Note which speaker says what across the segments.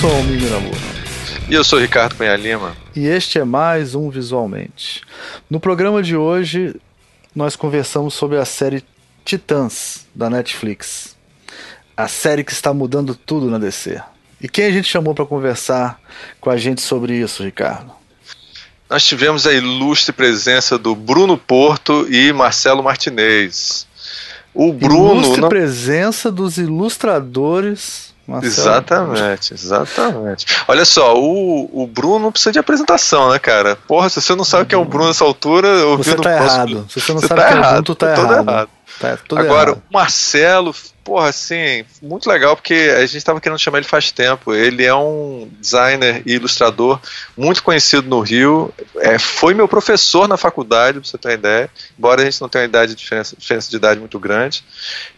Speaker 1: sou o Mimi Namor.
Speaker 2: E eu sou o Ricardo Cunha Lima.
Speaker 1: E este é mais um Visualmente. No programa de hoje, nós conversamos sobre a série Titãs, da Netflix. A série que está mudando tudo na DC. E quem a gente chamou para conversar com a gente sobre isso, Ricardo?
Speaker 2: Nós tivemos a ilustre presença do Bruno Porto e Marcelo Martinez. O Bruno.
Speaker 1: Ilustre não... presença dos ilustradores.
Speaker 2: Marcelo. Exatamente, exatamente. Olha só, o, o Bruno precisa de apresentação, né, cara? Porra, se você não sabe quem é o Bruno nessa altura,
Speaker 1: você tá errado. Se você não você sabe tá quem é o Bruno, tu tá,
Speaker 2: tá
Speaker 1: errado.
Speaker 2: errado. Tá Agora, errado. o Marcelo porra, assim, muito legal, porque a gente estava querendo chamar ele faz tempo. Ele é um designer e ilustrador muito conhecido no Rio. É, foi meu professor na faculdade, pra você ter uma ideia, embora a gente não tenha uma idade, diferença, diferença de idade muito grande.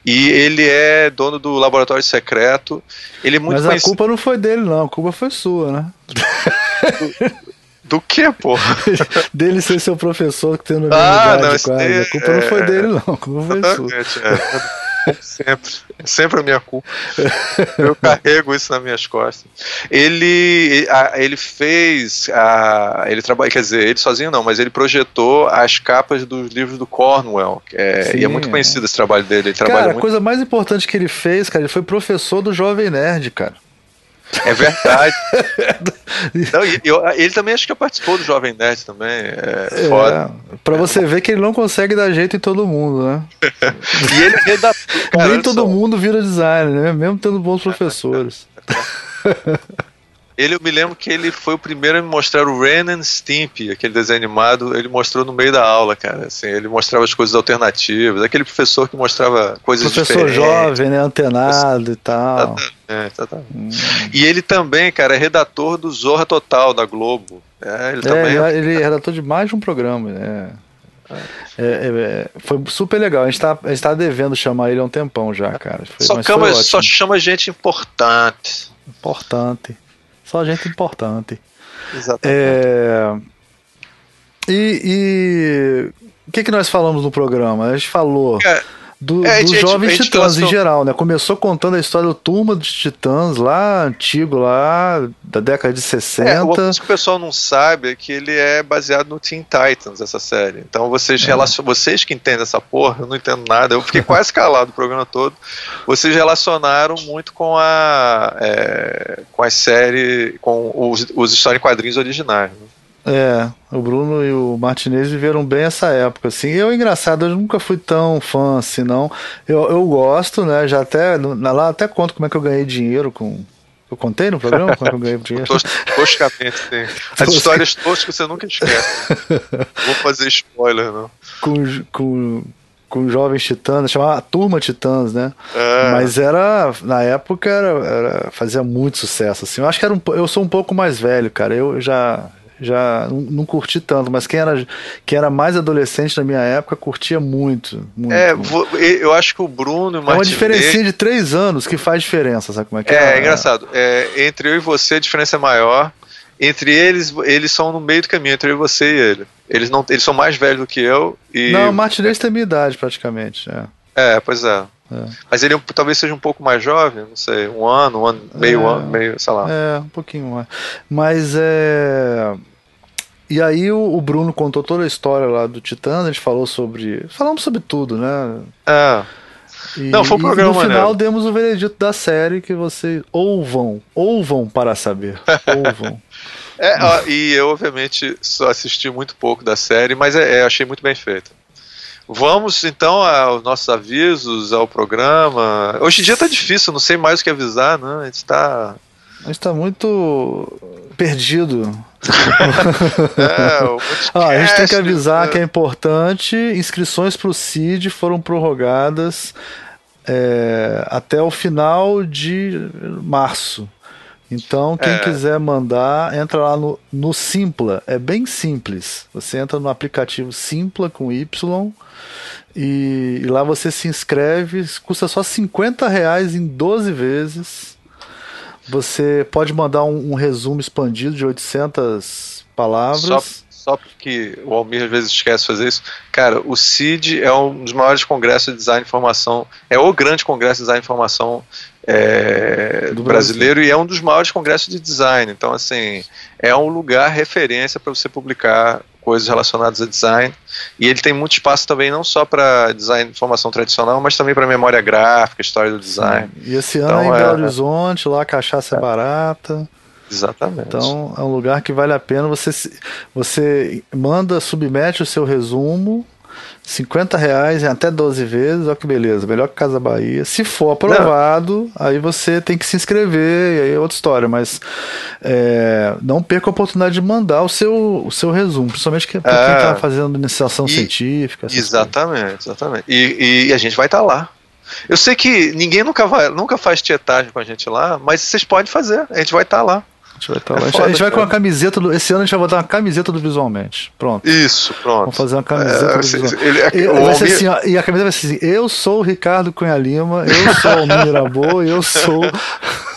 Speaker 2: E ele é dono do Laboratório Secreto. Ele é muito
Speaker 1: Mas
Speaker 2: conhecido...
Speaker 1: a culpa não foi dele, não. A culpa foi sua, né?
Speaker 2: Do que, porra?
Speaker 1: dele ser seu professor que tem no
Speaker 2: ah, não.
Speaker 1: É, a culpa é, não foi dele, não. A culpa foi sua.
Speaker 2: É. Sempre. É sempre a minha culpa. Eu carrego isso nas minhas costas. Ele, ele fez. A, ele trabalha, quer dizer, ele sozinho não, mas ele projetou as capas dos livros do Cornwell. É, Sim, e é muito conhecido esse trabalho dele. Ele
Speaker 1: cara,
Speaker 2: muito...
Speaker 1: a coisa mais importante que ele fez, cara, ele foi professor do Jovem Nerd, cara.
Speaker 2: É verdade. não, e, eu, ele também acho que participou do Jovem Nerd também. É, é foda.
Speaker 1: Pra você é. ver que ele não consegue dar jeito em todo mundo, né?
Speaker 2: e ele é. Cara,
Speaker 1: Nem todo só. mundo vira designer, né? Mesmo tendo bons professores.
Speaker 2: Ele, eu me lembro que ele foi o primeiro a me mostrar o Ren and Stimpy, aquele desenho animado, ele mostrou no meio da aula, cara, assim, ele mostrava as coisas alternativas, aquele professor que mostrava coisas
Speaker 1: professor diferentes. Professor jovem, né, antenado e tal.
Speaker 2: Exatamente, exatamente. Hum. E ele também, cara, é redator do Zorra Total, da Globo. É, ele, é, também...
Speaker 1: É ele é redator de mais de um programa, né? É, é, é, foi super legal. A gente, tá, a gente tá devendo chamar ele há um tempão já, cara. Foi,
Speaker 2: só, chama, só chama gente importante.
Speaker 1: Importante. Só gente importante.
Speaker 2: Exatamente.
Speaker 1: É... E, e, o que, que nós falamos no programa? A gente falou. É do, é, dos jovens titãs em geral, né? Começou contando a história do Turma dos Titãs lá, antigo, lá, da década de 60. É,
Speaker 2: o que o pessoal não sabe é que ele é baseado no Teen Titans, essa série. Então vocês, é. relacion... vocês que entendem essa porra, eu não entendo nada, eu fiquei quase calado o programa todo. Vocês relacionaram muito com a é, com a série, com os, os histórias em quadrinhos originais. Né?
Speaker 1: É, o Bruno e o Martinez viveram bem essa época, assim. Eu, engraçado, eu nunca fui tão fã assim, não. Eu, eu gosto, né? Já até, lá até conto como é que eu ganhei dinheiro com... Eu contei no programa como é que eu ganhei dinheiro?
Speaker 2: Toscamente, sim. As histórias toscas você nunca esquece. Vou fazer spoiler, não.
Speaker 1: Com, com, com jovens titãs, chamava Turma Titãs, né? É. Mas era, na época, era, era, fazia muito sucesso, assim. Eu acho que era um, eu sou um pouco mais velho, cara. Eu já já não, não, curti tanto, mas quem era, quem era mais adolescente na minha época curtia muito. muito
Speaker 2: é,
Speaker 1: muito.
Speaker 2: eu acho que o Bruno e o
Speaker 1: É uma diferença de três anos que faz diferença, sabe como é que é?
Speaker 2: É, é engraçado. É, entre eu e você a diferença é maior. Entre eles, eles são no meio do caminho, entre eu e você e ele. Eles, não, eles são mais velhos do que eu. E...
Speaker 1: Não, o Martinez tem a minha idade praticamente.
Speaker 2: É, é pois é. É. Mas ele talvez seja um pouco mais jovem, não sei, um ano, um ano, meio é, ano, meio, sei lá.
Speaker 1: É, um pouquinho mais. Mas é. E aí o, Bruno contou toda a história lá do Titã, a gente falou sobre. Falamos sobre tudo, né?
Speaker 2: É.
Speaker 1: E, Não, foi um programa e no final maneiro. demos o veredito da série que vocês ouvam, ouvam para saber. Ouvam.
Speaker 2: é, ó, e eu, obviamente, só assisti muito pouco da série, mas é, é, achei muito bem feita. Vamos então aos nossos avisos, ao programa. Hoje em dia tá difícil, não sei mais o que avisar, né? A gente tá.
Speaker 1: A gente tá muito perdido. é, ah, a gente tem que avisar que é importante: inscrições para o CID foram prorrogadas é, até o final de março. Então, quem é. quiser mandar, entra lá no, no Simpla. É bem simples. Você entra no aplicativo Simpla com Y e, e lá você se inscreve. Custa só 50 reais em 12 vezes. Você pode mandar um, um resumo expandido de 800 palavras.
Speaker 2: Só, só porque o Almir às vezes esquece de fazer isso. Cara, o CID é um dos maiores congressos de design e informação, é o grande congresso de design e informação é, do brasileiro Brasil. e é um dos maiores congressos de design. Então, assim, é um lugar referência para você publicar coisas relacionadas a design. E ele tem muito espaço também, não só para design de informação tradicional, mas também para memória gráfica, história do design.
Speaker 1: Sim. E esse ano então, é em Belo Horizonte, lá a cachaça é, é barata.
Speaker 2: Exatamente.
Speaker 1: Então é um lugar que vale a pena. Você, você manda, submete o seu resumo 50 reais em até 12 vezes, olha que beleza, melhor que Casa Bahia. Se for aprovado, não. aí você tem que se inscrever, e aí é outra história, mas é, não perca a oportunidade de mandar o seu, o seu resumo, principalmente que, para é, quem está fazendo iniciação e, científica.
Speaker 2: Exatamente, coisas. exatamente. E, e, a gente vai estar tá lá. Eu sei que ninguém nunca, vai, nunca faz tietagem com a gente lá, mas vocês podem fazer, a gente vai estar tá lá
Speaker 1: gente vai estar tá lá. É foda, a gente vai com a camiseta do. Esse ano a gente vai botar uma camiseta do Visualmente. Pronto.
Speaker 2: Isso, pronto.
Speaker 1: Vamos fazer uma camiseta é, do Visualmente. Ele, é, e, vai ser assim, ó, e a camiseta vai ser assim: eu sou o Ricardo Cunha Lima, eu sou o Mirabô, eu sou.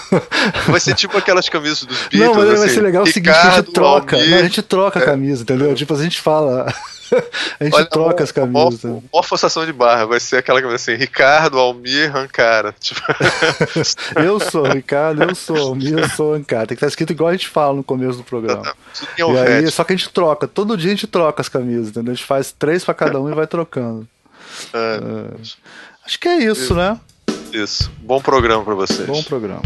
Speaker 2: Vai ser tipo aquelas camisas dos Beatles. Não,
Speaker 1: mas
Speaker 2: assim,
Speaker 1: vai ser legal o seguinte: a gente troca. Não, a gente troca a camisa, entendeu? Tipo, a gente fala. a gente Olha, troca as camisas. Uma,
Speaker 2: uma forçação de barra, vai ser aquela camisa assim, Ricardo, Almir, Rancara. Tipo...
Speaker 1: eu sou Ricardo, eu sou Almir, eu sou Rancara. Tem que estar escrito igual a gente fala no começo do programa. E aí, só que a gente troca, todo dia a gente troca as camisas, entendeu? A gente faz três para cada um e vai trocando. É. É. Acho que é isso, isso. né?
Speaker 2: Isso. Bom programa para vocês.
Speaker 1: Bom programa.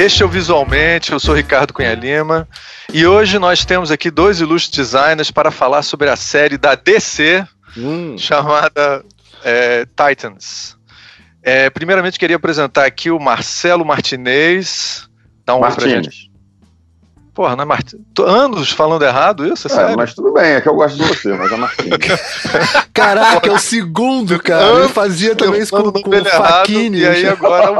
Speaker 2: Este é o Visualmente, eu sou Ricardo Cunha Lima e hoje nós temos aqui dois ilustres designers para falar sobre a série da DC hum. chamada é, Titans. É, primeiramente queria apresentar aqui o Marcelo Martinez.
Speaker 3: Dá um Martins.
Speaker 2: Porra, não é Martins. Anos falando errado isso? É,
Speaker 3: é mas tudo bem, é que eu gosto de você, mas é Martins.
Speaker 1: Caraca, é o segundo, cara. Ele fazia também isso com, com o Faquini.
Speaker 2: E aí agora
Speaker 1: é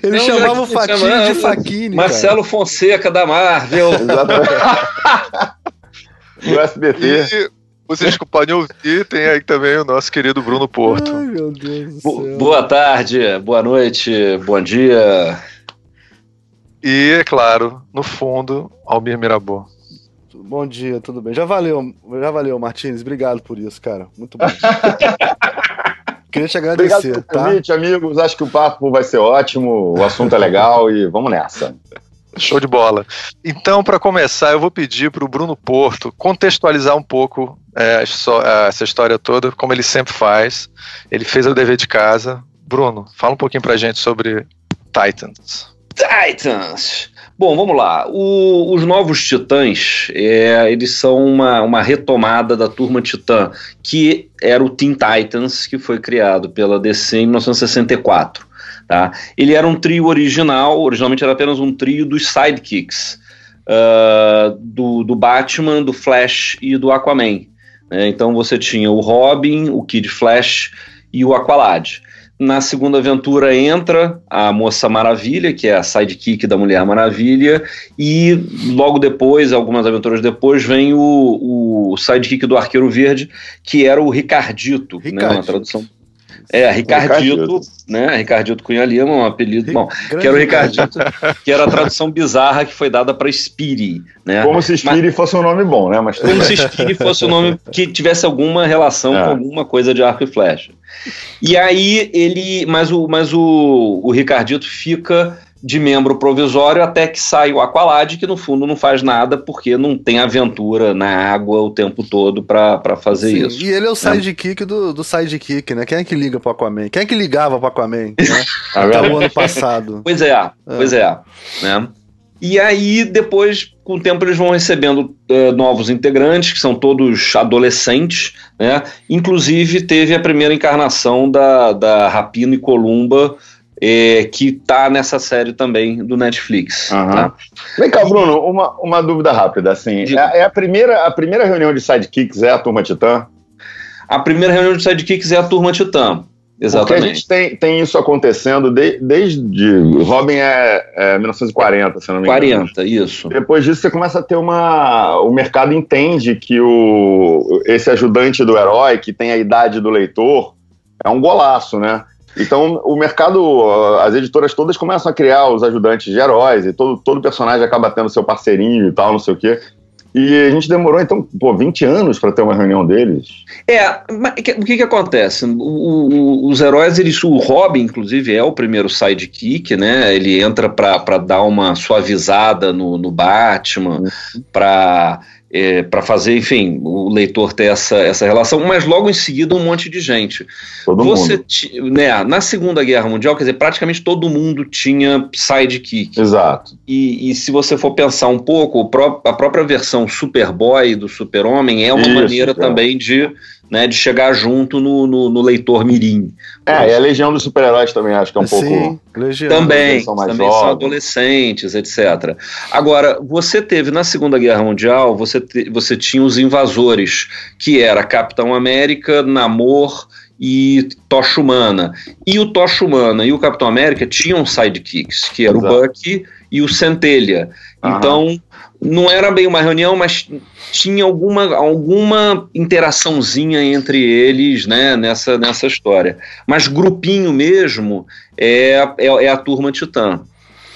Speaker 1: Ele não, chamava o Faquini de Faquini.
Speaker 3: Marcelo cara. Fonseca da Marvel. Exatamente. Do SBT.
Speaker 2: E vocês podem ouvir, tem aí também o nosso querido Bruno Porto.
Speaker 1: Ai, meu Deus do
Speaker 3: céu. Boa tarde, boa noite, bom dia.
Speaker 2: E, é claro, no fundo, Almir Mirabô.
Speaker 1: Bom dia, tudo bem. Já valeu, já valeu, Martins. Obrigado por isso, cara. Muito bom. Queria te agradecer. Obrigado pelo convite,
Speaker 3: tá? amigos. Acho que o papo vai ser ótimo, o assunto é legal e vamos nessa.
Speaker 2: Show de bola. Então, para começar, eu vou pedir para o Bruno Porto contextualizar um pouco é, essa história toda, como ele sempre faz. Ele fez o dever de casa. Bruno, fala um pouquinho para a gente sobre Titans.
Speaker 3: Titans! Bom, vamos lá. O, os novos Titãs, é, eles são uma, uma retomada da turma Titã, que era o Teen Titans, que foi criado pela DC em 1964. Tá? Ele era um trio original, originalmente era apenas um trio dos sidekicks, uh, do, do Batman, do Flash e do Aquaman. Né? Então você tinha o Robin, o Kid Flash e o Aqualad. Na segunda aventura entra a Moça Maravilha, que é a sidekick da Mulher Maravilha, e logo depois, algumas aventuras depois, vem o, o sidekick do Arqueiro Verde, que era o Ricardito, Ricardito. né, na tradução é, Ricardito, né? Ricardito Cunha Lima, um apelido. bom, que era o Ricardito, que era a tradução bizarra que foi dada para Spiri, né?
Speaker 1: Como se Spiri Mas, fosse um nome bom, né?
Speaker 3: Mas como se Spiri fosse um nome que tivesse alguma relação é. com alguma coisa de arco e flecha. E aí ele. Mas o, mas o, o Ricardito fica de membro provisório até que sai o Aqualad, que no fundo não faz nada porque não tem aventura na água o tempo todo para fazer Sim, isso.
Speaker 1: E ele é o né? sidekick do, do sidekick, né? Quem é que liga pro Aquaman? Quem é que ligava pro Aquaman? Né? Até o ano passado.
Speaker 3: Pois é, é. pois é. Né? E aí, depois, com o tempo, eles vão recebendo uh, novos integrantes, que são todos adolescentes, né? Inclusive, teve a primeira encarnação da, da Rapino e Columba é, que tá nessa série também do Netflix. Uhum. Tá?
Speaker 4: Vem cá, Bruno, uma, uma dúvida rápida. Assim, é, é, a, primeira, a primeira reunião de sidekicks é a turma Titã?
Speaker 3: A primeira reunião de sidekicks é a turma Titã.
Speaker 4: Exatamente. Porque a gente tem, tem isso acontecendo de, desde. Robin é, é 1940, se não me
Speaker 3: engano. 40, isso.
Speaker 4: Depois disso, você começa a ter uma. O mercado entende que o, esse ajudante do herói, que tem a idade do leitor, é um golaço, né? Então, o mercado, as editoras todas começam a criar os ajudantes de heróis e todo, todo personagem acaba tendo seu parceirinho e tal, não sei o quê. E a gente demorou, então, pô, 20 anos para ter uma reunião deles.
Speaker 3: É, o que que acontece? O, o, os heróis, eles, o Robin, inclusive, é o primeiro sidekick, né? Ele entra para dar uma suavizada no, no Batman, uhum. para é, para fazer, enfim, o leitor ter essa, essa relação, mas logo em seguida um monte de gente.
Speaker 4: Todo Você
Speaker 3: mundo. Né, na Segunda Guerra Mundial, quer dizer, praticamente todo mundo tinha sidekick.
Speaker 4: Exato.
Speaker 3: E, e se você for pensar um pouco, a própria versão Superboy do Super-Homem é uma Isso, maneira é. também de né, de chegar junto no, no, no leitor mirim.
Speaker 4: É, e a Legião dos Super-Heróis também acho que é um Sim, pouco...
Speaker 3: Legião. Também, são também jovens. são adolescentes, etc. Agora, você teve na Segunda Guerra Mundial, você, te, você tinha os invasores, que era Capitão América, Namor e Tocha Humana. E o Tocha Humana e o Capitão América tinham sidekicks, que era Exato. o Bucky e o Centelha. Então, não era bem uma reunião, mas tinha alguma, alguma interaçãozinha entre eles né, nessa, nessa história. Mas grupinho mesmo é, é, é a turma Titã.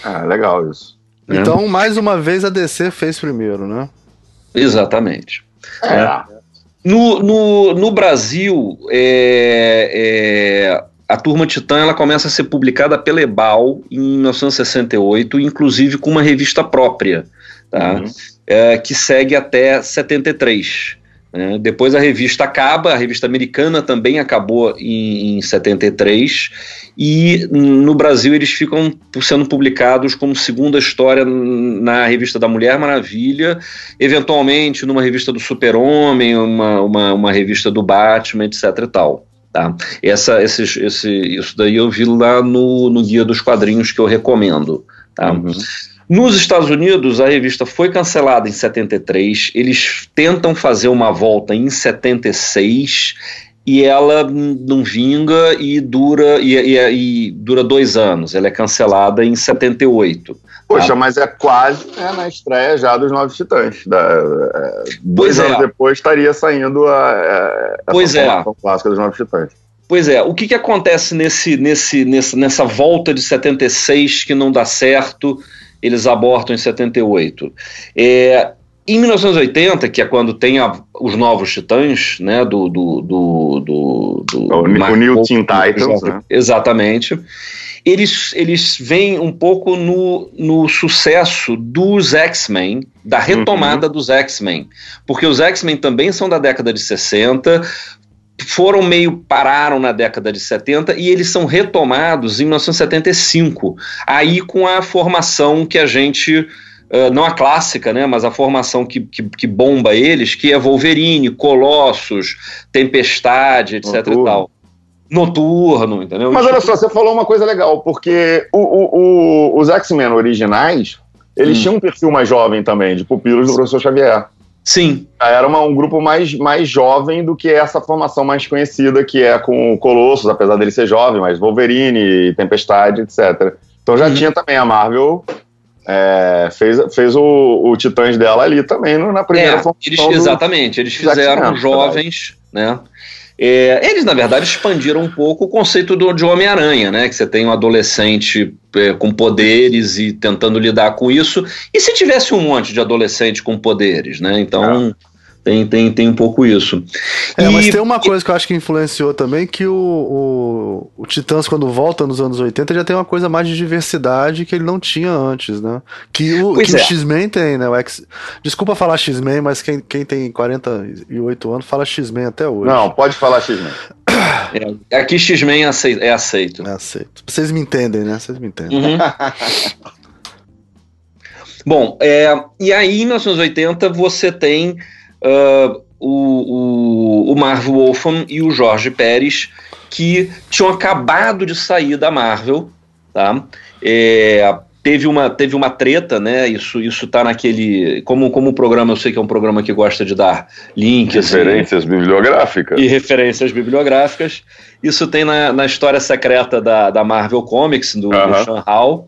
Speaker 4: Ah, legal isso.
Speaker 1: Né? Então, mais uma vez, a DC fez primeiro, né?
Speaker 3: Exatamente. É. é. No, no, no Brasil, é, é, a Turma Titã ela começa a ser publicada pela Ebal em 1968, inclusive com uma revista própria tá? Uhum. É, que segue até 73. Né? Depois a revista acaba, a revista americana também acabou em, em 73, e no Brasil eles ficam sendo publicados como segunda história na revista da Mulher Maravilha, eventualmente numa revista do Super-Homem, uma, uma, uma revista do Batman, etc e tal. Tá? Essa, esses, esse, isso daí eu vi lá no, no Guia dos Quadrinhos que eu recomendo. Tá? Uhum. Nos Estados Unidos, a revista foi cancelada em 73, eles tentam fazer uma volta em 76 e ela não vinga e dura e, e, e dura dois anos. Ela é cancelada em 78.
Speaker 4: Poxa, tá? mas é quase né, na estreia já dos Novos Titãs. Da, é, dois pois anos é. depois estaria saindo a, a,
Speaker 3: a pois é.
Speaker 4: clássica dos Novos Titãs.
Speaker 3: Pois é, o que, que acontece nesse, nesse, nessa, nessa volta de 76 que não dá certo? Eles abortam em 78. É, em 1980, que é quando tem a, os novos titãs, né, do... do, do, do, do
Speaker 4: o, o New Teen Titans,
Speaker 3: né? Exatamente. Eles, eles vêm um pouco no, no sucesso dos X-Men, da retomada uhum. dos X-Men. Porque os X-Men também são da década de 60, foram meio pararam na década de 70 e eles são retomados em 1975, aí com a formação que a gente Uh, não a clássica, né, mas a formação que, que, que, bomba eles, que é Wolverine, Colossus, Tempestade, etc Noturno. e tal. Noturno, entendeu?
Speaker 4: Mas olha só, você falou uma coisa legal, porque o, o, o, os X-Men originais, eles hum. tinham um perfil mais jovem também, de pupilos do professor Xavier.
Speaker 3: Sim.
Speaker 4: Era uma, um grupo mais, mais jovem do que essa formação mais conhecida, que é com o Colossus, apesar dele ser jovem, mas Wolverine, Tempestade, etc. Então já uhum. tinha também a Marvel. É, fez, fez o, o Titãs dela ali também no, na primeira é,
Speaker 3: formação. Eles, exatamente, eles fizeram jovens, né? É, eles, na verdade, expandiram um pouco o conceito do, de Homem-Aranha, né? Que você tem um adolescente é, com poderes e tentando lidar com isso. E se tivesse um monte de adolescente com poderes, né? Então. Ah. Tem, tem, tem um pouco isso.
Speaker 1: É, e, mas tem uma coisa que eu acho que influenciou também, que o, o, o, Titãs, quando volta nos anos 80, já tem uma coisa mais de diversidade que ele não tinha antes, né? Que o, que é. o X-Men tem, né? O X... Desculpa falar X-Men, mas quem, quem tem 48 anos fala X-Men até hoje.
Speaker 4: Não, pode falar X-Men.
Speaker 3: É, aqui X-Men é aceito. É
Speaker 1: aceito. É aceito. Vocês me entendem, né? Vocês me entendem. Uhum.
Speaker 3: Bom, é, e aí em 1980 você tem uh, o, o, o Marvel Wolfman e o Jorge Pérez, que tinham acabado de sair da Marvel, tá? É, teve uma, teve uma treta, né? Isso, isso tá naquele. Como, como o programa, eu sei que é um programa que gosta de dar links.
Speaker 4: Referências
Speaker 3: e,
Speaker 4: bibliográficas.
Speaker 3: E referências bibliográficas. Isso tem na, na história secreta da, da Marvel Comics, do, uh -huh. do Sean.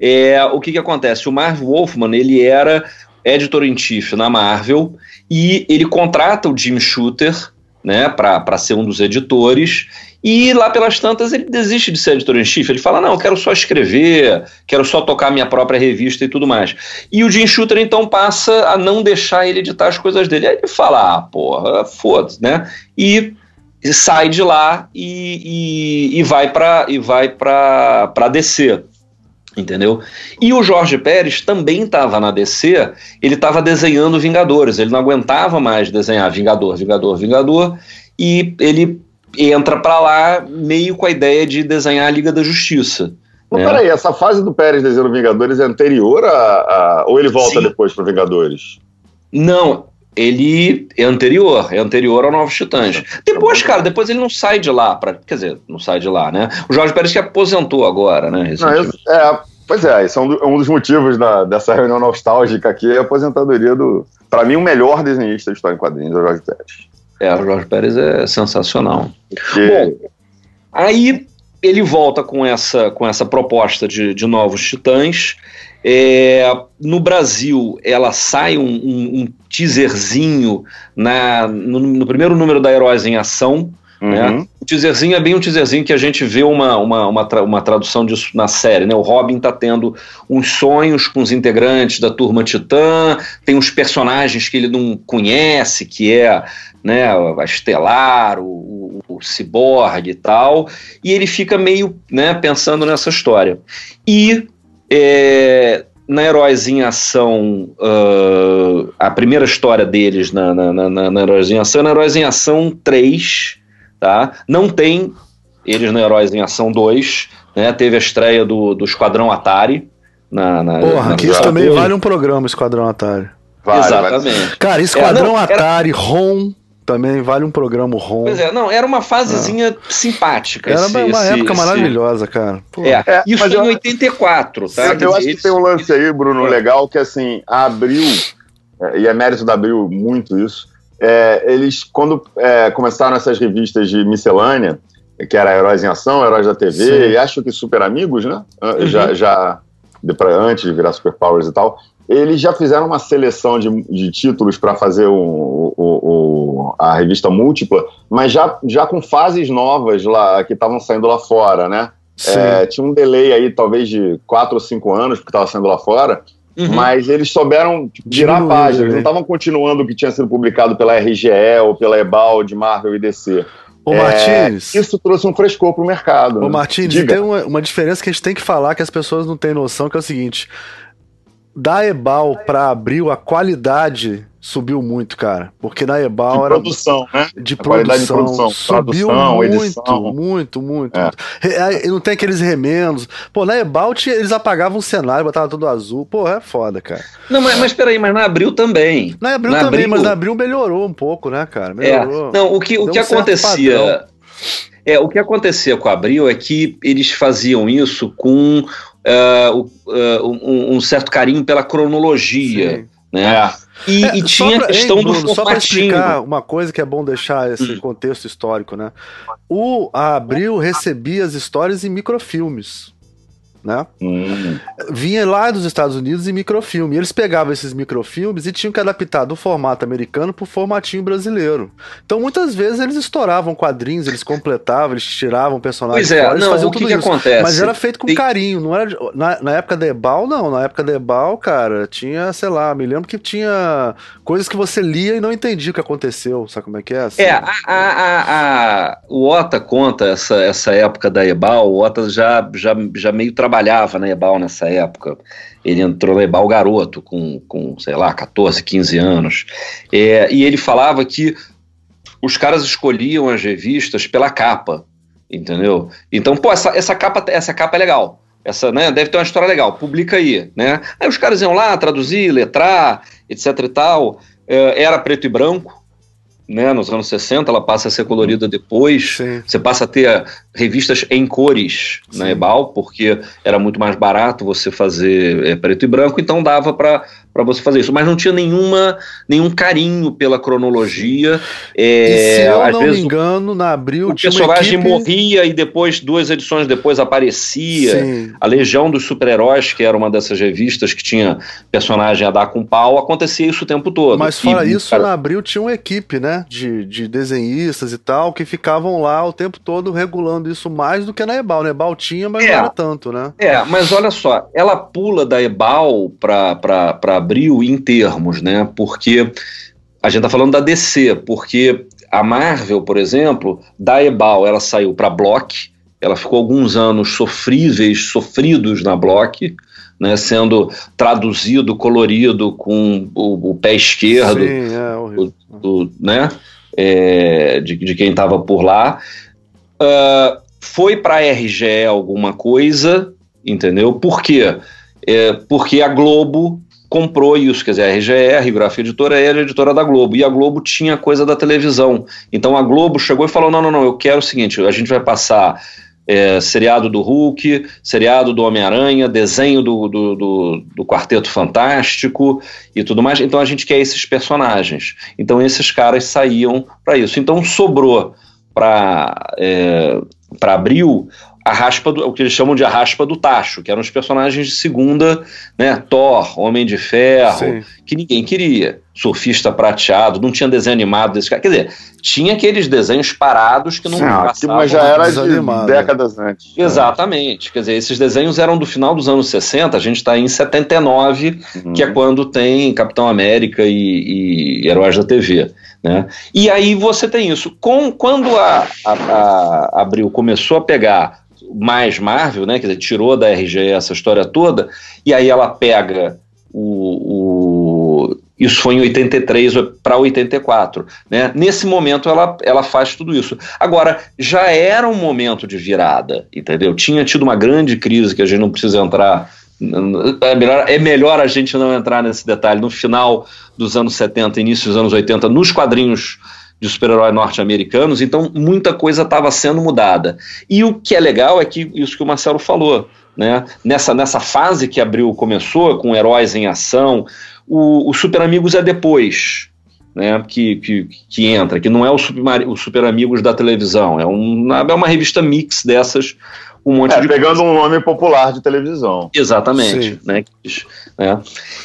Speaker 3: É, o que, que acontece? O Marv Wolfman, ele era editor-in-chief na Marvel e ele contrata o Jim Shooter né, para ser um dos editores. E lá pelas tantas ele desiste de ser editor-em-chief. Ele fala: Não, quero só escrever, quero só tocar minha própria revista e tudo mais. E o Jim Shooter então passa a não deixar ele editar as coisas dele. Aí ele fala: Ah, porra, foda-se, né? E sai de lá e, e, e vai para e vai para DC entendeu? E o Jorge Pérez também estava na DC, ele estava desenhando Vingadores, ele não aguentava mais desenhar Vingador, Vingador, Vingador, e ele entra para lá meio com a ideia de desenhar a Liga da Justiça.
Speaker 4: Mas né? peraí, essa fase do Pérez desenhando Vingadores é anterior a. a ou ele volta Sim. depois para Vingadores?
Speaker 3: Não, ele é anterior, é anterior ao Novos Titãs. Depois, cara, depois ele não sai de lá, pra, quer dizer, não sai de lá, né? O Jorge Pérez que aposentou agora, né?
Speaker 4: Não, é, pois é, esse é um, um dos motivos da, dessa reunião nostálgica aqui, é a aposentadoria do, para mim, o melhor desenhista de história em quadrinhos, é o Jorge Pérez.
Speaker 3: É, o Jorge Pérez é sensacional. Porque... Bom, aí ele volta com essa, com essa proposta de, de novos titãs. É, no Brasil, ela sai um, um, um teaserzinho na, no, no, primeiro número da Heróis em Ação. Né? Uhum. Né? O teaserzinho é bem um teaserzinho que a gente vê uma, uma, uma, tra uma tradução disso na série. Né? O Robin está tendo uns sonhos com os integrantes da turma Titã, tem uns personagens que ele não conhece, que é né, a Estelar, o, o, o Cyborg e tal, e ele fica meio né, pensando nessa história. E é, na em Ação, uh, a primeira história deles na, na, na, na Ação, na Heróis em Ação 3, tá? Não tem eles na Heróis em Ação 2, né? Teve a estreia do, do Esquadrão Atari. Na, na,
Speaker 1: Porra, que isso também vale um programa, Esquadrão Atari.
Speaker 3: Vale, Exatamente. Vale.
Speaker 1: Cara, Esquadrão é, não, Atari, era... ROM, também vale um programa ROM.
Speaker 3: Pois é, não, era uma fasezinha é. simpática.
Speaker 1: Era esse, uma esse, época esse... maravilhosa, cara.
Speaker 3: É, é, isso em eu, 84, tá?
Speaker 4: Eu, eu acho que tem um lance aí, Bruno, é. legal, que assim, a Abril, é, e é mérito da Abril muito isso, é, eles, quando é, começaram essas revistas de miscelânea, que era Heróis em Ação, Heróis da TV, Sim. e acho que Super Amigos, né? Uhum. Já, já antes de virar Super Powers e tal, eles já fizeram uma seleção de, de títulos para fazer o, o, o, a revista múltipla, mas já, já com fases novas lá que estavam saindo lá fora, né? É, tinha um delay aí, talvez de quatro ou cinco anos, porque estava saindo lá fora, uhum. mas eles souberam tipo, virar páginas, eles não estavam continuando o que tinha sido publicado pela RGE ou pela Ebal de Marvel e DC.
Speaker 1: Ô, Martins.
Speaker 4: É, isso trouxe um frescor pro mercado.
Speaker 1: Ô, né? Martins, tem uma, uma diferença que a gente tem que falar que as pessoas não têm noção, que é o seguinte: da Ebal para Abril, a qualidade subiu muito, cara. Porque na Ebal
Speaker 4: de
Speaker 1: era.
Speaker 4: Produção, né?
Speaker 1: De produção, de produção. Subiu produção, muito, edição. muito, muito, é. muito. Não tem aqueles remendos. Pô, na Ebal eles apagavam o cenário, botavam tudo azul. Pô, é foda, cara.
Speaker 3: Não, mas, mas peraí, mas na Abril também.
Speaker 1: Na Abril na também, Abril... mas na Abril melhorou um pouco, né, cara?
Speaker 3: É. Melhorou. É. Não, o que, o que um acontecia. É, o que acontecia com a Abril é que eles faziam isso com uh, uh, um, um, certo carinho pela cronologia. Sim. Né? É. E, é, e tinha pra, a questão hein, Bruno, do
Speaker 1: Só para explicar uma coisa que é bom deixar esse hum. contexto histórico, né? O Abril recebia as histórias em microfilmes né? Hum. Vinha lá dos Estados Unidos em microfilme. E eles pegavam esses microfilmes e tinham que adaptar do formato americano pro formatinho brasileiro. Então muitas vezes eles estouravam quadrinhos, eles completavam, eles tiravam personagens.
Speaker 3: Pois é, fora, não, o que, que acontece?
Speaker 1: Mas era feito com Tem... carinho, não era na, na época da Ebal, não, na época da Ebal, cara, tinha, sei lá, me lembro que tinha coisas que você lia e não entendia o que aconteceu, sabe como é que é?
Speaker 3: Assim? É, a, a, a, o Ota conta essa, essa época da Ebal, o Ota já, já, já meio trabalhou trabalhava na Ebal nessa época. Ele entrou na Ebal garoto, com, com sei lá, 14, 15 anos. É, e ele falava que os caras escolhiam as revistas pela capa, entendeu? Então, pô, essa, essa, capa, essa capa é legal. Essa, né, deve ter uma história legal, publica aí, né? Aí os caras iam lá traduzir, letrar, etc e tal. É, era preto e branco, né, nos anos 60, ela passa a ser colorida depois. Sim. Você passa a ter revistas em cores Sim. na Ebal, porque era muito mais barato você fazer é, preto e branco, então dava para você fazer isso. Mas não tinha nenhuma, nenhum carinho pela cronologia.
Speaker 1: É, se eu não me engano, na Abril
Speaker 3: o personagem equipe... morria e depois, duas edições depois, aparecia. Sim. A Legião dos Super-Heróis, que era uma dessas revistas que tinha personagem a dar com pau, acontecia isso o tempo todo.
Speaker 1: Mas fora e, isso, cara... na Abril tinha uma equipe, né, de, de desenhistas e tal, que ficavam lá o tempo todo regulando isso mais do que na Ebal. Na Ebal tinha, mas é, não era tanto, né?
Speaker 3: É, mas olha só, ela pula da Ebal para Abril em termos, né? Porque a gente tá falando da DC, porque a Marvel, por exemplo, da Ebal ela saiu para Block, ela ficou alguns anos sofríveis, sofridos na Block, né, sendo traduzido, colorido com o, o pé esquerdo, Sim, é, o, o, né, é, de, de, quem estava por lá. Uh, foi para a RGE alguma coisa, entendeu? Por quê? É, porque a Globo comprou isso, quer dizer, a RGE, a Rigrafia Editora, era a editora da Globo, e a Globo tinha coisa da televisão. Então a Globo chegou e falou: não, não, não, eu quero o seguinte, a gente vai passar é, seriado do Hulk, seriado do Homem-Aranha, desenho do, do, do, do, Quarteto Fantástico e tudo mais. Então a gente quer esses personagens. Então esses caras saíam para isso. Então sobrou para é, para abril a raspa do, o que eles chamam de a raspa do tacho, que eram os personagens de segunda, né? Thor, Homem de Ferro, Sim. que ninguém queria. Surfista prateado, não tinha desenho animado desse cara. Quer dizer, tinha aqueles desenhos parados que não Sim,
Speaker 4: passavam. Mas já era de décadas antes.
Speaker 3: Exatamente. Quer dizer, esses desenhos eram do final dos anos 60, a gente está em 79, uhum. que é quando tem Capitão América e, e Heróis da TV. Né? E aí você tem isso. Com, quando a, a, a Abril começou a pegar mais Marvel, né? Quer dizer, tirou da RGE essa história toda, e aí ela pega o, o isso foi em 83 para 84. Né? Nesse momento ela, ela faz tudo isso. Agora, já era um momento de virada, entendeu? Tinha tido uma grande crise que a gente não precisa entrar. É melhor, é melhor a gente não entrar nesse detalhe. No final dos anos 70, início dos anos 80, nos quadrinhos de super-herói norte-americanos, então muita coisa estava sendo mudada. E o que é legal é que isso que o Marcelo falou, né? nessa, nessa fase que abriu começou, com heróis em ação, o, o Super Amigos é depois. Né, que, que, que entra, que não é o Super, o Super Amigos da televisão, é, um, é uma revista mix dessas, um monte é, de
Speaker 4: pegando coisa. um nome popular de televisão.
Speaker 3: Exatamente. Né, né?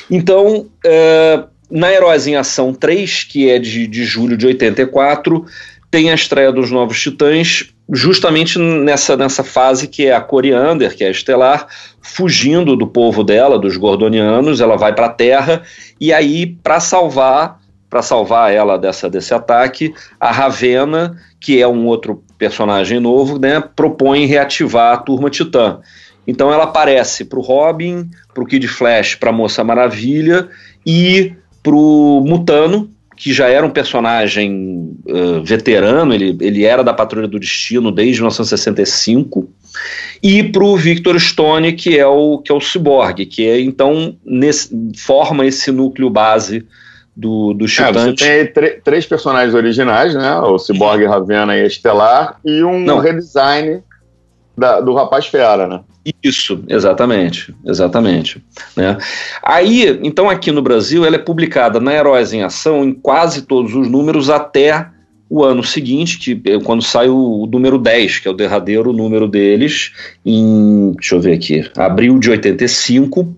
Speaker 3: Então, é, na Heróis em Ação 3, que é de, de julho de 84, tem a estreia dos Novos Titãs, justamente nessa, nessa fase que é a Coriander, que é a Estelar, fugindo do povo dela, dos Gordonianos, ela vai para a Terra, e aí, para salvar para salvar ela dessa, desse ataque, a Ravena, que é um outro personagem novo, né, propõe reativar a Turma Titã. Então ela aparece para o Robin, para o Kid Flash, para a Moça Maravilha e pro Mutano, que já era um personagem uh, veterano, ele, ele era da Patrulha do Destino desde 1965, e pro Victor Stone, que é o que é o Cyborg, que é então nesse, forma esse núcleo base do, do Chutante.
Speaker 4: É, você tem três personagens originais, né? O Cyborg, Ravena e a Estelar, e um Não. redesign da, do Rapaz Fera, né?
Speaker 3: Isso, exatamente, exatamente. Né? Aí, então aqui no Brasil, ela é publicada na Heróis em Ação em quase todos os números até o ano seguinte, que é quando sai o, o, número 10, que é o derradeiro número deles, em, deixa eu ver aqui, abril de 85, uh,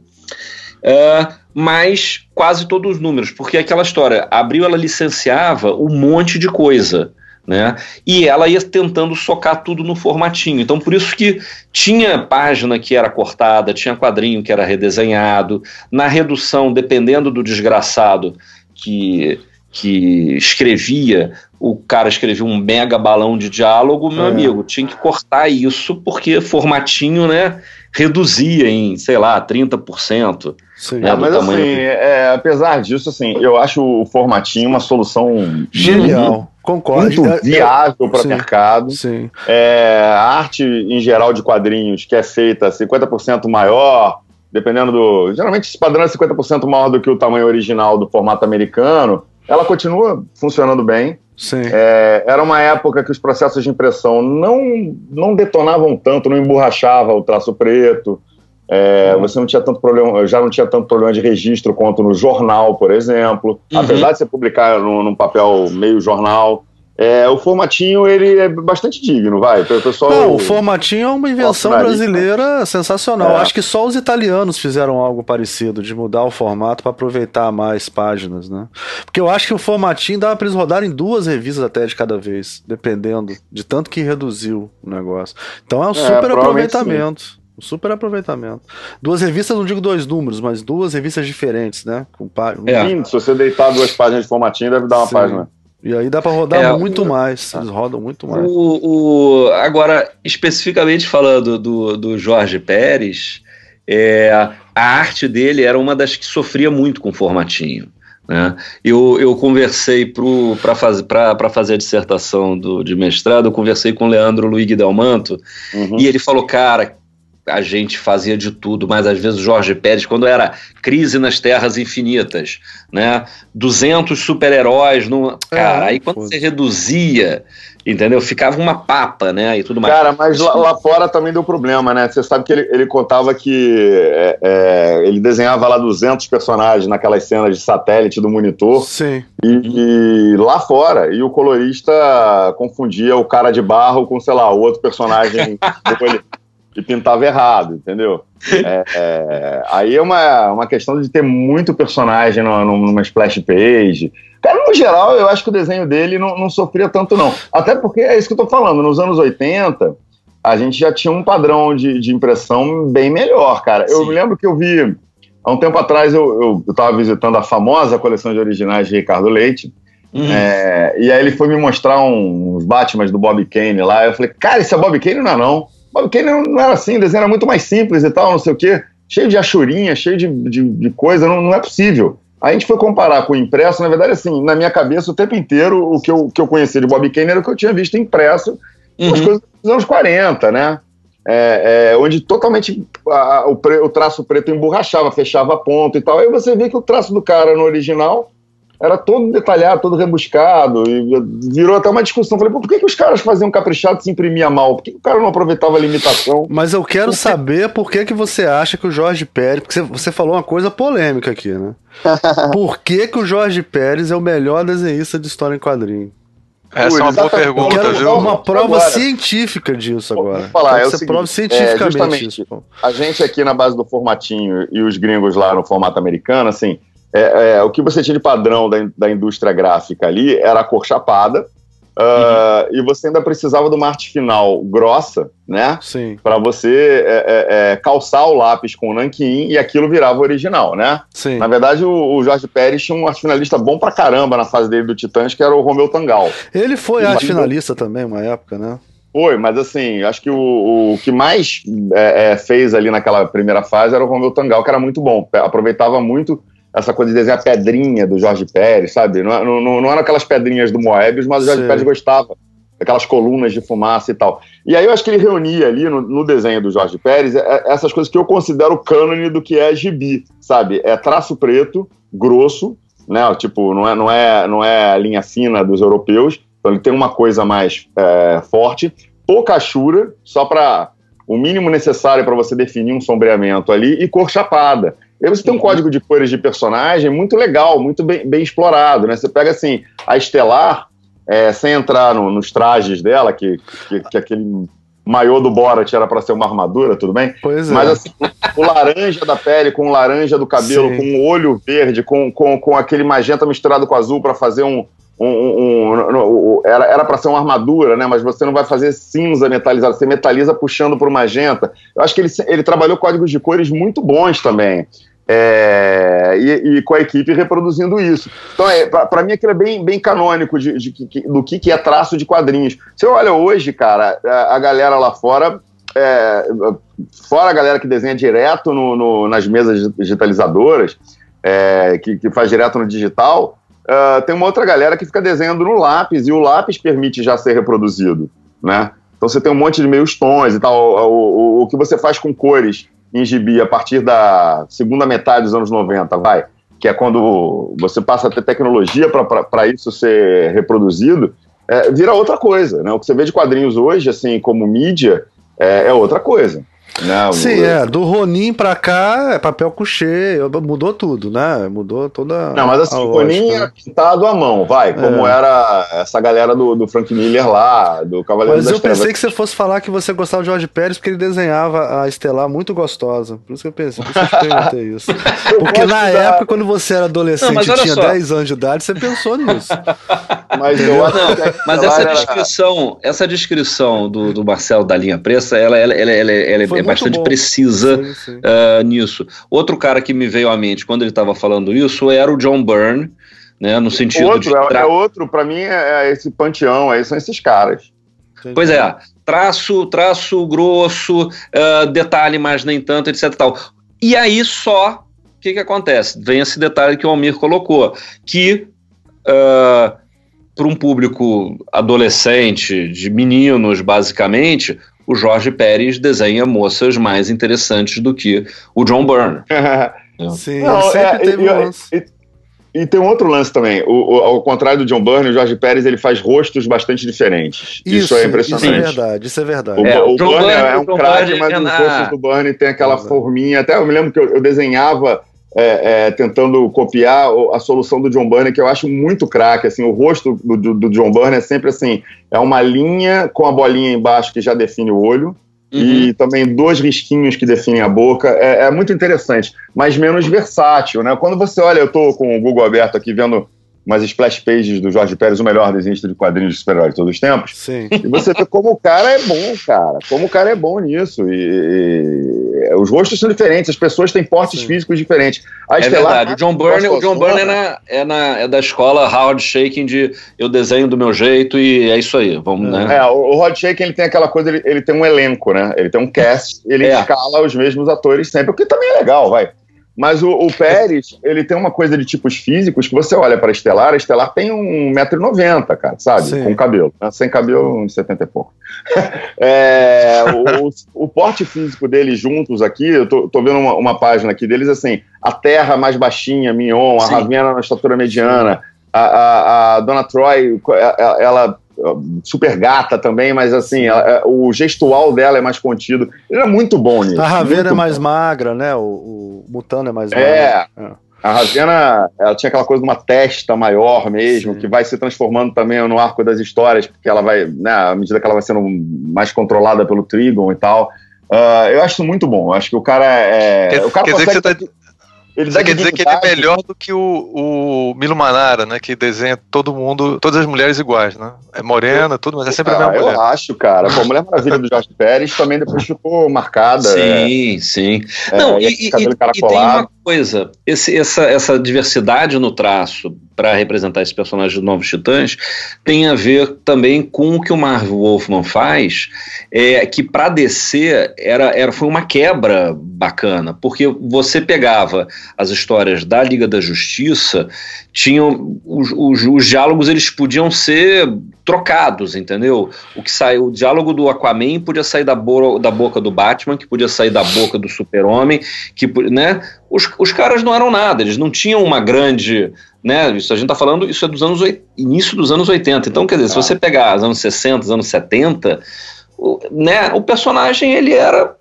Speaker 3: mas quase todos os números, porque aquela história, abril ela licenciava um monte de coisa, né? E ela ia tentando socar tudo no formatinho. Então, por isso que tinha página que era cortada, tinha quadrinho que era redesenhado. Na redução, dependendo do desgraçado que, que escrevia, o cara escrevia um mega balão de diálogo, meu é. amigo, tinha que cortar isso porque formatinho, né? Reduzia em, sei lá, 30%.
Speaker 4: Sim. Né, é, mas assim, é, apesar disso, assim, eu acho o formatinho uma solução
Speaker 1: genial. Concordo.
Speaker 4: Muito é, viável para o mercado. Sim. É, a arte em geral de quadrinhos que é feita 50% maior, dependendo do. Geralmente esse padrão é 50% maior do que o tamanho original do formato americano, ela continua funcionando bem. É, era uma época que os processos de impressão não, não detonavam tanto, não emborrachava o traço preto. É, uhum. Você não tinha tanto problema, já não tinha tanto problema de registro quanto no jornal, por exemplo. Uhum. Apesar de você publicar num, num papel meio jornal, é, o formatinho ele é bastante digno, vai. O pessoal.
Speaker 1: Não, o formatinho é uma invenção brasileira sensacional. É. Acho que só os italianos fizeram algo parecido, de mudar o formato para aproveitar mais páginas, né? Porque eu acho que o formatinho dava para eles rodarem duas revistas até de cada vez, dependendo de tanto que reduziu o negócio. Então é um é, super aproveitamento. Sim. Um super aproveitamento. Duas revistas, não digo dois números, mas duas revistas diferentes, né? Com
Speaker 4: pá... é. Se você deitar duas páginas de formatinho, deve dar uma Sim. página.
Speaker 1: E aí dá para rodar é, muito mais. Eles rodam muito mais.
Speaker 3: O, o, agora, especificamente falando do, do Jorge Pérez, é, a arte dele era uma das que sofria muito com formatinho. Né? Eu, eu conversei para fazer, fazer a dissertação do, de mestrado, eu conversei com o Leandro Luiz Delmanto, uhum. e ele falou, cara, a gente fazia de tudo, mas às vezes o Jorge Pérez, quando era Crise nas Terras Infinitas, né? 200 super-heróis, no... cara, é, aí quando você reduzia, entendeu? Ficava uma papa, né? E tudo mais.
Speaker 4: Cara, mas lá, lá fora também deu problema, né? Você sabe que ele, ele contava que é, é, ele desenhava lá 200 personagens naquelas cenas de satélite do monitor.
Speaker 1: Sim.
Speaker 4: E, e lá fora, e o colorista confundia o cara de barro com, sei lá, o outro personagem. e pintava errado, entendeu? É, é, aí é uma, uma questão de ter muito personagem no, numa splash page. Cara, no geral, eu acho que o desenho dele não, não sofria tanto, não. Até porque é isso que eu tô falando, nos anos 80, a gente já tinha um padrão de, de impressão bem melhor, cara. Sim. Eu me lembro que eu vi, há um tempo atrás, eu, eu, eu tava visitando a famosa coleção de originais de Ricardo Leite, Uhum. É, e aí ele foi me mostrar uns Batman do Bob Kane lá. Eu falei, cara, esse é Bob Kane? Não é não. Porque ele não era assim, o desenho era muito mais simples e tal, não sei o quê, cheio de achurinha, cheio de, de, de coisa, não, não é possível. a gente foi comparar com o impresso, na verdade, assim, na minha cabeça, o tempo inteiro, o que eu, que eu conhecia de Bob Kane era o que eu tinha visto impresso uhum. as coisas dos anos 40, né? É, é, onde totalmente a, o, pre, o, traço preto emborrachava, fechava a ponta e tal. Aí você vê que o traço do cara no original era todo detalhado, todo rebuscado, e virou até uma discussão. Falei, por que, que os caras faziam caprichado e se imprimia mal? Por que, que, o cara não aproveitava a limitação?
Speaker 1: Mas eu quero saber por que, que você acha que o Jorge Pérez. Porque você falou uma coisa polêmica aqui, né? por que, que o Jorge Pérez é o melhor desenhista de história em quadrinho?
Speaker 2: Essa é uma boa pergunta,
Speaker 1: eu quero
Speaker 2: viu?
Speaker 1: uma prova agora. científica disso agora. Vou
Speaker 4: falar, é você seguinte, prova cientificamente é, isso. A gente aqui na base do formatinho e os gringos lá no formato americano, assim, é, é, o que você tinha de padrão da, da indústria gráfica ali era a cor chapada, uh, uhum. e você ainda precisava de uma arte final grossa, né?
Speaker 1: Sim.
Speaker 4: Para você é, é, é, calçar o lápis com o nanquim e aquilo virava original, né?
Speaker 1: Sim.
Speaker 4: Na verdade, o, o Jorge Pérez tinha um arte finalista bom pra caramba na fase dele do Titãs, que era o Romeu Tangal.
Speaker 1: Ele foi arte finalista também, uma época, né?
Speaker 4: Foi, mas assim, acho que o, o que mais é, é, fez ali naquela primeira fase era o Romeu Tangal, que era muito bom. Aproveitava muito essa coisa de desenhar pedrinha do Jorge Pérez, sabe? Não, não, não eram aquelas pedrinhas do Moebius, mas o Jorge Sim. Pérez gostava aquelas colunas de fumaça e tal. E aí eu acho que ele reunia ali no, no, desenho do Jorge Pérez é, essas coisas que eu considero cânone do que é gibi, sabe? É traço preto, grosso, né? Tipo, não é, não é, não é a linha fina dos europeus, então ele tem uma coisa mais é, forte, pouca achura, só para o mínimo necessário para você definir um sombreamento ali, e cor chapada. Você tem um código de cores de personagem muito legal, muito bem, bem explorado, né? Você pega, assim, a Estelar, é, sem entrar no, nos trajes dela, que, que, que aquele maiô do Borat era para ser uma armadura, tudo bem?
Speaker 1: Pois é.
Speaker 4: Mas assim, o laranja da pele com o laranja do cabelo, Sim. com o olho verde, com, com, com aquele magenta misturado com azul para fazer um, um, um, um, era para ser uma armadura, né? Mas você não vai fazer cinza metalizada, você metaliza puxando o magenta. Eu acho que ele, ele trabalhou códigos de cores muito bons também. É, e, e, com a equipe reproduzindo isso. Então, é, para mim, aquilo é bem, bem canônico de, de, de, do que, que é traço de quadrinhos. Você olha hoje, cara, a, a galera lá fora, é, fora a galera que desenha direto no, no, nas mesas digitalizadoras, é, que, que faz direto no digital, uh, tem uma outra galera que fica desenhando no lápis, e o lápis permite já ser reproduzido, né? Então você tem um monte de meios tons e tal. O, o, o que você faz com cores em gibi a partir da segunda metade dos anos 90, vai. que é quando você passa a ter tecnologia para isso ser reproduzido, é, vira outra coisa. Né? O que você vê de quadrinhos hoje, assim, como mídia, é, é outra coisa.
Speaker 1: Não, Sim, é. Do Ronin pra cá é papel couché, mudou tudo, né? Mudou toda.
Speaker 4: Não, mas assim, o Ronin é pintado à mão, vai, como é. era essa galera do, do Frank Miller lá, do Cavaleiro
Speaker 1: Mas eu pensei que você fosse falar que você gostava de Jorge Pérez porque ele desenhava a Estelar muito gostosa. Por isso que eu pensei, por isso que eu perguntei isso. Porque na época, quando você era adolescente não, e tinha só. 10 anos de idade, você pensou nisso.
Speaker 3: Mas, eu acho não, mas essa descrição, essa descrição do, do Marcelo da linha presa, ela, ela, ela, ela, ela é bastante bom. precisa sim, sim. Uh, nisso. Outro cara que me veio à mente quando ele estava falando isso era o John Byrne, né, no sentido
Speaker 4: outro,
Speaker 3: de...
Speaker 4: É, é outro, para mim é, é, esse panteão, aí são esses caras.
Speaker 3: Pois é, traço, traço grosso, uh, detalhe, mas nem tanto, etc. Tal. E aí só, o que, que acontece? Vem esse detalhe que o Almir colocou, que uh, para um público adolescente, de meninos, basicamente, o Jorge Pérez desenha moças mais interessantes do que o John Byrne.
Speaker 1: Sim, Não, sempre é, teve e, um lance.
Speaker 4: E, e, tem um outro lance também. O, o, ao contrário do John Byrne, o Jorge Pérez ele faz rostos bastante diferentes. Isso, isso é impressionante. Isso
Speaker 1: é verdade, isso é verdade.
Speaker 4: O, é, o, o Byrne, Byrne é um craque, mas é os rostos do Byrne tem aquela é forminha. Até eu me lembro que eu, eu desenhava é, é, tentando copiar a solução do John Byrne, que eu acho muito craque. Assim, o rosto do, do, do, John Byrne é sempre assim: é uma linha com a bolinha embaixo que já define o olho. Uhum. E também dois risquinhos que definem a boca. É, é, muito interessante, mas menos versátil, né? Quando você olha, eu estou com o Google aberto aqui vendo umas splash pages do Jorge Pérez, o melhor desenhista de quadrinhos de super-heróis de todos os tempos.
Speaker 1: Sim.
Speaker 4: E você vê como o cara é bom, cara. Como o cara é bom nisso. E, e os rostos são diferentes, as pessoas têm portes Sim. físicos diferentes.
Speaker 3: A é Estelar, verdade. O John Byrne, o John Byrne é, na, é, na, é da escola Howard Shaking de eu desenho do meu jeito e é isso aí. Vamos,
Speaker 4: né? É, o, o Howard Shaking ele tem aquela coisa, ele, ele tem um elenco, né? Ele tem um cast, ele é. escala os mesmos atores sempre, o que também é legal, vai. Mas o, o, Pérez, ele tem uma coisa de tipos físicos que você olha para a Estelar, a Estelar tem 1,90m, cara, sabe? Sim. Com cabelo. Né? Sem cabelo, uns 70 e pouco. é, o, o, porte físico deles juntos aqui, eu tô, tô vendo uma, uma, página aqui deles, assim, a Terra mais baixinha, Mignon, a Ravena na estatura mediana, a, a, a, Dona Troy, ela super gata também, mas assim, ela, o gestual dela é mais contido. Ele é muito bom nisso.
Speaker 1: A Ravena é mais bom. magra, né? O, o Mutano é mais
Speaker 4: é, magra. É. A Ravena, ela tinha aquela coisa de uma testa maior mesmo, Sim. que vai se transformando também no arco das histórias, porque ela vai, né, à medida que ela vai sendo mais controlada pelo Trigon e tal. Uh, eu acho muito bom. Eu acho que o cara é.
Speaker 2: Quer,
Speaker 4: o cara
Speaker 2: quer dizer que você tá, ele Você quer dizer que ele é melhor do que o, o Milo Manara, né? Que desenha todo mundo, todas as mulheres iguais, né? É morena, tudo, mas é sempre
Speaker 4: ah,
Speaker 2: a mesma mulher.
Speaker 4: Eu acho, cara. Pô, a Mulher Maravilha do Jorge Pérez também depois ficou marcada.
Speaker 3: Sim, é, sim.
Speaker 4: É,
Speaker 3: Não, e, e, e, e tem uma coisa, esse, essa, essa diversidade no traço para representar esses personagens dos Novos Titãs tem a ver também com o que o Marvel Wolfman faz, é, que para DC era, era, foi uma quebra bacana, porque você pegava as histórias da Liga da Justiça, tinham os, os, os diálogos eles podiam ser trocados, entendeu? O que saiu, o diálogo do Aquaman podia sair da, bo da boca do Batman, que podia sair da boca do Super-Homem, que, né? Os, os caras não eram nada, eles não tinham uma grande, né? Isso a gente tá falando, isso é dos anos início dos anos 80. Então, quer dizer, se você pegar os anos 60, os anos 70, o, né, o personagem ele era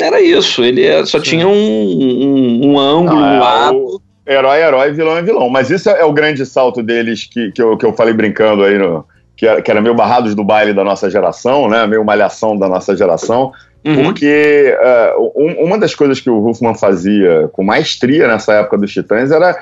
Speaker 3: era isso, ele era, só Sim. tinha um, um, um ângulo, ah, um lado. O
Speaker 4: herói, herói, vilão é vilão. Mas isso é, é o grande salto deles que, que, eu, que eu falei brincando aí no, que era, que era meio barrados do baile da nossa geração, né? Meio malhação da nossa geração. Uhum. Porque uh, um, uma das coisas que o Huffman fazia com maestria nessa época dos Titãs era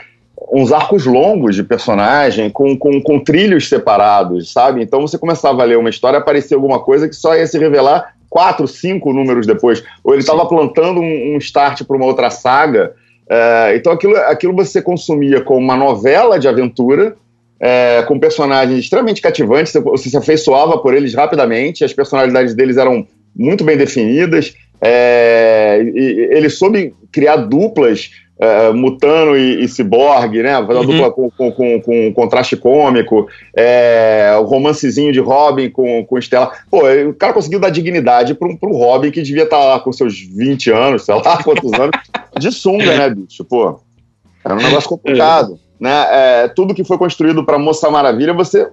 Speaker 4: uns arcos longos de personagem com, com, com trilhos separados, sabe? Então você começava a ler uma história, aparecia alguma coisa que só ia se revelar quatro, cinco números depois. Ou ele estava plantando um, um start para uma outra saga. Uh, então aquilo, aquilo você consumia como uma novela de aventura é, com personagens extremamente cativantes, você se afeiçoava por eles rapidamente, as personalidades deles eram muito bem definidas, é, e, ele soube criar duplas, é, Mutano e, e Cyborg, né? Fazer uma uhum. dupla com, com, com, com, contraste cômico, é, o romancezinho de Robin com, com Stella. Pô, o cara conseguiu dar dignidade para um Robin que devia estar tá lá com seus 20 anos, sei lá quantos anos, de sunga, né, bicho? Pô. Era um negócio complicado. né? É, tudo que foi construído para Moça Maravilha, você,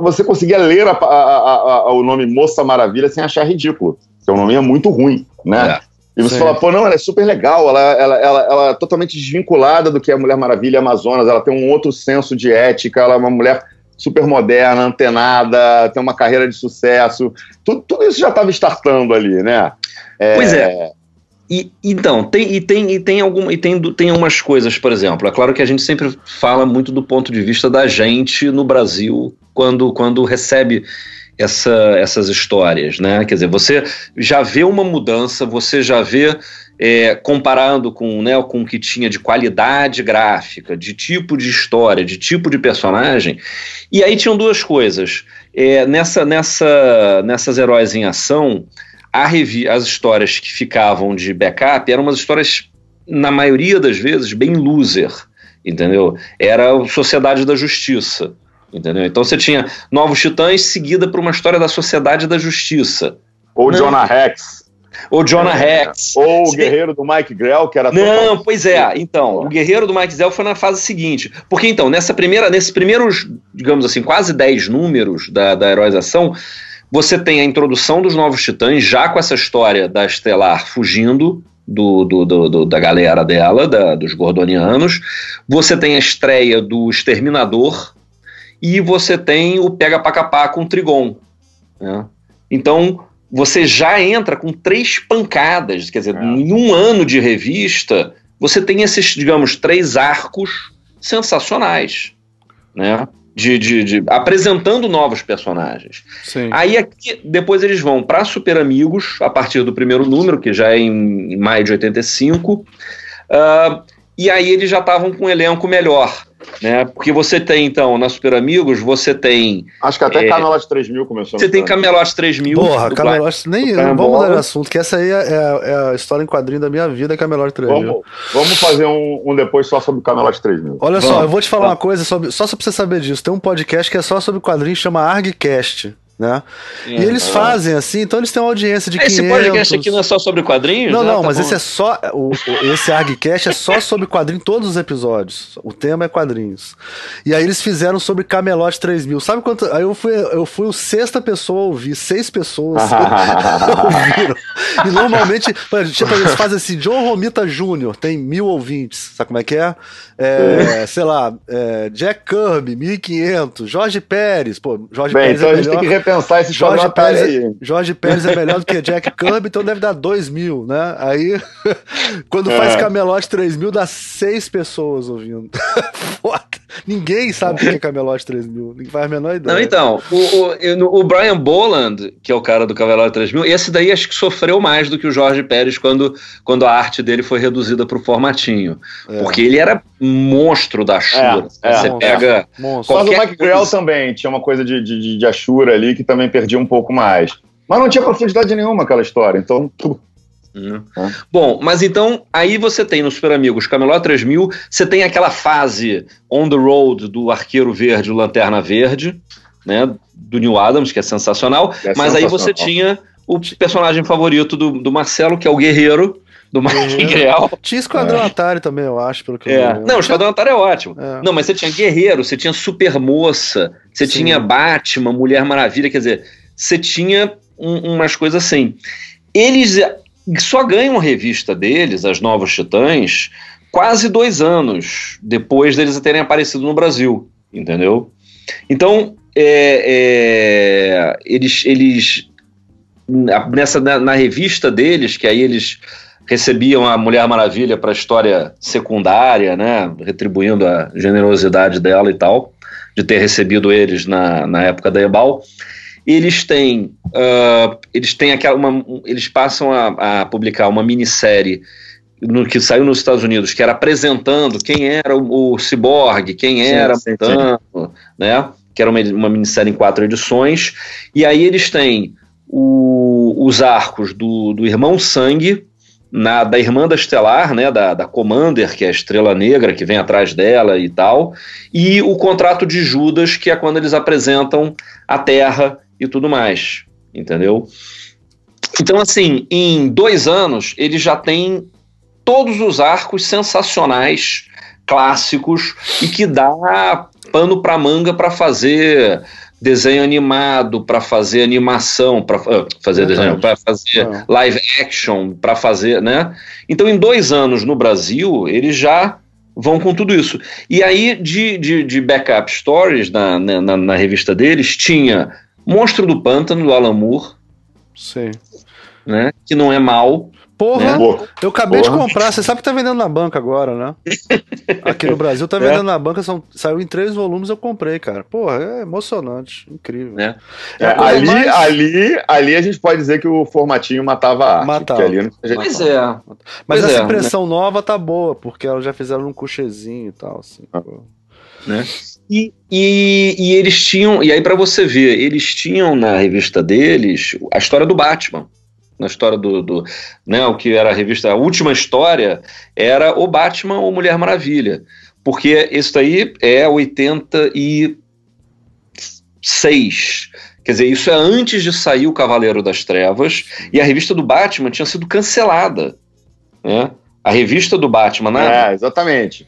Speaker 4: você conseguia ler a, a, a, o nome Moça Maravilha sem achar ridículo. Porque o nome é muito ruim, né? É. E você Sim. fala, pô, não, ela é super legal, ela, ela, ela, ela é totalmente desvinculada do que é a Mulher Maravilha Amazonas, ela tem um outro senso de ética, ela é uma mulher super moderna, antenada, tem uma carreira de sucesso. Tudo, tudo isso já estava startando ali, né?
Speaker 3: É... Pois é. E, então, tem, e, tem, e, tem, algum, e tem, tem umas coisas, por exemplo, é claro que a gente sempre fala muito do ponto de vista da gente no Brasil quando, quando recebe essa, essas histórias, né? Quer dizer, você já vê uma mudança, você já vê é, comparando com, né, com o que tinha de qualidade gráfica, de tipo de história, de tipo de personagem. E aí tinham duas coisas. É, nessa, nessa, nessas heróis em ação, as histórias que ficavam de backup eram umas histórias, na maioria das vezes, bem loser, entendeu? Era a Sociedade da Justiça. Entendeu? Então você tinha Novos Titãs seguida por uma história da Sociedade da Justiça.
Speaker 4: Ou Não. Jonah Rex.
Speaker 3: Ou Jonah é. Rex.
Speaker 4: Ou o guerreiro do Mike Grell, que era
Speaker 3: Não, pois é. Então, o guerreiro do Mike Grell foi na fase seguinte. Porque então, nessa primeira, nesses primeiros, digamos assim, quase 10 números da, da Heroização, você tem a introdução dos Novos Titãs, já com essa história da Estelar fugindo do, do, do, da galera dela, da, dos Gordonianos. Você tem a estreia do Exterminador, e você tem o pega para capar com o Trigon. Né? Então, você já entra com três pancadas, quer dizer, é. em um ano de revista, você tem esses, digamos, três arcos sensacionais, né? De, de, de apresentando novos personagens. Sim. Aí aqui, depois eles vão para Super Amigos, a partir do primeiro número, que já é em, em maio de 85, uh, ah, e aí eles já estavam com um elenco melhor. Né? Porque você tem, então, na Super Amigos, você tem.
Speaker 4: Acho que até é, Camelote 3000 começou.
Speaker 3: Você tem Camelote 3000.
Speaker 1: Porra, Camelote. Nem, não vamos mudar de assunto, que essa aí é, é, é, a história em quadrinho da minha vida, Camelote 3000.
Speaker 4: Vamos, vamos fazer um, um, depois só sobre Camelote 3000.
Speaker 1: Olha
Speaker 4: vamos,
Speaker 1: só, eu vou te falar vamos. uma coisa, sobre, só pra você saber disso. Tem um podcast que é só sobre quadrinhos, chama ArgCast né? E eles fazem assim, então eles têm uma audiência de esse 500...
Speaker 3: Esse podcast aqui não é só sobre quadrinhos?
Speaker 1: Não, né? não, tá mas bom. esse é só... O, esse ArgCast é só sobre quadrinhos, todos os episódios. O tema é quadrinhos. E aí eles fizeram sobre Camelot 3000. Sabe quanto... Aí eu fui, eu fui o sexta pessoa a ouvir, seis pessoas ouviram. E normalmente, tipo, eles fazem assim, John Romita Jr., tem mil ouvintes, sabe como é que é? é sei lá, é, Jack Kirby, 1500, Jorge Pérez, pô, Jorge
Speaker 4: Bem,
Speaker 1: Pérez
Speaker 4: então é a repensar esse
Speaker 1: Jorge Pérez, é- aí. Jorge Pérez é melhor do que Jack Kirby, então deve dar 2 mil, né? Aí, quando é. faz Camelote 3 mil, dá 6 pessoas ouvindo. Foda. Ninguém sabe o que é Camelote 3 mil, ninguém faz a menor ideia.
Speaker 3: Não, então, o, o, o Brian Boland, que é o cara do Camelote 3 mil, esse daí acho que sofreu mais do que o Jorge Pérez quando, quando a arte dele foi reduzida para o formatinho. É. Porque ele era monstro da Ashura. É, é, Você pega.
Speaker 4: Mas o Mike Grell também tinha uma coisa de, de, de Ashura ali que também perdia um pouco mais. Mas não tinha profundidade nenhuma aquela história, então.
Speaker 3: Hum. É. Bom, mas então aí você tem no Super Amigos Camelot 3000, você tem aquela fase on the road do Arqueiro Verde, o Lanterna Verde, né, do Neil Adams, que é sensacional, é mas sensacional. aí você tinha o personagem favorito do, do Marcelo, que é o Guerreiro, do Mike Grell.
Speaker 1: Tinha Esquadrão é. Atari também, eu acho, pelo que
Speaker 3: é. eu Não, o Esquadrão Atari é ótimo. É. Não, mas você tinha Guerreiro, você tinha Super Moça, você Sim. tinha Batman, Mulher Maravilha, quer dizer, você tinha um, umas coisas assim. Eles só ganham a revista deles, as Novos Titãs, quase dois anos depois deles terem aparecido no Brasil, entendeu? Então, é, é, eles, eles nessa na, na, revista deles, que aí eles recebiam a Mulher Maravilha para a história secundária, né, retribuindo a generosidade dela e tal, de ter recebido eles na, na época da Ebal. Eles têm, uh, eles têm aquela, uma, eles passam a, a, publicar uma minissérie no, que saiu nos Estados Unidos, que era apresentando quem era o, o Cyborg, quem era sim, sim. né, que era uma, uma minissérie em quatro edições, e aí eles têm o, os arcos do, do Irmão Sangue, na, da irmã da Estelar, né, da, da Commander, que é a estrela negra que vem atrás dela e tal, e o contrato de Judas, que é quando eles apresentam a Terra e tudo mais, entendeu? Então, assim, em dois anos, ele já tem todos os arcos sensacionais clássicos e que dá pano para manga para fazer desenho animado, para fazer animação, para uh, fazer é desenho, para fazer é. live action, para fazer, né? Então, em dois anos no Brasil, eles já vão com tudo isso. E aí, de, de, de backup stories na, na, na, revista deles, tinha Monstro do Pântano, do Alan Moore.
Speaker 1: Sim.
Speaker 3: Né, que não é mal,
Speaker 1: Porra, né? eu acabei Porra. de comprar. Você sabe que tá vendendo na banca agora, né? Aqui no Brasil tá vendendo é. na banca, são, saiu em três volumes, eu comprei, cara. Porra, é emocionante, incrível.
Speaker 4: É. é ali, mais... ali, ali a gente pode dizer que o formatinho matava a arte.
Speaker 3: Matava.
Speaker 4: Ali
Speaker 3: pois é.
Speaker 1: Mas
Speaker 3: pois
Speaker 1: essa
Speaker 3: é,
Speaker 1: impressão né? nova tá boa, porque elas já fizeram um cochezinho e tal, assim. Ah.
Speaker 3: Né? E, e, e eles tinham, e aí para você ver, eles tinham na revista deles a história do Batman na história do, do, né, o que era a revista, a última história era o Batman ou Mulher Maravilha, porque isso aí é 86. Quer dizer, isso é antes de sair o Cavaleiro das Trevas e a revista do Batman tinha sido cancelada, né? A revista do Batman,
Speaker 4: né? É, exatamente.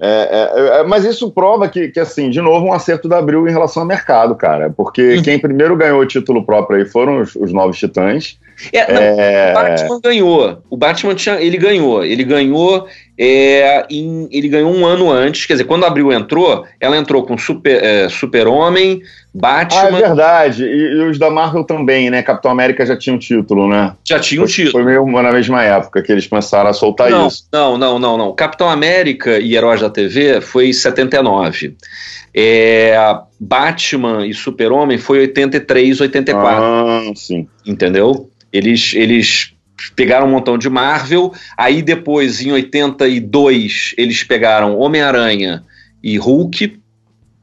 Speaker 4: É, é, é, mas isso prova que, que, assim, de novo, um acerto da Abril em relação ao mercado, cara. Porque uhum. quem primeiro ganhou o título próprio aí foram os, os Novos Titãs.
Speaker 3: É, não, é... O Batman ganhou. O Batman tinha, ele ganhou. Ele ganhou. É, em, ele ganhou um ano antes. Quer dizer, quando a Abril entrou, ela entrou com Super, é, Super Homem, Batman. Ah,
Speaker 4: é verdade. E, e, os da Marvel também, né? Capitão América já tinha um título, né?
Speaker 3: Já tinha um título.
Speaker 4: Foi meio na mesma época que eles começaram a soltar
Speaker 3: não,
Speaker 4: isso.
Speaker 3: Não, não, não, não. Capitão América e Heróis da TV foi em 79. É, Batman e Super-Homem foi 83, 84.
Speaker 4: Ah, sim.
Speaker 3: Entendeu? Eles, eles pegaram um montão de Marvel, aí depois, em 82, eles pegaram Homem-Aranha e Hulk,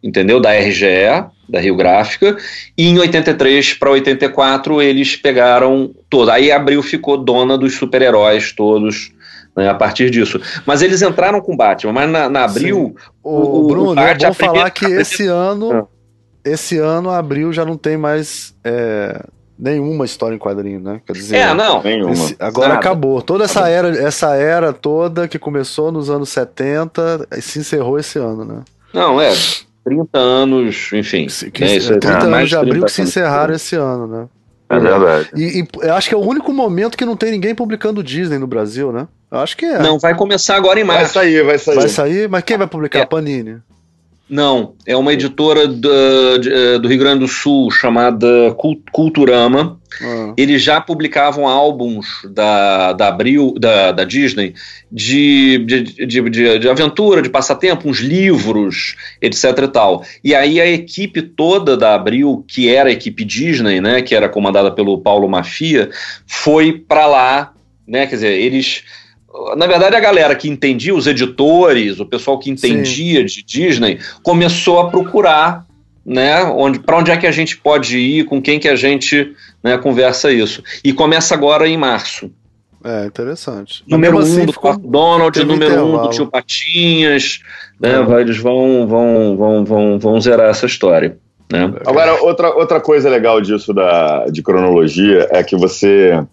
Speaker 3: entendeu? Da RGE, da Rio Gráfica, e em 83 para 84 eles pegaram todo. Aí Abril ficou dona dos super-heróis todos. Né, a partir disso. Mas eles entraram com Batman, mas na, na Abril.
Speaker 1: O, o, Bruno, o é bom falar que esse ano. Ah. Esse ano, Abril já não tem mais. É nenhuma história em quadrinho, né? Quer dizer,
Speaker 3: é, não.
Speaker 1: Esse, agora Nada. acabou. Toda essa era, essa era toda que começou nos anos 70 se encerrou esse ano, né?
Speaker 3: Não, é. 30 anos, enfim.
Speaker 1: Que, né, 30 é, anos de abril que se encerraram esse ano, né?
Speaker 4: É verdade.
Speaker 1: E, e, eu acho que é o único momento que não tem ninguém publicando Disney no Brasil, né? Eu acho que é.
Speaker 3: Não, vai começar agora em março.
Speaker 4: Vai sair, vai sair.
Speaker 1: Vai sair? Mas quem vai publicar? É. Panini.
Speaker 3: Não, é uma editora do, de, eh, do Rio Grande do Sul chamada Culturama. Ah. Eles já publicavam álbuns da, da Abril, da, da Disney, de, de, de, de, de aventura, de passatempo, uns livros, etc e tal. E aí a equipe toda da Abril, que era a equipe Disney, né, que era comandada pelo Paulo Mafia, foi para lá, né, quer dizer, eles na verdade, a galera que entendia, os editores, o pessoal que entendia Sim. de Disney, começou a procurar né, onde, para onde é que a gente pode ir, com quem que a gente né, conversa isso. E começa agora em março.
Speaker 1: É, interessante.
Speaker 3: Número 1 assim, um do Pato Donald, número 1 um do Tio Patinhas, né, é. eles vão, vão, vão, vão, vão zerar essa história. Né?
Speaker 4: Agora, outra, outra coisa legal disso da, de cronologia é que você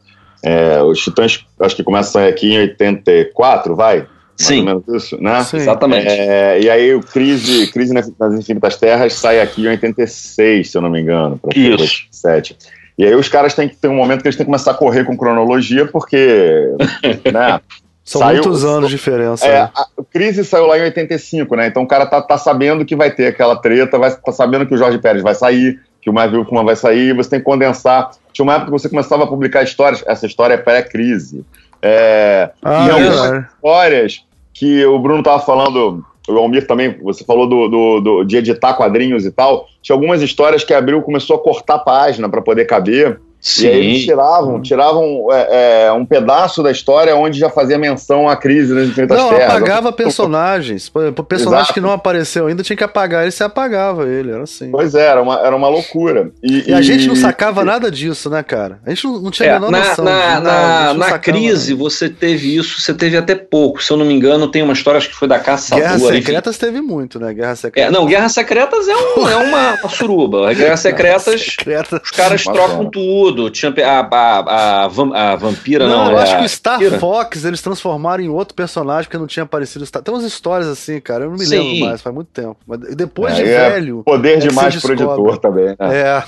Speaker 4: é, os Titãs, acho que começam aqui em 84, vai?
Speaker 3: Sim.
Speaker 4: Mais ou menos isso, né?
Speaker 3: Sim. Exatamente.
Speaker 4: É, e aí o Crise, Crise nas Infinitas Terras sai aqui em 86, se eu não me engano.
Speaker 3: Isso.
Speaker 4: 87. E aí os caras têm que ter um momento que eles têm que começar a correr com cronologia, porque, né?
Speaker 1: São saiu, muitos anos de diferença.
Speaker 4: É, né? a Crise saiu lá em 85, né? Então o cara tá, tá sabendo que vai ter aquela treta, vai, tá sabendo que o Jorge Pérez vai sair, que o Marvel Kuma vai sair, você tem que condensar. Tinha uma época que você começava a publicar histórias, essa história é pré-crise. É,
Speaker 1: ah,
Speaker 4: e algumas histórias que o Bruno estava falando, o Almir também, você falou do, do, do, de editar quadrinhos e tal. Tinha algumas histórias que abriu começou a cortar página para poder caber. Sim. E aí eles tiravam, tiravam é, é, um pedaço da história onde já fazia menção à crise nas Infinitas
Speaker 1: não,
Speaker 4: Terras.
Speaker 1: apagava personagens. O personagem Exato. que não apareceu ainda tinha que apagar ele, você apagava ele, era assim.
Speaker 4: Pois é, era uma, era uma loucura.
Speaker 1: E, e a gente não sacava e... nada disso, né, cara? A gente não, não tinha
Speaker 3: é,
Speaker 1: a menor
Speaker 3: na,
Speaker 1: noção.
Speaker 3: Na, na, na crise, nada. você teve isso, você teve até pouco. Se eu não me engano, tem uma história, acho que foi da Caçadora.
Speaker 1: Guerras Secretas enfim. teve muito, né? Guerras
Speaker 3: Secretas. É, não, Guerras Secretas é, um, é uma, uma suruba. Guerras Secretas, os caras trocam tudo tudo. Tinha a, a, a, a vampira, não.
Speaker 1: Não, eu acho que o Star vampira. Fox eles transformaram em outro personagem porque não tinha aparecido. Tem umas histórias assim, cara. Eu não me Sim. lembro mais, faz muito tempo. Mas depois é, de é velho.
Speaker 4: Poder é demais pro editor também. Né?
Speaker 1: É.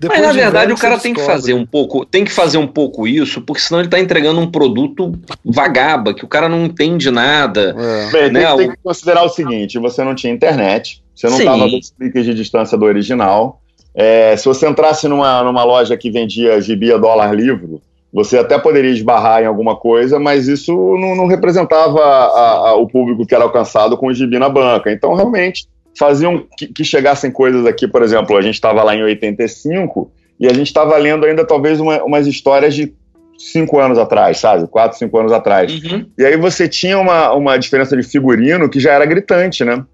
Speaker 3: Mas na verdade o cara tem que fazer um pouco, tem que fazer um pouco isso, porque senão ele tá entregando um produto vagaba, que o cara não entende nada.
Speaker 4: É. Bem, né? tem, tem, que considerar o seguinte: você não tinha internet, você não estava dois cliques de distância do original. É, se você entrasse numa, numa loja que vendia gibi a dólar livro, você até poderia esbarrar em alguma coisa, mas isso não, não representava a, a, o público que era alcançado com o gibi na banca. Então, realmente, faziam que, que chegassem coisas aqui, por exemplo, a gente estava lá em 85 e a gente estava lendo ainda talvez uma, umas histórias de cinco anos atrás, sabe? Quatro, cinco anos atrás. Uhum. E aí você tinha uma, uma diferença de figurino que já era gritante, né?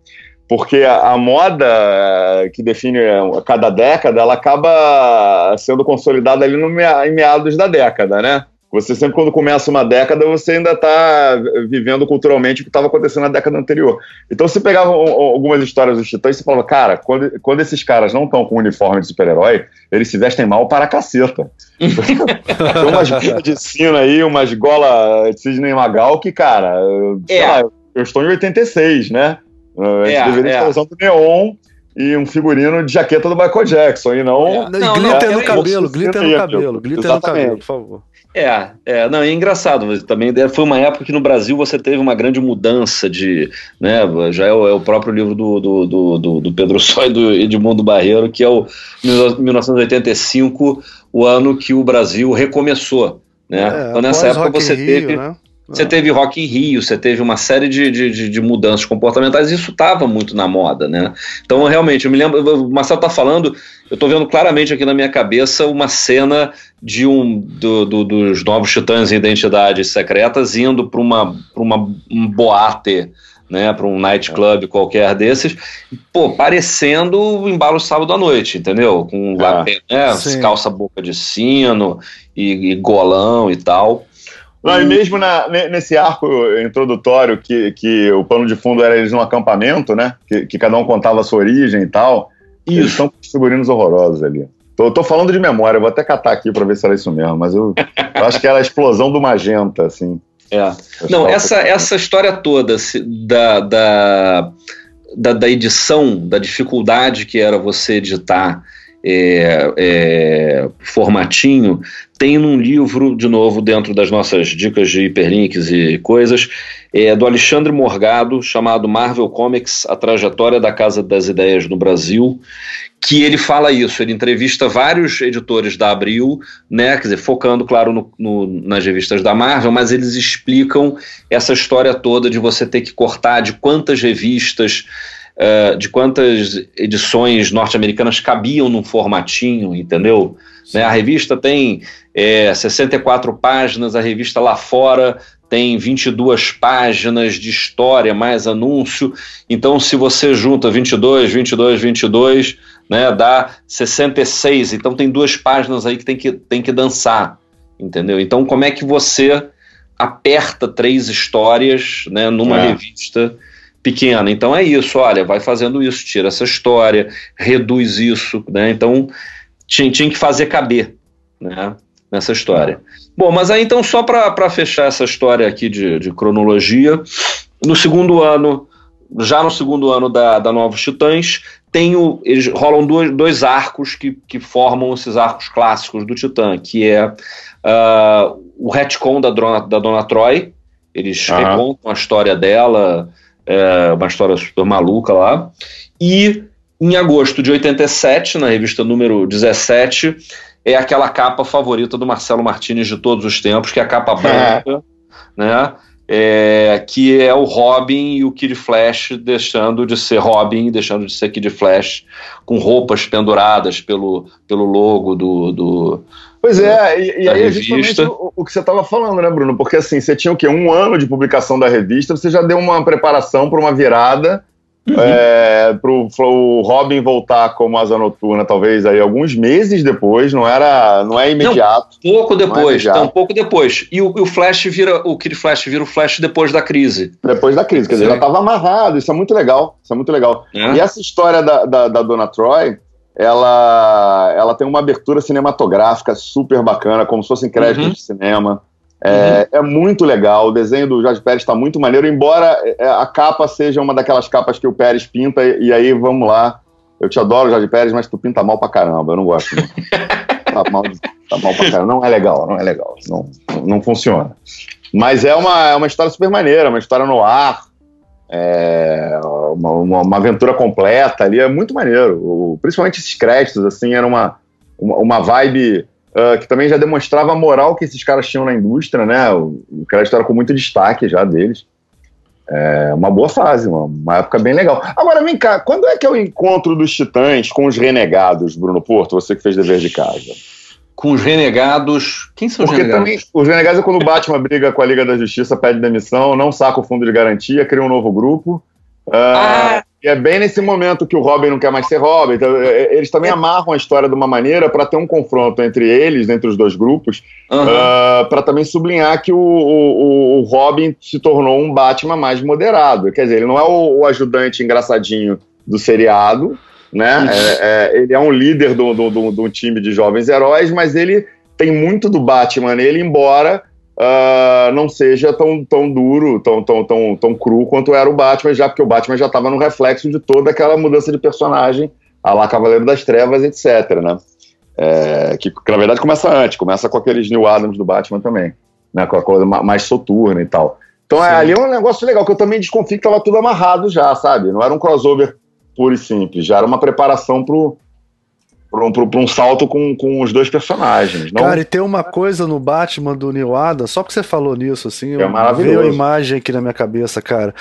Speaker 4: Porque a, a, moda eh, que define eh, cada década, ela acaba sendo consolidada ali no, em meados da década, né? Você sempre, quando começa uma década, você ainda está vivendo culturalmente o que estava acontecendo na década anterior. Então, você pegava algumas histórias dos titãs e você falava, cara, quando, quando esses caras não estão com uniforme de super-herói, eles se vestem mal para a caceta. Tem umas golas de sina aí, umas gola de Sidney Magal que, cara, é. lá, eu estou em 86, né? A gente é, deveria é. estar usando neon e um figurino de jaqueta do Michael Jackson, e não. É.
Speaker 1: não glitter no cabelo, glitter no cabelo, glitter no cabelo, por favor.
Speaker 3: É, é, não, é engraçado, mas também foi uma época que no Brasil você teve uma grande mudança de, né, já é o, é o próprio livro do, do, do, do Pedro Só e do Edmundo Barreiro, que é o 1985, o ano que o Brasil recomeçou, né, é, então nessa época você Rio, teve... Né? Você teve Rock em Rio, você teve uma série de, de, de mudanças comportamentais, isso estava muito na moda, né? Então, realmente, eu me lembro, o Marcelo está falando, eu estou vendo claramente aqui na minha cabeça uma cena de um do, do, dos novos titãs em identidades secretas indo para uma, uma um boate, né, para um nightclub qualquer desses, pô, parecendo o embalo sábado à noite, entendeu? Com é, né, calça boca de sino e, e golão e tal.
Speaker 4: Não, e mesmo na, nesse arco introdutório, que, que o pano de fundo era eles num acampamento, né? Que, que cada um contava a sua origem e tal. Isso. Eles são figurinos horrorosos ali. Tô, tô falando de memória, vou até catar aqui para ver se era isso mesmo, mas eu, eu acho que era a explosão do magenta, assim.
Speaker 3: É. Não, essa, essa história toda da, da, da, da edição, da dificuldade que era você editar é, é, formatinho, tem num livro, de novo, dentro das nossas dicas de hiperlinks e coisas, é, do Alexandre Morgado, chamado Marvel Comics, A Trajetória da Casa das Ideias no Brasil, que ele fala isso, ele entrevista vários editores da Abril, né, quer dizer, focando, claro, no, no, nas revistas da Marvel, mas eles explicam essa história toda de você ter que cortar de quantas revistas uh, de quantas edições norte-americanas cabiam num formatinho, entendeu? Né, a revista tem é, 64 páginas, a revista lá fora tem 22 páginas de história, mais anúncio. Então, se você junta 22, 22, 22, né, dá 66. Então, tem duas páginas aí que tem que, tem que dançar, entendeu? Então, como é que você aperta três histórias né, numa é. revista pequena. Então é isso, olha, vai fazendo isso, tira essa história, reduz isso, né? Então tinha, tinha que fazer caber, né? Nessa história. Bom, mas aí então, só para fechar essa história aqui de, de cronologia, no segundo ano, já no segundo ano da, da Novos Titãs, tem o, eles rolam dois, dois arcos que, que formam esses arcos clássicos do Titã, que é uh, o retcon da, Dona, da Dona Troy, eles uhum. recontam a história dela, é, uma história super maluca lá. E em agosto de 87, na revista número 17, é aquela capa favorita do Marcelo Martinez de todos os tempos, que é a capa branca, é. né? É, que é o Robin e o Kid Flash deixando de ser Robin, deixando de ser Kid Flash, com roupas penduradas pelo, pelo logo do, do,
Speaker 4: Pois é, e, e aí é justamente o, o, que você estava falando, né, Bruno? Porque assim, você tinha o quê? Um ano de publicação da revista, você já deu uma preparação para uma virada, uhum. é, para o Robin voltar como asa noturna, talvez aí alguns meses depois, não era, não é imediato.
Speaker 3: Não, pouco é depois, é então, pouco depois. E o, o, Flash vira, o Kid Flash vira o Flash depois da crise.
Speaker 4: Depois da crise, quer dizer, já estava amarrado, isso é muito legal, isso é muito legal. É. E essa história da, da, da Dona Troy ela, ela tem uma abertura cinematográfica super bacana, como se fossem créditos uhum. de cinema. É, uhum. é, muito legal, o desenho do Jorge Pérez está muito maneiro, embora é, a capa seja uma daquelas capas que o Pérez pinta, e, e aí vamos lá. Eu te adoro, Jorge Pérez, mas tu pinta mal pra caramba, eu não gosto. tá, mal, tá mal pra caramba. Não é legal, não é legal. Não, não funciona. Mas é uma, é uma história super maneira, uma história no ar, é, uma, uma, uma, aventura completa ali, é muito maneiro. O, principalmente esses créditos, assim, era uma, uma, uma vibe uh, que também já demonstrava a moral que esses caras tinham na indústria, né? O, o crédito era com muito destaque já deles. É uma boa fase, uma, uma, época bem legal. Agora, vem cá, quando é que é o encontro dos titãs com os renegados, Bruno Porto? Você que fez dever de casa.
Speaker 3: Com os renegados. Quem são os
Speaker 4: Porque
Speaker 3: renegados?
Speaker 4: Também, os renegados é quando o Batman briga com a Liga da Justiça, pede demissão, não saca o fundo de garantia, cria um novo grupo. Uh, ah. E é bem nesse momento que o Robin não quer mais ser Robin. Então, é, é, eles também amarram a história de uma maneira para ter um confronto entre eles, entre os dois grupos, uhum. uh, para também sublinhar que o, o, o, Robin se tornou um Batman mais moderado. Quer dizer, ele não é o, o ajudante engraçadinho do seriado, né? É, é, ele é um líder do, do, do, do time de jovens heróis, mas ele tem muito do Batman nele, embora uh, não seja tão, tão duro, tão, tão, tão, tão cru quanto era o Batman, já porque o Batman já estava no reflexo de toda aquela mudança de personagem, a lá Cavaleiro das Trevas, etc. Né? É, que, que, na verdade começa antes, começa com aqueles New Adams do Batman também, né? com a coisa mais soturna e tal. Então é, ali é um negócio legal, que eu também desconfio que estava tudo amarrado já, sabe? Não era um crossover puro e simples, já era uma preparação pro, para um, um, salto com, com os dois personagens.
Speaker 1: Não... Cara, e tem uma coisa no Batman do Neil Adams, só que você falou nisso, assim,
Speaker 4: é maravilhoso.
Speaker 1: veio a imagem aqui na minha cabeça, cara.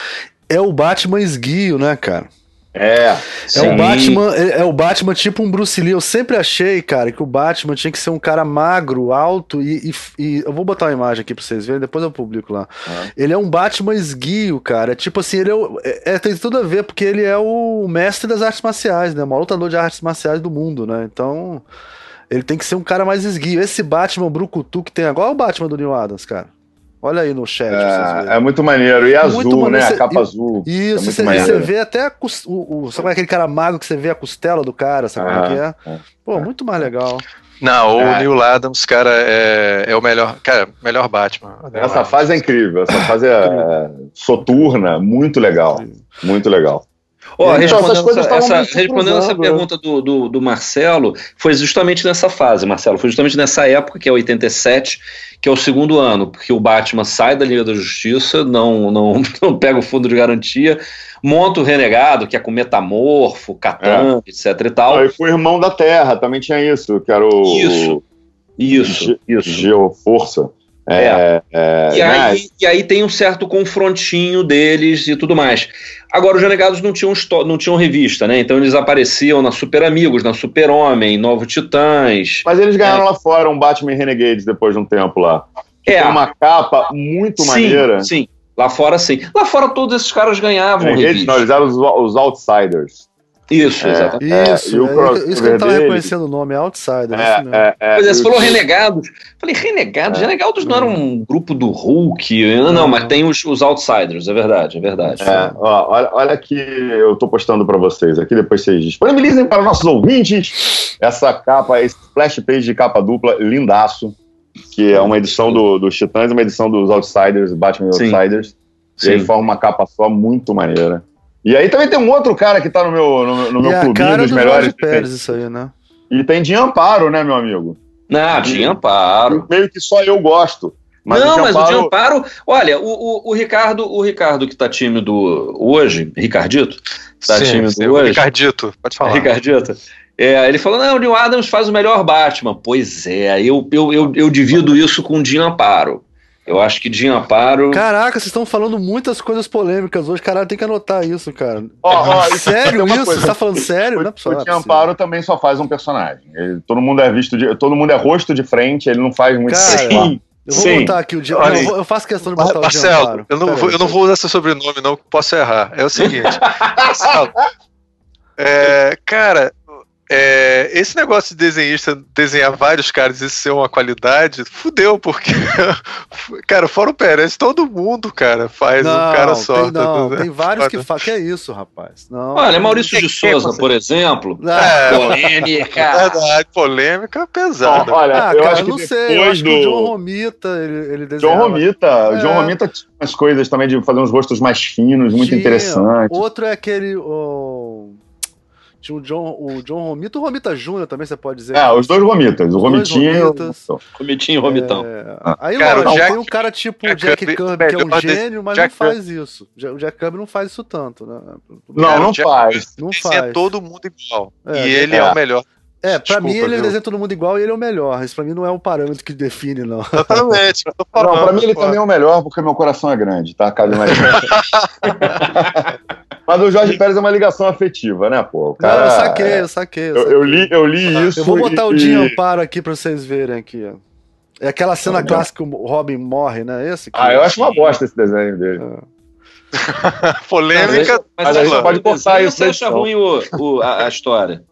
Speaker 1: É o Batman esguio, né, cara?
Speaker 4: É.
Speaker 1: É o Batman, é, é, o Batman tipo um Bruce Lee. Eu sempre achei, cara, que o Batman tinha que ser um cara magro, alto e, e, e eu vou botar uma imagem aqui pra vocês verem, depois eu publico lá. Uhum. Ele é um Batman esguio, cara. Tipo assim, ele é, é, é, tem tudo a ver porque ele é o mestre das artes marciais, né? O maior lutador de artes marciais do mundo, né? Então, ele tem que ser um cara mais esguio. Esse Batman Brucutu que tem agora é o Batman do New Adams, cara. Olha aí no chat.
Speaker 4: É, é muito maneiro. E azul, né? Cê, a capa azul.
Speaker 1: Isso,
Speaker 4: você
Speaker 1: é vê até a, o, o, sabe é aquele cara magro que você vê a costela do cara, sabe como é que é? é? Pô, muito mais legal.
Speaker 2: Não, o é. Neil Adams, cara, é, é o melhor, cara, melhor Batman.
Speaker 4: Essa fase é incrível, essa fase é, é soturna, muito legal, muito legal.
Speaker 3: Ó, respondendo, essa, essa, respondendo essa pergunta do, do, do, Marcelo, foi justamente nessa fase, Marcelo, foi justamente nessa época, que é 87, que é o segundo ano, porque o Batman sai da Liga da Justiça, não, não, não pega o fundo de garantia, monta o Renegado, que é com Metamorfo, Catan, é. etc e tal.
Speaker 4: E foi Irmão da Terra, também tinha isso, que era o...
Speaker 3: Isso, isso, isso.
Speaker 4: Geoforça.
Speaker 3: É, é, é, e, aí, e, aí, tem um certo confrontinho deles e tudo mais. Agora, os Renegados não tinham, não tinham revista, né? Então eles apareciam na Super Amigos, na Super Homem, Novo Titãs.
Speaker 4: Mas eles ganharam é. lá fora um Batman Renegades depois de um tempo lá. É. Tem uma capa muito
Speaker 3: sim,
Speaker 4: maneira.
Speaker 3: Sim, lá fora sim. Lá fora todos esses caras ganhavam
Speaker 4: Renegades, Não, eles eram os, os Outsiders.
Speaker 3: Isso, é, exatamente.
Speaker 1: Isso, é, é, isso que eu não tava reconhecendo o nome, Outsider.
Speaker 4: É, é, é,
Speaker 3: pois é, você falou Renegados. Falei, Renegados? É. Renegados não era um grupo do Hulk? Não, não mas tem os, os Outsiders, é verdade, é verdade.
Speaker 4: É, ó, olha, olha que eu tô postando para vocês aqui, depois vocês disponibilizem para nossos ouvintes essa capa, esse splash page de capa dupla, lindaço, que é uma edição do, dos Titãs, uma edição dos Outsiders, Batman Sim. Outsiders. Sim. E aí forma uma capa só muito maneira. E aí também tem um outro cara que tá no meu, no, no meu
Speaker 1: e clubinho dos do melhores. Pérez, isso aí, né?
Speaker 4: E tem de Amparo, né, meu amigo?
Speaker 3: Não, de Amparo.
Speaker 4: Meio que só eu gosto.
Speaker 3: Mas não, o mas o de Amparo. Olha, o, o, o, Ricardo, o Ricardo que tá tímido hoje, Ricardito,
Speaker 2: tá sim, tímido sim, hoje. Ricardito, pode falar.
Speaker 3: Ricardito. É, ele falou: não, o Neil Adams faz o melhor Batman. Pois é, eu, eu, eu, eu divido isso com o de Amparo. Eu acho que de Amparo.
Speaker 1: Caraca, vocês estão falando muitas coisas polêmicas hoje. Caralho, tem que anotar isso, cara.
Speaker 4: Ó, ó,
Speaker 1: sério isso? Coisa. Você tá falando sério?
Speaker 4: O, não é o de Amparo também só faz um personagem. Ele, todo mundo é visto de. Todo mundo é rosto de frente, ele não faz muito.
Speaker 1: Cara, Sim. Eu vou Sim. botar aqui o dia. Eu, eu, faço questão de botar
Speaker 2: Marcelo, o Marcelo, eu não, vou, eu não vou usar seu sobrenome, não, posso errar. É o seguinte. Marcelo, é, cara, é, esse negócio de desenhista desenhar vários caras e ser uma qualidade, fudeu, porque, cara, fora o Pérez, todo mundo, cara, faz
Speaker 1: não,
Speaker 2: um cara só.
Speaker 1: Tem, não, tem vários que fazem. Que é isso, rapaz? Não,
Speaker 3: Olha, Maurício de Souza, por exemplo.
Speaker 2: É, polêmica. Verdade, polêmica pesada.
Speaker 4: Olha,
Speaker 1: ah,
Speaker 4: eu
Speaker 1: cara,
Speaker 4: acho que
Speaker 1: não sei. Eu acho
Speaker 4: do...
Speaker 1: que o John Romita, ele, ele
Speaker 4: John Romita.
Speaker 1: É.
Speaker 4: O John Romita tinha umas coisas também de fazer uns rostos mais finos, muito
Speaker 1: Tinha.
Speaker 4: interessantes.
Speaker 1: Outro é aquele. o- Tinha o John, o John Romita, o Romita Júnior também, você pode dizer.
Speaker 4: É, os dois Romitas. O Romitinho e o...
Speaker 1: Romitas.
Speaker 3: Comitinho e Romitão.
Speaker 1: É. Aí,
Speaker 2: Cara, o
Speaker 1: lógico,
Speaker 2: Jack-
Speaker 1: tem um cara tipo o
Speaker 2: Jack
Speaker 1: Jack
Speaker 2: Kirby,
Speaker 1: que é um gênio, mas
Speaker 2: Jack
Speaker 1: não faz isso. O Jack Kirby não faz isso tanto, né?
Speaker 4: Não,
Speaker 2: Cara,
Speaker 4: não
Speaker 2: Jack
Speaker 4: faz.
Speaker 1: Não
Speaker 2: Desenha
Speaker 1: faz.
Speaker 2: todo mundo igual.
Speaker 1: É,
Speaker 2: e ele é.
Speaker 4: é.
Speaker 2: o melhor.
Speaker 1: É, pra
Speaker 2: Desculpa,
Speaker 1: mim ele
Speaker 2: viu?
Speaker 1: desenha todo mundo igual e ele é o melhor. Isso pra mim não é um parâmetro que define, não.
Speaker 2: Exatamente. eu tô
Speaker 4: Não,
Speaker 2: falando,
Speaker 4: pra mim ele
Speaker 2: pô.
Speaker 4: também é o melhor porque meu coração é grande, tá? Cabe mais. Mas o Jorge Pérez é uma ligação afetiva, né, pô? O cara,
Speaker 1: não, eu saquei, eu saquei. Eu,
Speaker 4: Eu,
Speaker 1: saquei.
Speaker 4: eu li, eu li isso.
Speaker 1: Eu vou botar o
Speaker 4: e-
Speaker 1: Dinho Amparo aqui pra vocês verem aqui, ó. É aquela cena
Speaker 4: Tá bom.
Speaker 1: clássica que o Robin morre, né? Esse aqui.
Speaker 4: Ah, eu acho uma bosta esse desenho dele.
Speaker 2: Polêmica.
Speaker 4: Mas a gente
Speaker 2: dupla.
Speaker 4: pode cortar isso
Speaker 3: Você acha ruim o, o- a, a história?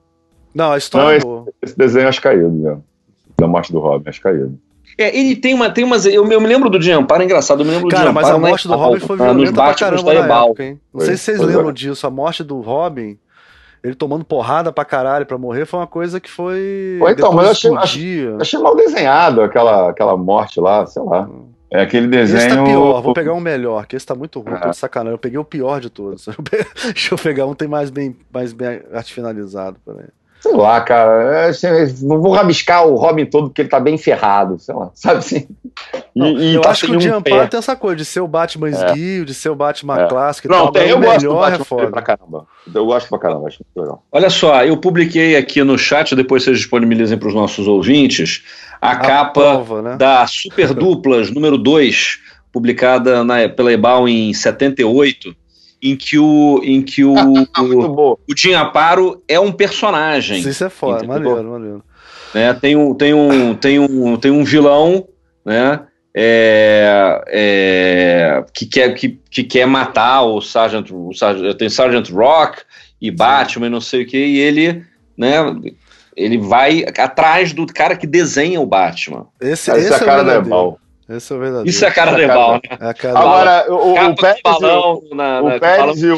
Speaker 1: Não, a história
Speaker 4: Não,
Speaker 1: é
Speaker 4: esse-. Esse desenho eu acho caído, né? Da morte do Robin, acho caído.
Speaker 3: É, ele tem uma. Tem umas, eu, eu me lembro do Jim Amparo, é engraçado, eu me lembro do
Speaker 1: Cara,
Speaker 3: Jim
Speaker 1: mas
Speaker 3: Amparo.
Speaker 1: a morte do Robin foi violenta pra caramba
Speaker 3: da
Speaker 1: na época, hein? Não sei se vocês lembram disso. A morte do Robin, ele tomando porrada pra caralho pra morrer, foi uma coisa que foi...
Speaker 4: Pô, então, mas eu achei-
Speaker 1: explodia.
Speaker 4: Achei mal desenhado aquela, aquela morte lá, sei lá. É aquele desenho.
Speaker 1: Esse tá pior, vou pegar um melhor, que esse tá muito ruim,
Speaker 4: Ah.
Speaker 1: de sacanagem. Eu peguei o pior de todos. Deixa eu pegar um tem mais bem, mais bem finalizado. Peraí.
Speaker 4: Sei lá, cara. é, não vou rabiscar o Robin todo porque ele tá bem ferrado, sei lá. Sabe assim? E,
Speaker 1: Não,
Speaker 4: e
Speaker 1: eu
Speaker 4: tá
Speaker 1: acho que o
Speaker 4: um pé.
Speaker 1: Amparo tem essa coisa de ser o Batman esguio, de ser o Batman
Speaker 4: É.
Speaker 1: clássico e
Speaker 4: Não,
Speaker 1: tal.
Speaker 4: tem, eu
Speaker 1: o
Speaker 4: gosto do
Speaker 1: é
Speaker 4: Batman
Speaker 1: foda.
Speaker 4: pra caramba. Eu gosto pra caramba, acho legal.
Speaker 3: Olha só, eu publiquei aqui no chat, depois vocês disponibilizem para os nossos ouvintes, a,
Speaker 1: A
Speaker 3: capa
Speaker 1: prova, né?
Speaker 3: da Super Duplas número 2, publicada na, pela Ebal em 78, em que o, em que o,
Speaker 4: Muito
Speaker 3: o,
Speaker 4: bom.
Speaker 3: o Jim Aparo é um personagem.
Speaker 1: Isso é foda,
Speaker 3: Entendeu?
Speaker 1: maneiro, maneiro.
Speaker 3: né? Tem um, tem um, tem um, tem um vilão, né? é, é, que, quer, que, que quer matar o Sargent, o Sargent, tem Sargent Rock e Batman e não sei o que, e ele, né? Ele vai atrás do cara que desenha o Batman.
Speaker 1: Esse,
Speaker 4: Essa
Speaker 1: esse
Speaker 4: é cara
Speaker 1: o
Speaker 4: da
Speaker 1: verdadeiro. Esse é o verdadeiro.
Speaker 3: Isso é a cara de
Speaker 4: é
Speaker 3: Ebal, né?
Speaker 1: É cara
Speaker 4: Agora, o, o, o Pérez,
Speaker 3: balão na,
Speaker 4: o
Speaker 3: na, com balão
Speaker 4: Pérez e
Speaker 3: de
Speaker 4: o.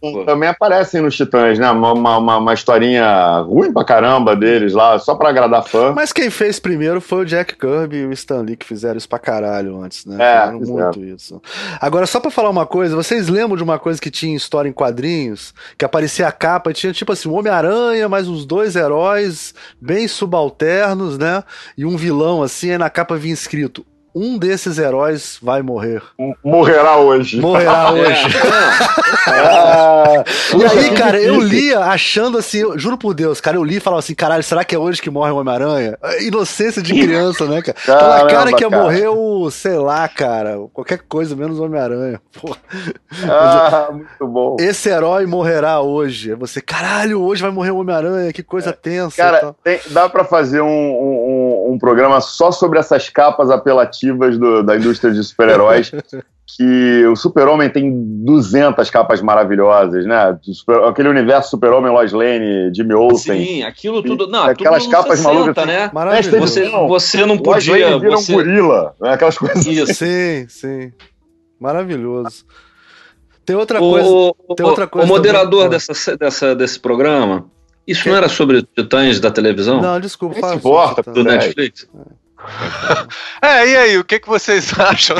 Speaker 4: Vulcan também aparecem nos Titãs, né? Uma, uma, uma- historinha ruim pra caramba deles lá, só pra agradar fã.
Speaker 1: Mas quem fez primeiro foi o Jack Kirby e o Stan Lee, que fizeram isso pra caralho antes, né?
Speaker 4: É,
Speaker 1: fizeram muito isso. Agora, só pra falar uma coisa, vocês lembram de uma coisa que tinha em história em quadrinhos? Que aparecia a capa e tinha tipo assim, um Homem-Aranha, mais uns dois heróis bem subalternos, né? E um vilão assim, aí na capa vinha escrito. Um desses heróis vai morrer.
Speaker 4: Morrerá hoje.
Speaker 1: Morrerá hoje.
Speaker 3: É,
Speaker 4: Ah,
Speaker 1: E aí, cara, eu lia achando assim, eu juro por Deus, cara, eu li e falava assim, caralho, será que é hoje que morre o Homem-Aranha? Inocência de criança, né, cara? Na
Speaker 4: Caramba,
Speaker 1: cara que ia
Speaker 4: cara.
Speaker 1: morrer o, sei lá, cara, qualquer coisa menos o Homem-Aranha. Pô,
Speaker 4: Ah, muito bom.
Speaker 1: Esse herói morrerá hoje. Aí você, caralho, hoje vai morrer o Homem-Aranha, que coisa tensa. e
Speaker 4: Cara, tem- dá pra fazer um, um, um programa só sobre essas capas apelativas do- da indústria de super-heróis. que o Super-Homem tem 200 capas maravilhosas, né? Super- aquele universo Super-Homem, Lois Lane, Jimmy Olsen.
Speaker 3: Sim, aquilo tudo. Não,
Speaker 4: Aquelas
Speaker 3: tudo
Speaker 4: capas
Speaker 3: 60,
Speaker 4: malucas, assim.
Speaker 3: né?
Speaker 1: Maravilhoso.
Speaker 3: Você, você não
Speaker 4: Lois
Speaker 3: podia.
Speaker 4: Lane vira
Speaker 3: Você...
Speaker 4: um gorila, né? aquelas coisas.
Speaker 3: Isso.
Speaker 1: Sim, sim. Maravilhoso. Tem outra
Speaker 3: O,
Speaker 1: coisa.
Speaker 3: o-
Speaker 1: tem outra
Speaker 3: o
Speaker 1: coisa
Speaker 3: moderador
Speaker 1: também.
Speaker 3: dessa, dessa, desse programa, isso
Speaker 1: Que-
Speaker 3: não era sobre titãs da televisão?
Speaker 1: Não, desculpa,
Speaker 4: se importa,
Speaker 3: do. Netflix?
Speaker 2: É, e aí, o que, que vocês acham?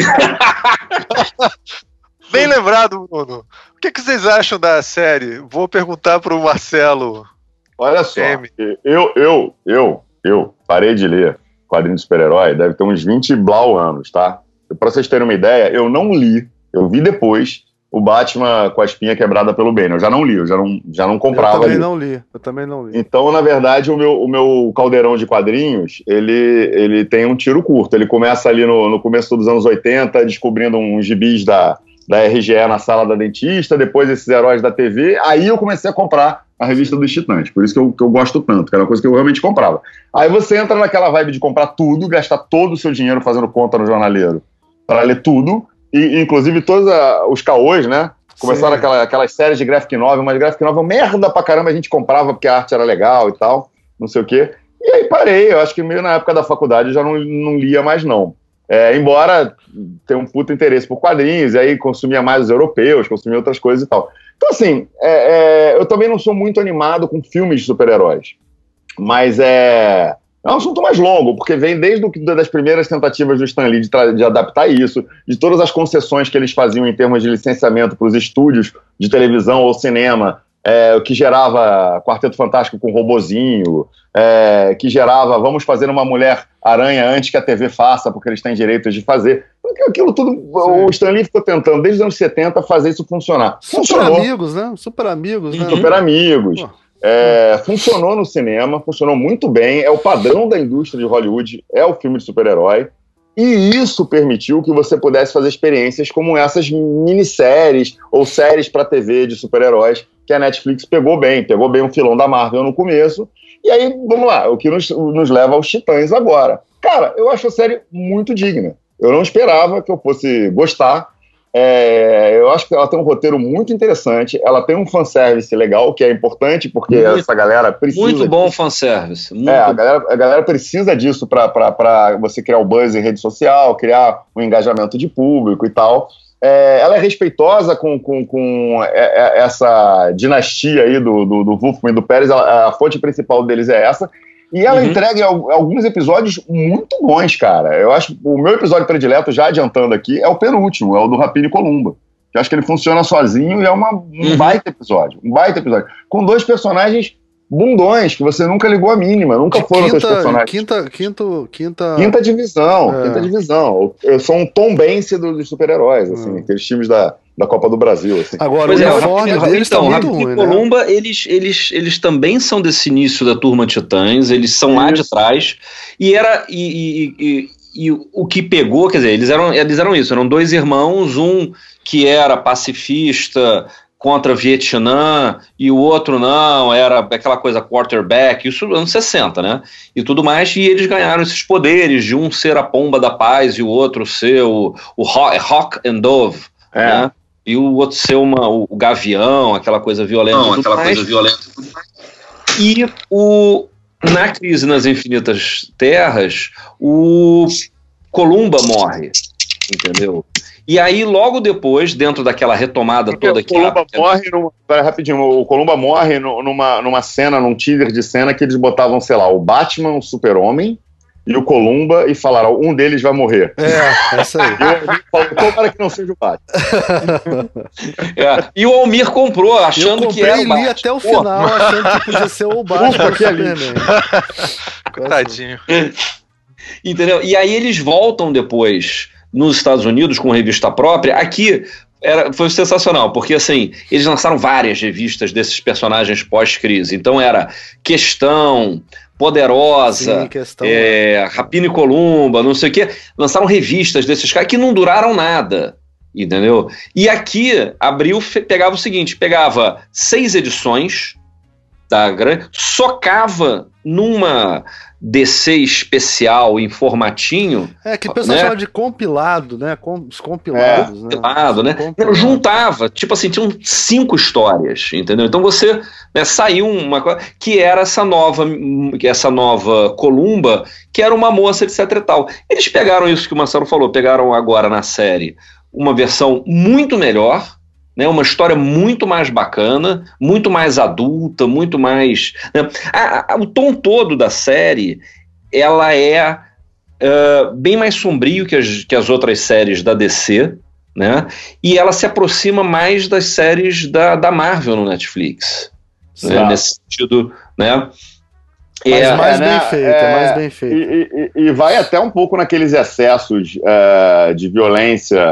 Speaker 2: Bem lembrado, Bruno. O que, que vocês acham da série? Vou perguntar pro Marcelo.
Speaker 4: Olha só,
Speaker 2: M.
Speaker 4: eu, eu, eu, eu parei de ler quadrinho de super-herói, deve ter uns 20 blau anos, tá? Pra vocês terem uma ideia, eu não li, eu vi depois o Batman com a espinha quebrada pelo Bane. Eu já não li, eu já não, já não
Speaker 1: Eu
Speaker 4: comprava
Speaker 1: também
Speaker 4: ali.
Speaker 1: não li. Eu também não li.
Speaker 4: Então, na verdade, o meu, o meu caldeirão de quadrinhos, ele, ele tem um tiro curto. Ele começa ali no, no começo dos anos 80, descobrindo uns gibis da, da RGE na sala da dentista, depois esses heróis da TV. Aí eu comecei a comprar a revista dos Titãs. Por isso que eu, que eu gosto tanto, que era uma coisa que eu realmente comprava. Aí você entra naquela vibe de comprar tudo, gastar todo o seu dinheiro fazendo conta no jornaleiro para ler tudo, e inclusive todos a- os caôs, né? Começaram aquela, aquelas séries de graphic novel, mas graphic novel merda pra caramba, a gente comprava porque a arte era legal e tal, não sei o quê. E aí parei, eu acho que meio na época da faculdade eu já não, não lia mais não. É, embora tenha um puto interesse por quadrinhos, e aí consumia mais os europeus, consumia outras coisas e tal. Então, assim, é, é, eu também não sou muito animado com filmes de super-heróis. Mas é, é um assunto mais longo, porque vem desde o, das primeiras tentativas do Stan Lee de, de, adaptar isso, de todas as concessões que eles faziam em termos de licenciamento para os estúdios de televisão ou cinema, é, o que gerava Quarteto Fantástico com robozinho, é, que gerava vamos fazer uma mulher aranha antes que a TV faça, porque eles têm direitos de fazer. Aquilo tudo, Sim. o Stanley ficou tentando desde os anos 70 fazer isso funcionar.
Speaker 1: Super Funcionou. amigos, né? Super amigos, né?
Speaker 4: Super amigos. É, funcionou no cinema, funcionou muito bem, é o padrão da indústria de Hollywood, é o filme de super-herói. E isso permitiu que você pudesse fazer experiências como essas minisséries ou séries para TV de super-heróis que a Netflix pegou bem, pegou bem um filão da Marvel no começo. E aí, vamos lá, o que nos, nos leva aos Titãs agora. Cara, eu acho a série muito digna. Eu não esperava que eu fosse gostar. É, eu acho que ela tem um roteiro muito interessante. Ela tem um fanservice legal, que é importante, porque muito, essa galera precisa.
Speaker 3: Muito bom disso. fanservice. Muito
Speaker 4: é, a galera, a galera precisa disso para você criar o buzz em rede social, criar um engajamento de público e tal. É, ela é respeitosa com, com, com é, é, essa dinastia aí do, do, do Wolfman e do Pérez, a fonte principal deles é essa. E ela uhum. entrega alguns episódios muito bons, cara. Eu acho o meu episódio predileto, já adiantando aqui, é o penúltimo, é o do Rapini Columba. Eu acho que ele funciona sozinho e é uma, um uhum. baita episódio. Um baita episódio. Com dois personagens bundões, que você nunca ligou a mínima, nunca foram quinta, personagens.
Speaker 1: Quinta, quinto, quinta...
Speaker 4: quinta divisão, é. quinta divisão. Eu sou um Tom Bense dos super-heróis, assim, é. aqueles times da, da Copa do Brasil. Assim.
Speaker 3: Agora, pois o é, uniforme deles então, tá muito ruim, né? Columba, eles, eles, eles também são desse início da turma Titãs, eles são Isso. lá de trás, e era... E, e, e, e o que pegou, quer dizer, eles eram, eles eram isso, eram dois irmãos, um que era pacifista, contra Vietnã e o outro não, era aquela coisa quarterback, isso anos 60, né? E tudo mais, e eles ganharam esses poderes de um ser a pomba da paz e o outro ser o, o Hawk and Dove, é. né? E o outro ser uma, o, o gavião, aquela coisa violenta. Não, aquela mais. coisa violenta. E o, na crise nas infinitas terras, o Columba morre, entendeu? E aí, logo depois, dentro daquela retomada Porque toda
Speaker 4: que. O Columba a... morre. Numa, pera, rapidinho, o Columba morre numa, numa cena, num teaser de cena que eles botavam, sei lá, o Batman, o Super-Homem e o Columba e falaram: um deles vai morrer.
Speaker 1: É, é isso aí.
Speaker 4: E tomara que não seja o Batman.
Speaker 3: é, e o Almir comprou, achando que era o
Speaker 1: Batman. até o final, Pô. achando que podia ser o Batman. Ufa, ali.
Speaker 2: Coitadinho.
Speaker 3: Entendeu? E aí eles voltam depois nos Estados Unidos com revista própria. Aqui era, foi sensacional, porque assim, eles lançaram várias revistas desses personagens pós-crise. Então era Questão, Poderosa, Sim, questão, é, Rapina e Columba, não sei o quê. Lançaram revistas desses caras que não duraram nada. Entendeu? E aqui abriu, pegava o seguinte: pegava seis edições da grande, socava numa DC especial em formatinho.
Speaker 1: É, que o pessoal né? chama de compilado, né? Com, os compilados.
Speaker 3: É, né? Compilado, né? Compilado. Juntava, tipo assim, tinham cinco histórias, entendeu? Então você né, saiu uma coisa que era essa nova, essa nova Columba, que era uma moça, etc e tal. Eles pegaram isso que o Marcelo falou, pegaram agora na série uma versão muito melhor, né, uma história muito mais bacana, muito mais adulta, muito mais. Né, a, a, o tom todo da série ela é uh, bem mais sombrio que as, que as outras séries da DC, né? E ela se aproxima mais das séries da, da Marvel no Netflix. Né, nesse sentido, né?
Speaker 1: Mas é, mais, é, bem né, feito, é, mais bem feito,
Speaker 4: e, e, e, vai até um pouco naqueles excessos uh, de violência,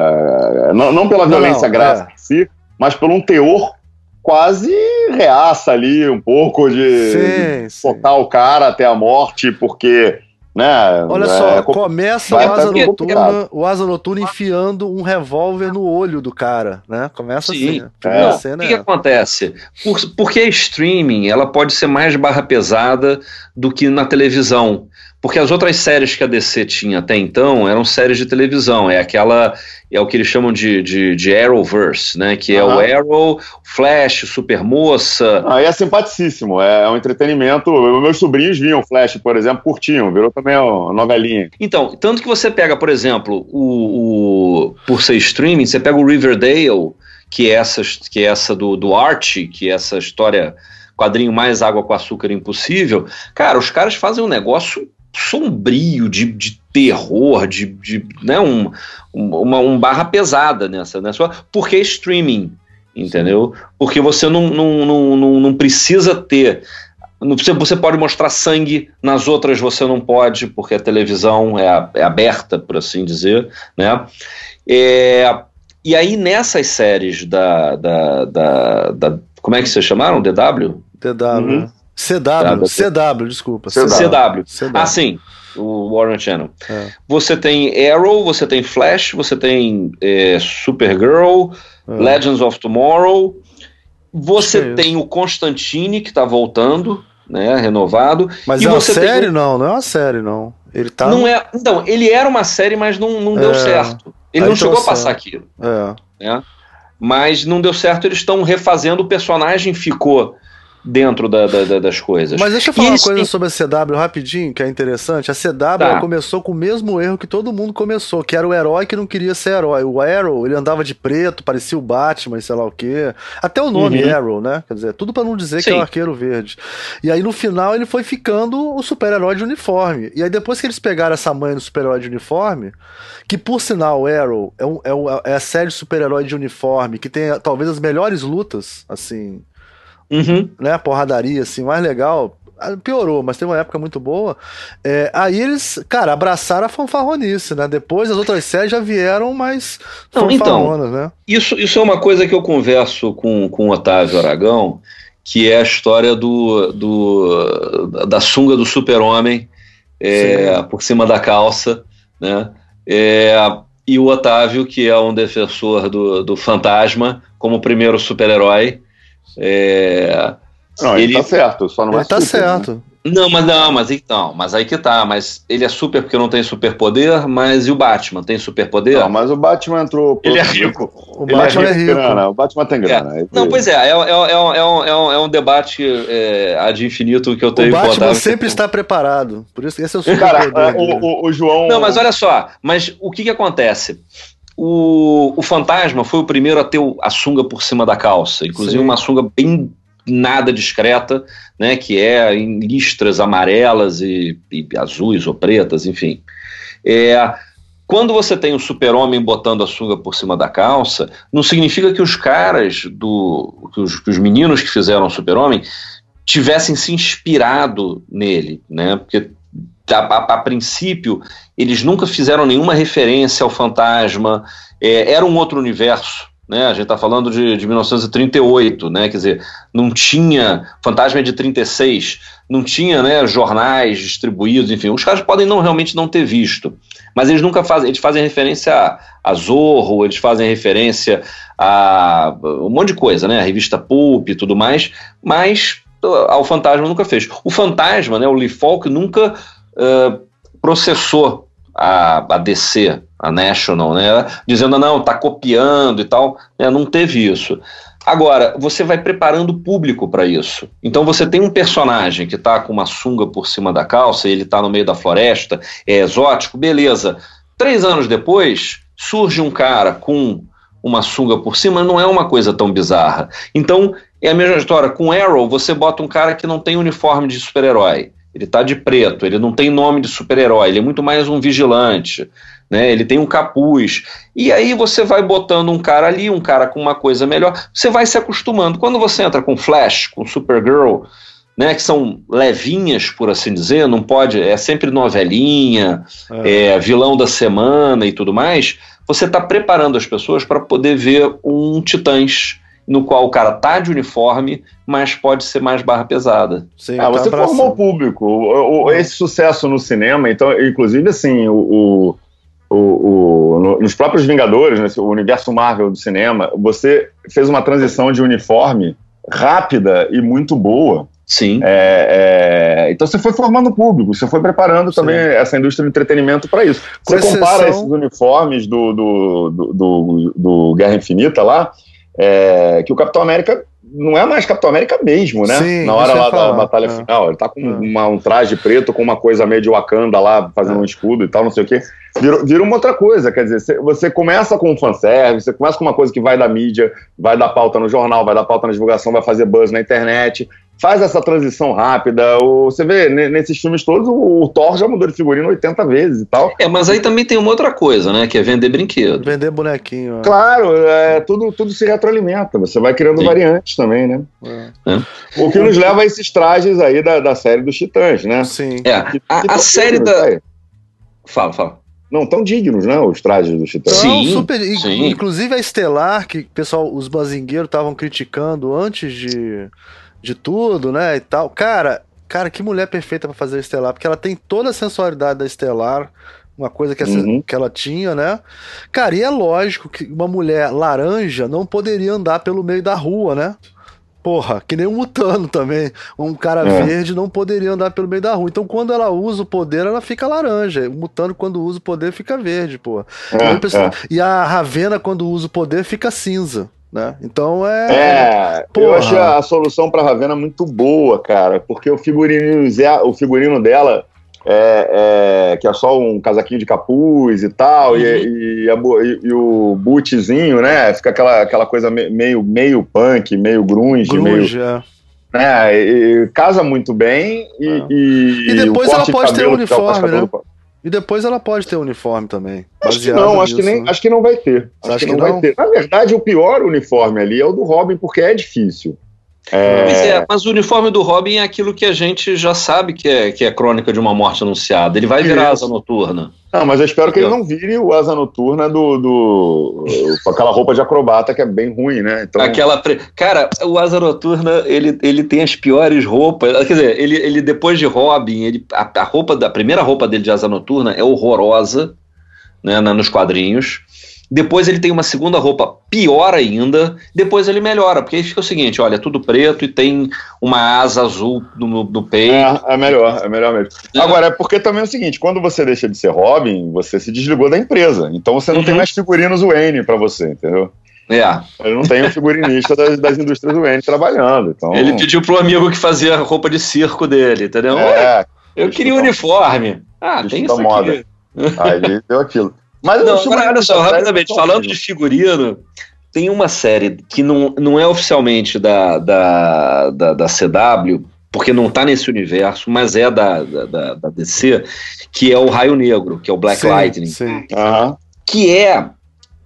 Speaker 4: não, não pela violência não, gráfica é. em si, mas por um teor quase reaça ali, um pouco de, sim, botar o cara até a morte, porque né?
Speaker 1: Olha só, é, começa o asa, noturna, o asa Noturna enfiando um revólver no olho do cara, né? Começa Sim. assim.
Speaker 3: É. o que, que, é acontece? Por, porque a streaming ela pode ser mais barra pesada do que na televisão. Porque as outras séries que a DC tinha até então eram séries de televisão, é aquela, é o que eles chamam de, de, de Arrowverse, né? Que é o Arrow, Flash, Supermoça.
Speaker 4: Aí é simpaticíssimo, é, é um entretenimento. Meus sobrinhos viam Flash, por exemplo, curtiam, virou também uma novelinha.
Speaker 3: Então, tanto que você pega, por exemplo, o, o por ser streaming, você pega o Riverdale, que é essa, que é essa do, do Archie, que é essa história quadrinho mais água com açúcar impossível. Cara, os caras fazem um negócio sombrio, de, de terror, de, de né, um, uma um barra pesada nessa, nessa. Porque é streaming, entendeu? Porque você não, não, não, não, precisa ter. Você, você pode mostrar sangue, nas outras você não pode, porque a televisão é, é aberta, por assim dizer. Né? É, e aí, nessas séries da, da, da, da Como é que vocês chamaram? DW?
Speaker 1: DW. Uhum. CW, CW, desculpa.
Speaker 3: CW. CW. Ah, sim, o Warner Channel. É. Você tem Arrow, você tem Flash, você tem é, Supergirl, é. Legends of Tomorrow. Você tem o Constantine, que está voltando, né, renovado.
Speaker 1: Mas
Speaker 3: e
Speaker 1: é uma série? O... Não, não é uma série, não. Ele tá...
Speaker 3: Não é, então, ele era uma série, mas não, não deu é. certo. Ele Aí não chegou a passar aquilo. É. Né? Mas não deu certo, eles estão refazendo, o personagem ficou dentro da, da, das coisas.
Speaker 1: Mas deixa eu falar uma coisa sobre a CW rapidinho, que é interessante. A CW tá. começou com o mesmo erro que todo mundo começou, que era o herói que não queria ser herói. O Arrow, ele andava de preto, parecia o Batman e sei lá o quê. Até o nome uhum. Arrow, né? Quer dizer, tudo para não dizer Sim. que é o arqueiro verde. E aí no final ele foi ficando o super-herói de uniforme. E aí depois que eles pegaram essa mãe do super-herói de uniforme, que por sinal o Arrow é, um, é, um, é a série super-herói de uniforme que tem talvez as melhores lutas, assim, uhum. né? Porradaria, assim, mais legal. Ah, piorou, mas teve uma época muito boa. É, aí eles, cara, abraçaram a fanfarronice, né? Depois as outras séries já vieram mais
Speaker 3: Não, então, né? Isso, isso é uma coisa que eu converso com, com o Otávio Aragão, que é a história do, do da sunga do super-homem é, por cima da calça, né? É, e o Otávio, que é um defensor do, do fantasma como primeiro super-herói, é,
Speaker 4: não, ele, ele tá certo, só não
Speaker 1: ele
Speaker 4: é
Speaker 1: tá super, certo. Né?
Speaker 3: Não, mas não, mas então, mas aí que tá, mas ele é super porque não tem superpoder, mas e o Batman tem superpoder? Não,
Speaker 4: mas o Batman entrou.
Speaker 3: Ele é rico.
Speaker 1: O ele Batman é rico. É rico.
Speaker 4: Grana. O Batman tem grana.
Speaker 3: É. Não, pois é, é, é, é, um, é, um, é um debate é, ad infinito que eu tenho.
Speaker 1: O Batman sempre está preparado, por isso esse é o
Speaker 4: superpoder. Cara, o, o, o, João.
Speaker 3: Não, mas olha só, mas o que que acontece? O, o Fantasma foi o primeiro a ter a sunga por cima da calça, inclusive Sim. uma sunga bem nada discreta, né, que é em listras amarelas e, e azuis ou pretas, enfim. É, quando você tem o super-homem botando a sunga por cima da calça, não significa que os caras, do, que, os, que os meninos que fizeram o super-homem tivessem se inspirado nele, né? Porque a, a, a, princípio eles nunca fizeram nenhuma referência ao fantasma, é, era um outro universo, né? A gente está falando de, de 1938, né? Quer dizer, não tinha. Fantasma é de 36, não tinha né, jornais distribuídos, enfim. Os caras podem não realmente não ter visto. Mas eles nunca fazem. Eles fazem referência a, a Zorro, eles fazem referência a um monte de coisa, né? A revista Pulp e tudo mais, mas ao Fantasma nunca fez. O Fantasma, né, o Lee Falk, nunca uh, processou a, a DC, a National, né, dizendo, não, está copiando e tal, né, não teve isso. Agora, você vai preparando o público para isso. Então você tem um personagem que está com uma sunga por cima da calça, ele está no meio da floresta, é exótico, beleza. Três anos depois, surge um cara com uma sunga por cima, não é uma coisa tão bizarra. Então, é a mesma história. Com Arrow, você bota um cara que não tem uniforme de super-herói. Ele está de preto, ele não tem nome de super-herói, ele é muito mais um vigilante, né? Ele tem um capuz. E aí você vai botando um cara ali, um cara com uma coisa melhor, você vai se acostumando. Quando você entra com Flash, com Supergirl, né, que são levinhas, por assim dizer, não pode, é sempre novelinha, é. É, vilão da semana e tudo mais, você está preparando as pessoas para poder ver um Titãs no qual o cara tá de uniforme, mas pode ser mais barra pesada.
Speaker 4: Sim, ah, você tá formou o público. O, o, esse sucesso no cinema, então, inclusive assim, o, o, nos próprios Vingadores, nesse, o universo Marvel do cinema, você fez uma transição de uniforme rápida e muito boa.
Speaker 3: Sim.
Speaker 4: É, é, então você foi formando o público, você foi preparando Sim. também essa indústria do entretenimento para isso. Você Com compara exceção... esses uniformes do, do, do, do, do Guerra Infinita lá, é, que o Capitão América não é mais Capitão América mesmo, né?
Speaker 1: Sim,
Speaker 4: Na hora lá da batalha é. final. Ele tá com é. uma, um traje preto com uma coisa meio de Wakanda lá, fazendo é. um escudo e tal, não sei o quê. Vira, vira uma outra coisa, quer dizer, você começa com um fanservice, você começa com uma coisa que vai da mídia, vai dar pauta no jornal, vai dar pauta na divulgação, vai fazer buzz na internet, faz essa transição rápida. O, você vê, nesses filmes todos, o, o, Thor já mudou de figurino 80 vezes e tal.
Speaker 3: É, mas aí também tem uma outra coisa, né? Que é vender brinquedo.
Speaker 1: Vender bonequinho.
Speaker 4: É. Claro, é, tudo, tudo se retroalimenta. Você vai criando Sim. variantes também, né? É. O que nos leva a esses trajes aí da, da série dos Titãs, né?
Speaker 3: Sim. É, que, a, que a série da. Aí. Fala, fala.
Speaker 4: Não, tão dignos, né? Os trajes dos Titãs.
Speaker 1: Sim, super, sim. Inclusive a Estelar, que pessoal, os bazingueiros estavam criticando antes de de tudo, né, e tal. Cara, cara, que mulher perfeita para fazer Estelar, porque ela tem toda a sensualidade da Estelar, uma coisa que, essa, uhum. que ela tinha, né? Cara, e é lógico que uma mulher laranja não poderia andar pelo meio da rua, né? Porra, que nem um mutano também. Um cara é. verde não poderia andar pelo meio da rua. Então, quando ela usa o poder, ela fica laranja. O mutano, quando usa o poder, fica verde, porra. É, é. E a Ravena, quando usa o poder, fica cinza. Né? Então é.
Speaker 4: É, Porra. eu achei a solução para Ravena muito boa, cara, porque o figurino, o figurino dela é, é, que é só um casaquinho de capuz e tal, uhum. e, e, a, e, e, o bootzinho, né? Fica aquela, aquela coisa meio, meio punk, meio grunge, grunge meio. É. Né, e, casa muito bem e, é. e,
Speaker 1: e depois ela pode ter um uniforme, né? Do... E depois ela pode ter uniforme também.
Speaker 4: Acho que não, acho que, nem, né? acho que não vai ter. Acho, acho que, não, que não vai ter. Na verdade, o pior uniforme ali é o do Robin, porque é difícil.
Speaker 3: É... é... mas o uniforme do Robin é aquilo que a gente já sabe que é, que é crônica de uma morte anunciada. Ele vai virar Isso. asa noturna.
Speaker 4: Não, mas eu espero que ele não vire o asa noturna do, do com aquela roupa de acrobata que é bem ruim, né?
Speaker 3: Então... Aquela pre... cara, o asa noturna ele, ele tem as piores roupas. Quer dizer, ele, ele depois de Robin, ele a, a roupa da a primeira roupa dele de asa noturna é horrorosa, né, nos quadrinhos. Depois ele tem uma segunda roupa pior ainda. Depois ele melhora, porque aí fica o seguinte: olha, tudo preto e tem uma asa azul no, no peito.
Speaker 4: É, é melhor, é melhor mesmo. É. Agora, é porque também é o seguinte: quando você deixa de ser Robin, você se desligou da empresa. Então você não uhum. tem mais figurinos Wayne para você, entendeu?
Speaker 3: É.
Speaker 4: Ele não tem um figurinista das, das indústrias Wayne trabalhando. Então...
Speaker 3: Ele pediu pro amigo que fazia a roupa de circo dele, entendeu? É, eu queria um uniforme. Ah, tem isso
Speaker 4: moda. aqui. Aí deu aquilo.
Speaker 3: Mas não, agora, olha só, rapidamente, falando de figurino, tem uma série que não, não é oficialmente da, da, da, da CW, porque não está nesse universo, mas é da, da, da, DC, que é o Raio Negro, que é o Black sim, Lightning. Sim. Uhum. Que é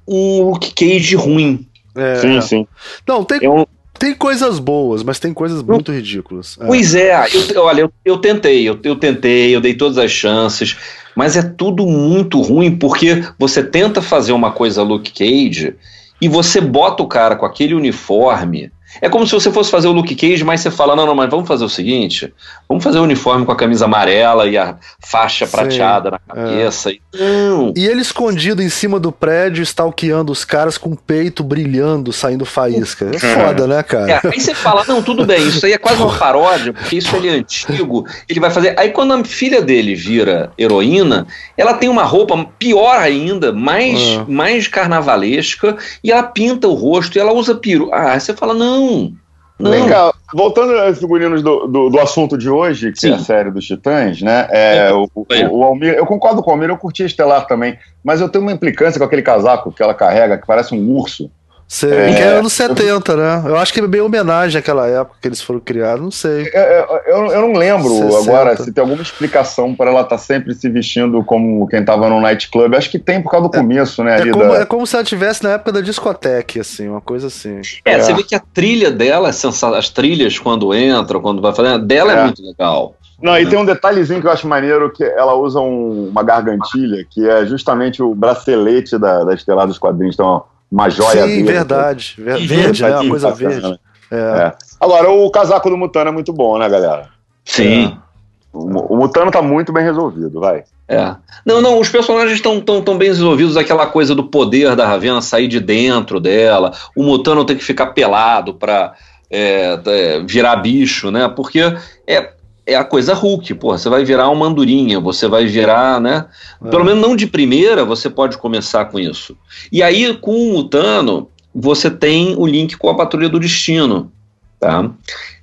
Speaker 3: um Luke Cage ruim.
Speaker 1: É, sim, sim. Não, tem, é um... tem coisas boas, mas tem coisas muito ridículas.
Speaker 3: É. Pois é, eu, olha, eu, eu tentei, eu, eu tentei, eu dei todas as chances mas é tudo muito ruim porque você tenta fazer uma coisa Luke Cage e você bota o cara com aquele uniforme é como se você fosse fazer o Luke Cage, mas você fala: não, não, mas vamos fazer o seguinte: vamos fazer o uniforme com a camisa amarela e a faixa prateada na cabeça. É. E,
Speaker 1: não. e ele escondido em cima do prédio, stalkeando os caras com o peito brilhando, saindo faísca. É foda, né, cara?
Speaker 3: É, aí você fala: não, tudo bem, isso aí é quase uma paródia, porque isso ele é antigo. Ele vai fazer. Aí quando a filha dele vira heroína, ela tem uma roupa pior ainda, mais, é. mais carnavalesca, e ela pinta o rosto e ela usa peru. Ah, você fala: não não. Não.
Speaker 4: Vem cá, voltando aos figurinos do, do, do, assunto de hoje, que Sim. é a série dos Titãs, né? É, é, o, o, o, Almir, eu concordo com o Almir, eu curti Estelar também, mas eu tenho uma implicância com aquele casaco que ela carrega, que parece um urso.
Speaker 1: Sei, é, que é anos 70, né? Eu acho que é bem homenagem àquela época que eles foram criados, não sei.
Speaker 4: É, é, eu, eu não lembro 60. agora se tem alguma explicação para ela estar tá sempre se vestindo como quem estava no nightclub. Acho que tem por causa do é, começo, né?
Speaker 1: É como, da... é como se ela estivesse na época da discoteca, assim, uma coisa assim.
Speaker 3: É, você vê que a trilha dela, as trilhas quando entra, quando vai fazer, dela é, muito legal.
Speaker 4: Não, e tem um detalhezinho que eu acho maneiro, que ela usa um, uma gargantilha, que é justamente o bracelete da, da Estelar dos Quadrinhos. Então, uma joia
Speaker 1: Sim, verde. verdade. Verde, né? Uma coisa verde.
Speaker 4: É. É. Agora, o casaco do Mutano é muito bom, né, galera?
Speaker 3: Sim.
Speaker 4: É. O, o Mutano tá muito bem resolvido, vai.
Speaker 3: É. Não, não, os personagens estão tão, tão bem desenvolvidos, aquela coisa do poder da Ravena sair de dentro dela, o Mutano tem que ficar pelado pra, é, é, virar bicho, né? Porque é, é a coisa Hulk, pô, você vai virar uma andorinha, você vai virar, né? É. Pelo menos não de primeira, você pode começar com isso. E aí, com o Tano, você tem o link com a Patrulha do Destino, tá?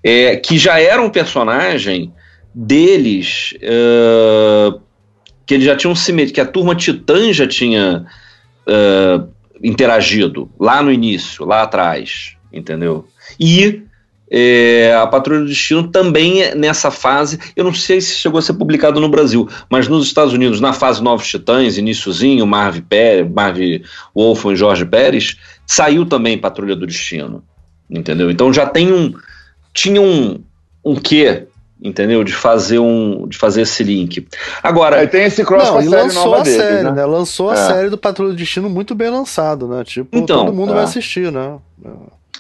Speaker 3: É, que já era um personagem deles, uh, que eles já tinham se que a turma Titã já tinha uh, interagido lá no início, lá atrás, entendeu? E é, a Patrulha do Destino também nessa fase, eu não sei se chegou a ser publicado no Brasil, mas nos Estados Unidos, na fase Novos Titãs, iníciozinho, Marv, Pérez, Marv Wolf e Jorge Pérez, saiu também Patrulha do Destino, entendeu? Então já tem um, tinha um, um quê, entendeu? De fazer um, de fazer esse link. Agora,
Speaker 1: Aí tem esse cross não, e lançou a série, né? né? Lançou a é. série do Patrulha do Destino muito bem lançado, né? Tipo, então, todo mundo é. vai assistir, né?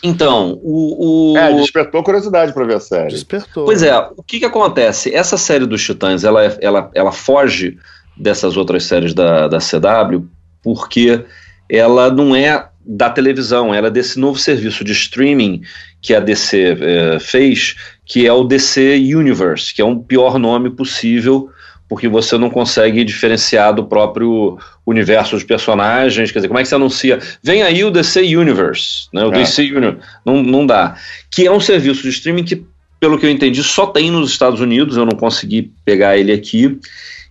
Speaker 3: Então, o,
Speaker 4: o... É, despertou curiosidade para ver a série.
Speaker 3: Despertou. Pois é, o que que acontece? Essa série dos Titãs, ela, é, ela, ela foge dessas outras séries da, da CW porque ela não é da televisão, ela é desse novo serviço de streaming que a DC é, fez, que é o DC Universe, que é um pior nome possível porque você não consegue diferenciar do próprio universo dos personagens. Quer dizer, como é que você anuncia? Vem aí o DC Universe, né? O é. DC Universe. Não, não dá. Que é um serviço de streaming que, pelo que eu entendi, só tem nos Estados Unidos. Eu não consegui pegar ele aqui.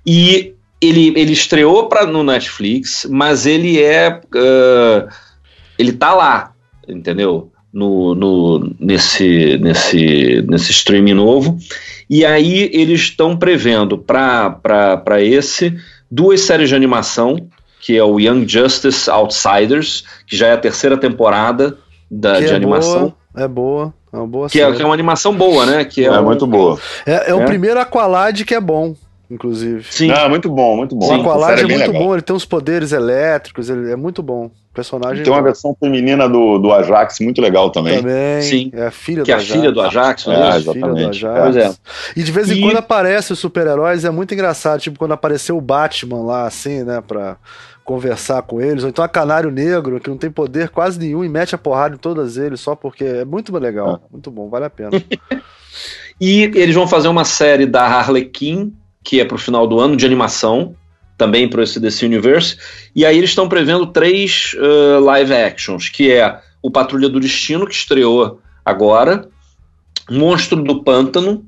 Speaker 3: E ele, ele estreou pra, no Netflix, mas ele é. Uh, ele tá lá, entendeu? No, no, nesse, nesse, nesse streaming novo. E aí eles estão prevendo para esse duas séries de animação, que é o Young Justice Outsiders, que já é a terceira temporada da, de é animação.
Speaker 1: Boa, é boa, é uma boa
Speaker 3: que é, que é, uma animação boa, né? Que é,
Speaker 4: é um, muito boa.
Speaker 1: É, é o é? primeiro Aqualad que é bom inclusive.
Speaker 4: Sim. Não, é muito bom, muito bom.
Speaker 1: O Aqualad é, é muito legal. bom, ele tem uns poderes elétricos, ele é muito bom. Personagem.
Speaker 4: Tem uma versão feminina do, do Ajax muito legal também.
Speaker 1: Também. Sim. É a filha
Speaker 3: que do Ajax. Que é a filha do Ajax,
Speaker 1: né? É, exatamente. Filha do Ajax. É. E de vez em e... quando aparece os super-heróis, é muito engraçado. Tipo, quando apareceu o Batman lá, assim, né, pra conversar com eles, ou então a Canário Negro, que não tem poder quase nenhum e mete a porrada em todas eles, só porque é muito legal, é. muito bom, vale a pena.
Speaker 3: e eles vão fazer uma série da Harlequin que é para o final do ano, de animação, também para esse DC Universe. E aí eles estão prevendo três uh, live actions, que é o Patrulha do Destino, que estreou agora, Monstro do Pântano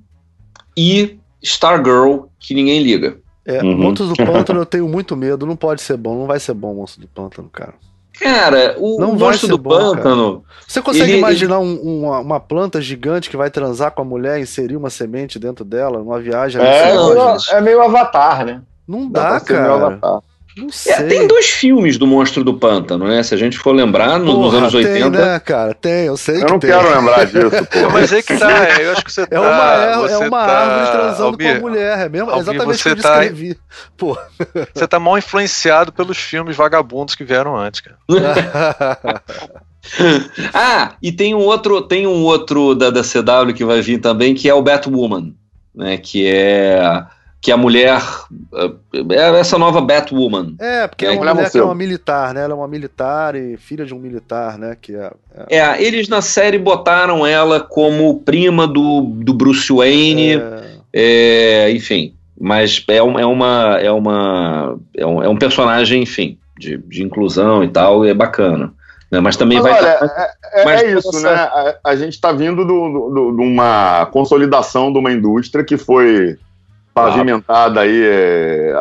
Speaker 3: e Stargirl, que ninguém liga.
Speaker 1: É, uhum. Monstro do Pântano eu tenho muito medo, não pode ser bom, não vai ser bom Monstro do Pântano, cara.
Speaker 3: Cara, o não monstro do bom, pântano. Cara.
Speaker 1: Você consegue ele, imaginar ele... Um, uma, uma, planta gigante que vai transar com a mulher, inserir uma semente dentro dela, numa viagem?
Speaker 4: É, meio, é meio avatar, né?
Speaker 1: Não dá, dá cara.
Speaker 3: Não sei. É, tem dois filmes do Monstro do Pântano, né? Se a gente for lembrar, no, Porra, nos anos 80. Tem,
Speaker 1: né, cara? Tem, eu sei
Speaker 4: eu
Speaker 1: que
Speaker 4: não quero lembrar disso,
Speaker 2: pô. Mas é que tá, eu acho que você tá.
Speaker 1: É uma, é, é uma tá, árvore transando Almir, com a mulher, é mesmo? Almir, exatamente
Speaker 2: você
Speaker 1: o que eu
Speaker 2: tá,
Speaker 1: descrevi. Pô.
Speaker 2: Você tá mal influenciado pelos filmes vagabundos que vieram antes, cara.
Speaker 3: ah, e tem um outro, tem um outro da, da CW que vai vir também, que é o Batwoman, né? Que é que a mulher é essa nova Batwoman.
Speaker 1: É, porque é, é uma mulher que é uma militar, né? Ela é uma militar e filha de um militar, né? Que é,
Speaker 3: é... é eles na série botaram ela como prima do, do Bruce Wayne, é... é enfim. Mas é, uma, é, uma, é, uma, é, um, é um personagem, enfim, de, de inclusão e tal, e é bacana. Né? Mas também mas vai.
Speaker 4: Olha, tá... é, é isso, né? A, a gente está vindo de uma consolidação de uma indústria que foi pavimentada aí é,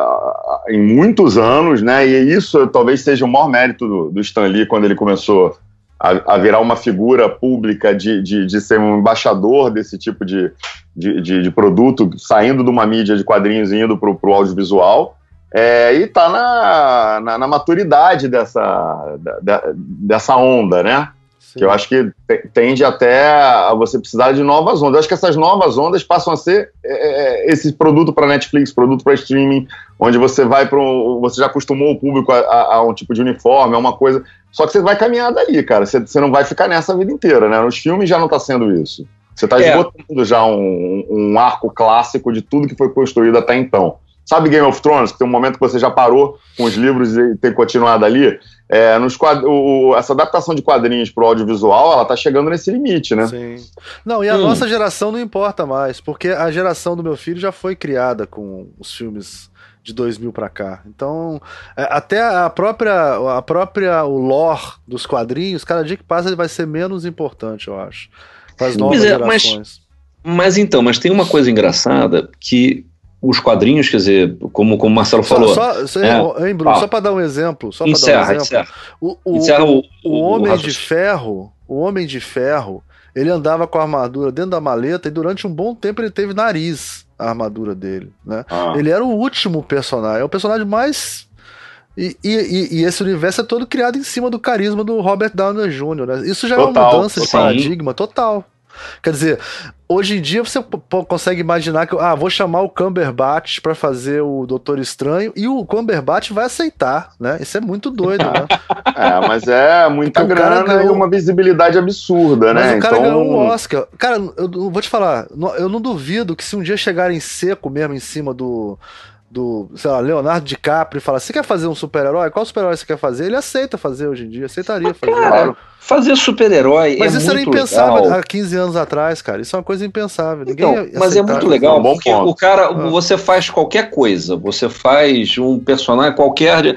Speaker 4: em muitos anos, né? E isso talvez seja o maior mérito do, do Stan Lee quando ele começou a, a virar uma figura pública de, de, de, ser um embaixador desse tipo de, de, de, produto, saindo de uma mídia de quadrinhos e indo para o audiovisual. É, e tá na, na, na maturidade dessa, da, dessa onda, né? Sim. Que eu acho que tende até a você precisar de novas ondas. Eu acho que essas novas ondas passam a ser é, é esse produto para Netflix, produto para streaming, onde você vai para você já acostumou o público a, a, a, um tipo de uniforme, a uma coisa. Só que você vai caminhar dali, cara. Você, você não vai ficar nessa a vida inteira, né? Nos filmes já não está sendo isso. Você está é. esgotando já um, um arco clássico de tudo que foi construído até então. Sabe Game of Thrones, que tem um momento que você já parou com os livros e tem continuado ali? É, nos o, essa adaptação de quadrinhos para o audiovisual, ela tá chegando nesse limite, né? Sim.
Speaker 1: Não, e a hum. nossa geração não importa mais, porque a geração do meu filho já foi criada com os filmes de 2000 para cá. Então, é, até a própria, a própria o lore dos quadrinhos, cada dia que passa ele vai ser menos importante, eu acho. Para as novas é, gerações.
Speaker 3: Mas, mas então, mas tem uma coisa engraçada que os quadrinhos, quer dizer, como, como o Marcelo só, falou.
Speaker 1: Só, só, é, hein, Bruno, ah, só para dar um exemplo. Só
Speaker 3: encerra,
Speaker 1: dar um exemplo. O, o, encerra o, o, o Homem de Ferro, o Homem de Ferro, ele andava com a armadura dentro da maleta e durante um bom tempo ele teve nariz a armadura dele, né? Ah. Ele era o último personagem, é o personagem mais e, e, e, esse universo é todo criado em cima do carisma do Robert Downey Jr. Né? Isso já total, é uma mudança de paradigma total. Quer dizer, hoje em dia você consegue imaginar que, ah, vou chamar o Cumberbatch para fazer o Doutor Estranho e o Cumberbatch vai aceitar, né? Isso é muito doido, né?
Speaker 4: é, mas é muita grana ganhou... e uma visibilidade absurda,
Speaker 1: mas
Speaker 4: né?
Speaker 1: Mas o cara então... ganhou um Oscar. Cara, eu vou te falar, eu não duvido que se um dia chegarem seco mesmo em cima do do, sei lá, Leonardo DiCaprio e fala: Você quer fazer um super-herói? Qual super-herói você quer fazer? Ele aceita fazer hoje em dia, aceitaria Mas, fazer.
Speaker 3: Cara, fazer super-herói. Mas é isso era
Speaker 1: impensável
Speaker 3: legal.
Speaker 1: há 15 anos atrás, cara. Isso é uma coisa impensável. Então,
Speaker 3: mas é muito legal, é um porque ponto. o cara, ah. você faz qualquer coisa, você faz um personagem qualquer.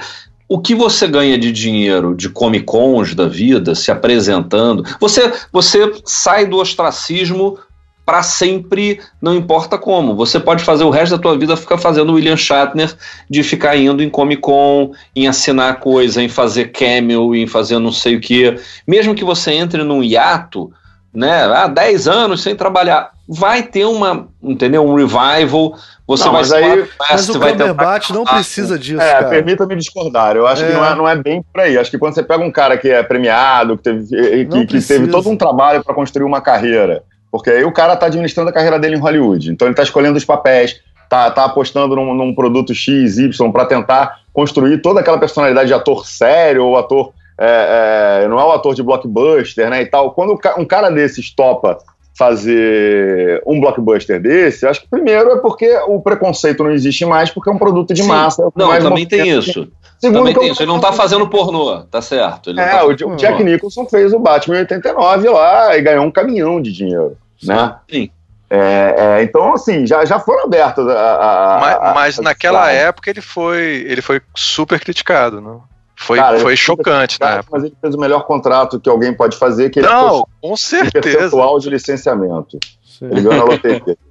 Speaker 3: O que você ganha de dinheiro de Comic Cons da vida, se apresentando, você, você sai do ostracismo para sempre, não importa como. Você pode fazer o resto da tua vida ficar fazendo William Shatner, de ficar indo em Comic Con, em assinar coisa, em fazer cameo, em fazer não sei o que. Mesmo que você entre num hiato, né, há 10 anos sem trabalhar, vai ter uma, entendeu, um revival, você não, vai
Speaker 1: mas aí, mas o Cumberbatch não precisa disso,
Speaker 4: É, permita-me discordar, eu acho é. que não é, não é bem por aí, acho que quando você pega um cara que é premiado, que teve, que, que teve todo um trabalho para construir uma carreira, porque aí o cara está administrando a carreira dele em Hollywood. Então ele está escolhendo os papéis, tá, tá apostando num, num produto X, Y, para tentar construir toda aquela personalidade de ator sério ou ator. É, é, não é o ator de blockbuster, né? E tal. Quando um cara desses topa fazer um blockbuster desse, acho que primeiro é porque o preconceito não existe mais, porque é um produto de Sim. massa. É
Speaker 3: não, também tem isso. Segundo também tem isso. Ele não tá fazendo pornô, tá certo.
Speaker 4: é,
Speaker 3: tá
Speaker 4: o, o Jack Nicholson fez o Batman em 89 lá e ganhou um caminhão de dinheiro né?
Speaker 3: Sim.
Speaker 4: É, é, então, assim, já, já foram abertas a,
Speaker 2: a, Mas, mas naquela época ele foi, ele foi super criticado, não? Foi, Cara, foi chocante, né?
Speaker 4: Mas ele fez o melhor contrato que alguém pode fazer, que ele
Speaker 2: não, com certeza.
Speaker 4: percentual de licenciamento. Sim. Ele ganhou na loteria.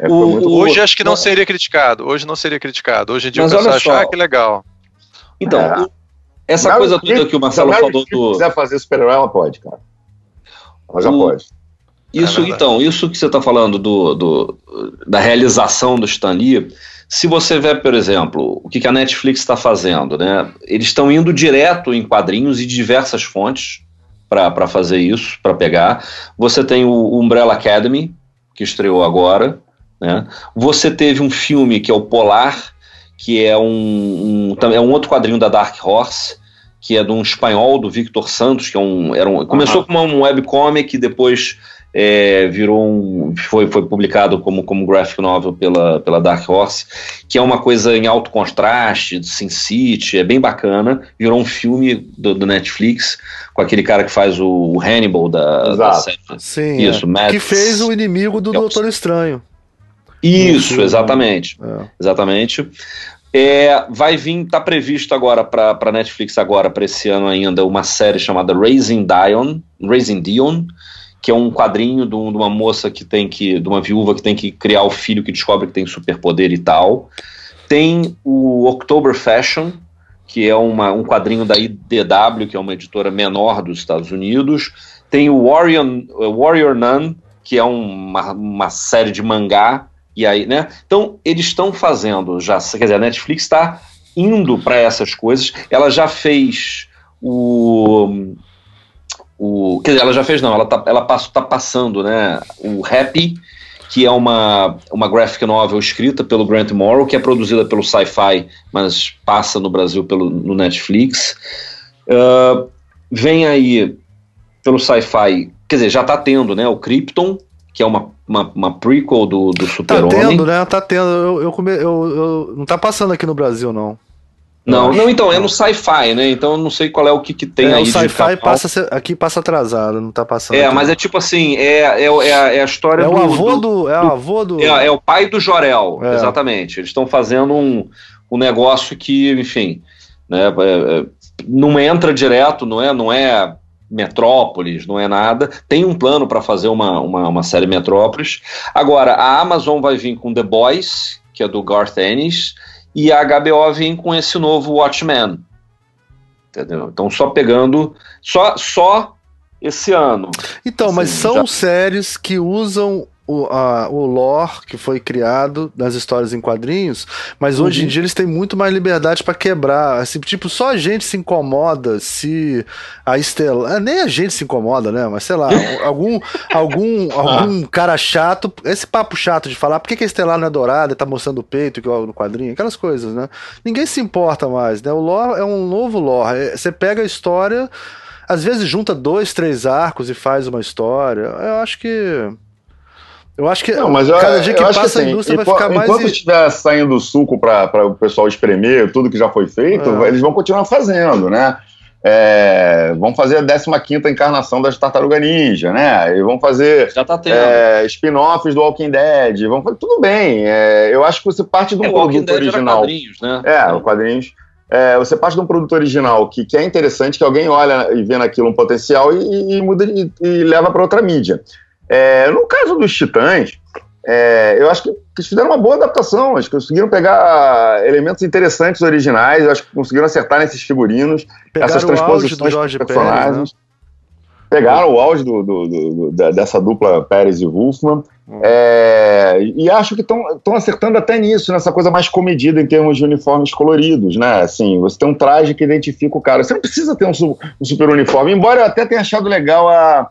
Speaker 2: É, o, hoje acho que não seria criticado. Hoje não seria criticado. Hoje em dia mas o pessoal acha, ah, que legal.
Speaker 3: Então, é. essa coisa toda que o Marcelo falou do. Se
Speaker 4: quiser fazer super-herói, ela pode, cara. Ela já o... pode.
Speaker 3: Isso, é então, isso que você está falando do, do, da realização do Stan Lee, se você vê, por exemplo, o que, a Netflix está fazendo, né? Eles estão indo direto em quadrinhos e diversas fontes para fazer isso, para pegar. Você tem o Umbrella Academy, que estreou agora, né? Você teve um filme que é o Polar, que é um, um, é um outro quadrinho da Dark Horse, que é de um espanhol, do Victor Santos, que é um, era um, começou uhum. como um webcomic, depois é, virou um, foi, foi publicado como, como graphic novel pela, pela Dark Horse, que é uma coisa em alto contraste, do Sin City, é bem bacana. Virou um filme do, do Netflix com aquele cara que faz o, o Hannibal da, da
Speaker 1: série. Sim, Isso, é. que fez o inimigo do Doutor Estranho.
Speaker 3: Isso, exatamente. É. Exatamente. É, vai vir, tá previsto agora para Netflix agora para esse ano ainda uma série chamada Raising Dion, Raising Dion, que é um quadrinho de, uma moça que tem que, de uma viúva que tem que criar o filho que descobre que tem superpoder e tal. Tem o October Fashion, que é uma, um quadrinho da IDW, que é uma editora menor dos Estados Unidos. Tem o Warrior, Warrior Nun, que é uma, uma série de mangá. E aí, né? Então, eles estão fazendo já, quer dizer, a Netflix está indo para essas coisas. Ela já fez o o, quer dizer, ela já fez, não, ela tá, ela passo, tá passando, né, o Happy, que é uma, uma graphic novel escrita pelo Grant Morrow, que é produzida pelo Sci-Fi, mas passa no Brasil pelo, no Netflix. Uh, vem aí pelo Sci-Fi, quer dizer, já está tendo, né, o Krypton, que é uma, uma, uma prequel do, do
Speaker 1: Tá
Speaker 3: Super-Homem.
Speaker 1: tendo, né? Tá tendo. Eu, eu, come- eu- eu- não tá passando aqui no Brasil, não.
Speaker 3: Não, não, então, é no sci-fi, né? Então eu não sei qual é o que, que tem
Speaker 1: É,
Speaker 3: aí
Speaker 1: o sci-fi passa, aqui passa atrasado, não tá passando.
Speaker 3: É,
Speaker 1: aqui.
Speaker 3: mas é tipo assim, é, é, é, a, é a história
Speaker 1: É
Speaker 3: do.
Speaker 1: o avô
Speaker 3: do-
Speaker 1: do. É o avô do.
Speaker 3: é, é o pai do Jorel,
Speaker 1: É.
Speaker 3: exatamente. Eles estão fazendo um, um negócio que, enfim, né, é- é- não entra direto, não é, não é Metrópolis, não é nada. Tem um plano para fazer uma, uma, uma série Metrópolis. Agora, a Amazon vai vir com The Boys, que é do Garth Ennis, e a HBO vem com esse novo Watchmen. Entendeu? Então, só pegando. Só, só esse ano.
Speaker 1: Então, mas
Speaker 3: Assim,
Speaker 1: são
Speaker 3: já-
Speaker 1: séries que usam o, a- o lore que foi criado nas histórias em quadrinhos, mas hoje em dia eles têm muito mais liberdade pra quebrar. Assim, tipo, só a gente se incomoda se a Estela. ah, Nem a gente se incomoda, né? Mas sei lá, algum, algum, algum cara chato. Esse papo chato de falar por que, que a Estelar não é dourada e tá mostrando o peito igual no quadrinho, aquelas coisas, né? Ninguém se importa mais, né? O lore é um novo lore. É, Você pega a história às vezes junta dois, três arcos e faz uma história. Eu acho que. Eu acho que
Speaker 4: Não, mas eu,
Speaker 1: cada dia que passa
Speaker 4: assim,
Speaker 1: a indústria vai ficar mais.
Speaker 4: Enquanto estiver saindo o suco para o pessoal espremer tudo que já foi feito,
Speaker 1: É.
Speaker 4: eles vão continuar fazendo, né? É, vão fazer a 15 encarnação das Tartaruga Ninja, né? E vão fazer
Speaker 3: Já tá tendo.
Speaker 4: é, spin-offs do Walking Dead. Vão fazer, tudo bem. é, eu acho que você parte de um
Speaker 3: É, Walking
Speaker 4: produto
Speaker 3: Dead
Speaker 4: original.
Speaker 3: quadrinhos, né?
Speaker 4: É, o quadrinhos. É, você parte de um produto original que, que é interessante, que alguém olha e vê naquilo um potencial e, e muda e, e leva para outra mídia. É, no caso dos Titãs, é, eu acho que, eles fizeram uma boa adaptação. Eles conseguiram pegar elementos interessantes originais, acho que conseguiram acertar nesses figurinos,
Speaker 1: Pegaram
Speaker 4: essas transposições dos
Speaker 1: Pérez, né?
Speaker 4: personagens. Pegaram o auge do, do- do- dessa dupla Pérez e Wolfman.
Speaker 1: Hum.
Speaker 4: É, e acho que estão acertando até nisso, nessa coisa mais comedida em termos de uniformes coloridos, né? Assim, você tem um traje que identifica o cara. Você não precisa ter um, um super uniforme, embora eu até tenha achado legal a.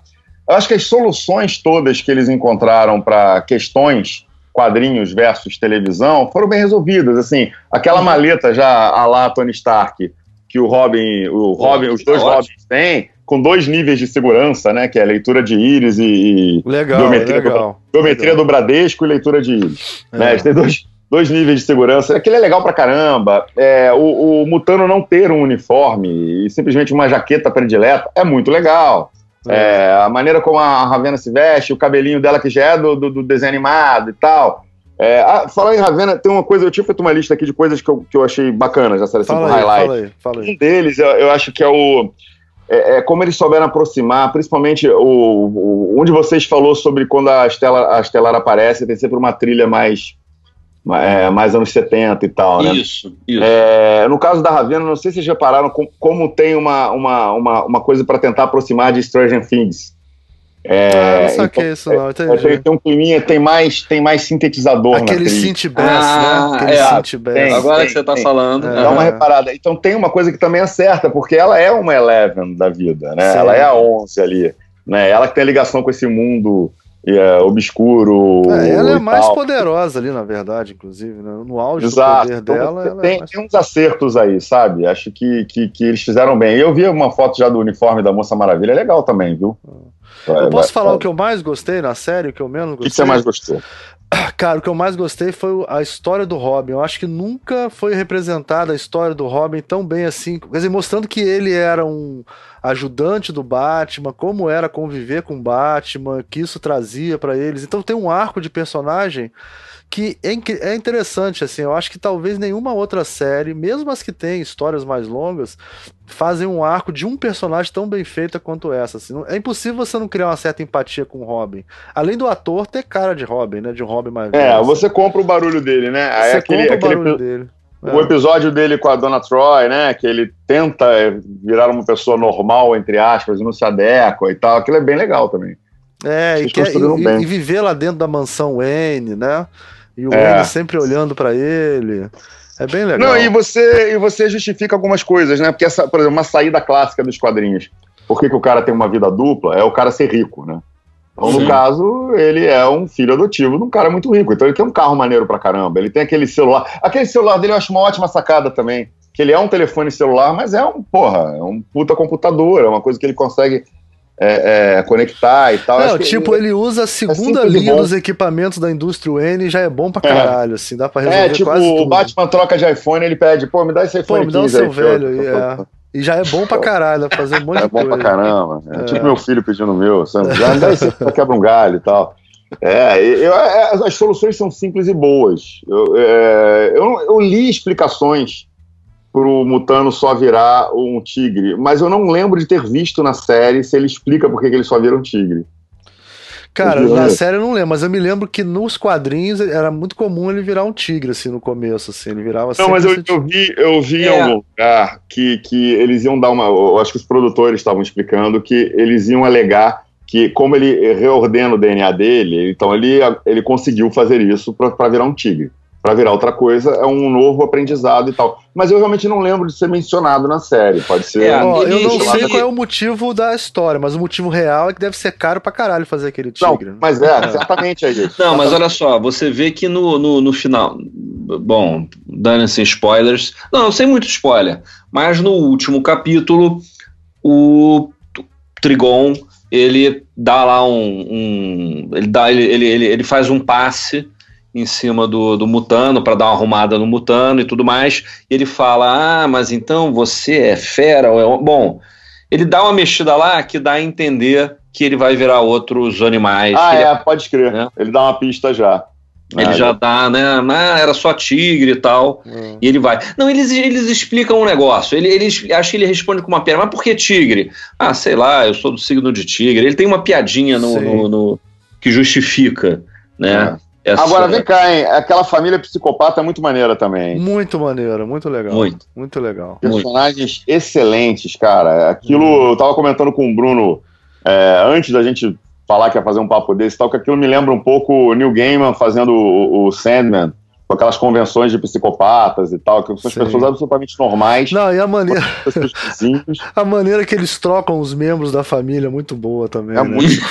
Speaker 4: Eu acho que as soluções todas que eles encontraram para questões quadrinhos versus televisão foram bem resolvidas. Assim, aquela maleta já a lá Tony Stark que o Robin, o Robin, os dois
Speaker 3: ótimo.
Speaker 4: Robins têm, com dois níveis de segurança, né? Que é leitura de íris e, e
Speaker 1: Legal,
Speaker 4: Biometria
Speaker 1: legal.
Speaker 4: biometria do Bradesco e leitura de íris.
Speaker 1: É.
Speaker 4: Né? Têm dois, dois níveis de segurança. Aquele é legal pra caramba. É, o, o Mutano não ter um uniforme e simplesmente uma jaqueta predileta é muito legal. É, a maneira como a Ravena se veste, o cabelinho dela que já é do, do, do desenho animado e tal. É, ah, falar em Ravena, tem uma coisa, eu tinha feito uma lista aqui de coisas que eu, que eu achei bacanas, assim,
Speaker 1: Fala aí,
Speaker 4: highlight.
Speaker 1: fala aí, fala aí.
Speaker 4: Um deles, eu, eu acho que é o. É, é como eles souberam aproximar, principalmente o, o- um de vocês falou sobre quando a Estela, a Estelar aparece, tem sempre uma trilha mais, ma- é, mais anos 70 e tal, né?
Speaker 3: Isso, isso.
Speaker 4: É, no caso da Ravena, não sei se vocês repararam com- como tem uma, uma, uma, uma coisa para tentar aproximar de Stranger Things. É,
Speaker 1: ah, não saquei
Speaker 4: então,
Speaker 1: isso, não,
Speaker 4: é,
Speaker 1: entendi.
Speaker 4: tem, tem um climinha, tem mais, tem mais sintetizador na
Speaker 1: Aquele synth bass,
Speaker 3: Ah,
Speaker 1: né? Aquele
Speaker 3: é,
Speaker 1: synth
Speaker 4: tem.
Speaker 1: bass.
Speaker 3: Agora
Speaker 4: tem,
Speaker 3: que você tá
Speaker 4: tem.
Speaker 3: falando.
Speaker 1: É.
Speaker 4: Dá uma reparada. Então tem uma coisa que também acerta, porque ela é uma Eleven da vida, né?
Speaker 1: Sim.
Speaker 4: Ela é a 11 ali, né? Ela que tem ligação com esse mundo é, obscuro
Speaker 1: É, ela é
Speaker 4: e
Speaker 1: mais
Speaker 4: tal.
Speaker 1: poderosa ali, na verdade, inclusive. né? No auge
Speaker 4: Exato.
Speaker 1: do poder
Speaker 4: Então,
Speaker 1: dela, ela
Speaker 4: tem,
Speaker 1: é mais...
Speaker 4: tem uns acertos aí, sabe? Acho que, que, que eles fizeram bem. E eu vi uma foto já do uniforme da Moça Maravilha, é legal também, viu?
Speaker 1: Eu posso falar o que eu mais gostei na série, o que eu menos
Speaker 4: O
Speaker 1: gostei?
Speaker 4: que você mais gostou?
Speaker 1: Cara, o que eu mais gostei foi a história do Robin. Eu acho que nunca foi representada a história do Robin tão bem assim. Quer dizer, mostrando que ele era um ajudante do Batman, como era conviver com o Batman, que isso trazia pra eles. Então tem um arco de personagem que é, é interessante, assim. Eu acho que talvez nenhuma outra série, mesmo as que têm histórias mais longas, fazem um arco de um personagem tão bem feita quanto essa. assim. É impossível você não criar uma certa empatia com o Robin. Além do ator ter cara de Robin, né? De um Robin mais
Speaker 4: É,
Speaker 1: velho, assim.
Speaker 4: você compra o barulho dele, né? Aí
Speaker 1: Você
Speaker 4: aquele,
Speaker 1: compra o
Speaker 4: aquele
Speaker 1: barulho dele. É.
Speaker 4: O episódio dele com a Dona Troy, né? Que ele tenta é, virar uma pessoa normal, entre aspas, e não se adequa e tal. Aquilo é bem legal também.
Speaker 1: É, e,
Speaker 4: construíram
Speaker 1: e- e viver lá dentro da mansão Wayne, né? E o
Speaker 4: É.
Speaker 1: Wayne sempre olhando pra ele. É bem legal.
Speaker 4: Não, e você, e você justifica algumas coisas, né? Porque, essa, por exemplo, uma saída clássica dos quadrinhos. Por que, que o cara tem uma vida dupla? É o cara ser rico, né? Então,
Speaker 3: Sim.
Speaker 4: no caso, ele é um filho adotivo de um cara muito rico. Então, ele tem um carro maneiro pra caramba. Ele tem aquele celular. Aquele celular dele eu acho uma ótima sacada também. Que ele é um telefone celular, mas é um, porra, é um puta computador. É uma coisa que ele consegue é, é, conectar e tal.
Speaker 1: Não, tipo, ele, ele usa a segunda linha dos equipamentos da indústria N e já é bom pra caralho, assim, dá pra resolver
Speaker 4: É, tipo, o Batman troca de iPhone, ele pede, pô, me dá esse iPhone
Speaker 1: Pô, me dá o seu velho, e, é. E já é bom pra caralho, dá pra fazer um monte
Speaker 4: é
Speaker 1: de coisa.
Speaker 4: É bom pra caramba. É, tipo meu filho pedindo o meu, sabe? Já me dá esse quebra um galho e tal. É, eu, as soluções são simples e boas. Eu, eu, eu li explicações pro Mutano só virar um tigre, mas eu não lembro de ter visto na série se ele explica por que ele só vira um tigre.
Speaker 1: Cara, na série eu não lembro, mas eu me lembro que nos quadrinhos era muito comum ele virar um tigre, assim, no começo, assim, ele virava
Speaker 4: Não, mas eu, eu, vi, eu vi é. em algum lugar que, que eles iam dar uma. Eu acho que os produtores estavam explicando que eles iam alegar que, como ele reordena o DNA dele, então ele, ele conseguiu fazer isso para virar um tigre para virar outra coisa, é um novo aprendizado e tal. Mas eu realmente não lembro de ser mencionado na série. Pode ser.
Speaker 1: É, oh, eu não sei qual é o motivo da história, mas o motivo real é que deve ser caro pra caralho fazer aquele tigre.
Speaker 4: Não, mas é, certamente é isso.
Speaker 3: Não, mas olha só, você vê que no, no, no final. Bom, dane-se spoilers. Não, sei muito spoiler, mas no último capítulo, o Trigon ele dá lá um. um ele, dá, ele, ele, ele faz um passe em cima do, do Mutano para dar uma arrumada no Mutano e tudo mais. E ele fala: Ah, mas então você é fera? Ou é... Bom, ele dá uma mexida lá que dá a entender que ele vai virar outros animais.
Speaker 4: Ah, é, ele... pode crer. Né? Ele dá uma pista já.
Speaker 3: Ele já dá, né? Ah, era só tigre e tal. Hum. E ele vai. Não, eles, eles explicam um negócio. Ele, eles, acho que ele responde com uma piada. Mas por que tigre? Ah, sei lá, eu sou do signo de tigre. Ele tem uma piadinha no, no, no que justifica, né? É.
Speaker 4: Essa... Agora vem cá, hein? Aquela família psicopata é muito maneira também.
Speaker 1: Muito maneira, muito legal. Muito. Muito legal.
Speaker 4: Personagens muito. excelentes, cara. Aquilo, hum. eu tava comentando com o Bruno é, antes da gente falar que ia fazer um papo desse tal, que aquilo me lembra um pouco o Neil Gaiman fazendo o, o Sandman com aquelas convenções de psicopatas e tal, que são Sim. pessoas absolutamente normais.
Speaker 1: Não, e a maneira. a maneira que eles trocam os membros da família é muito boa também. É né? muito.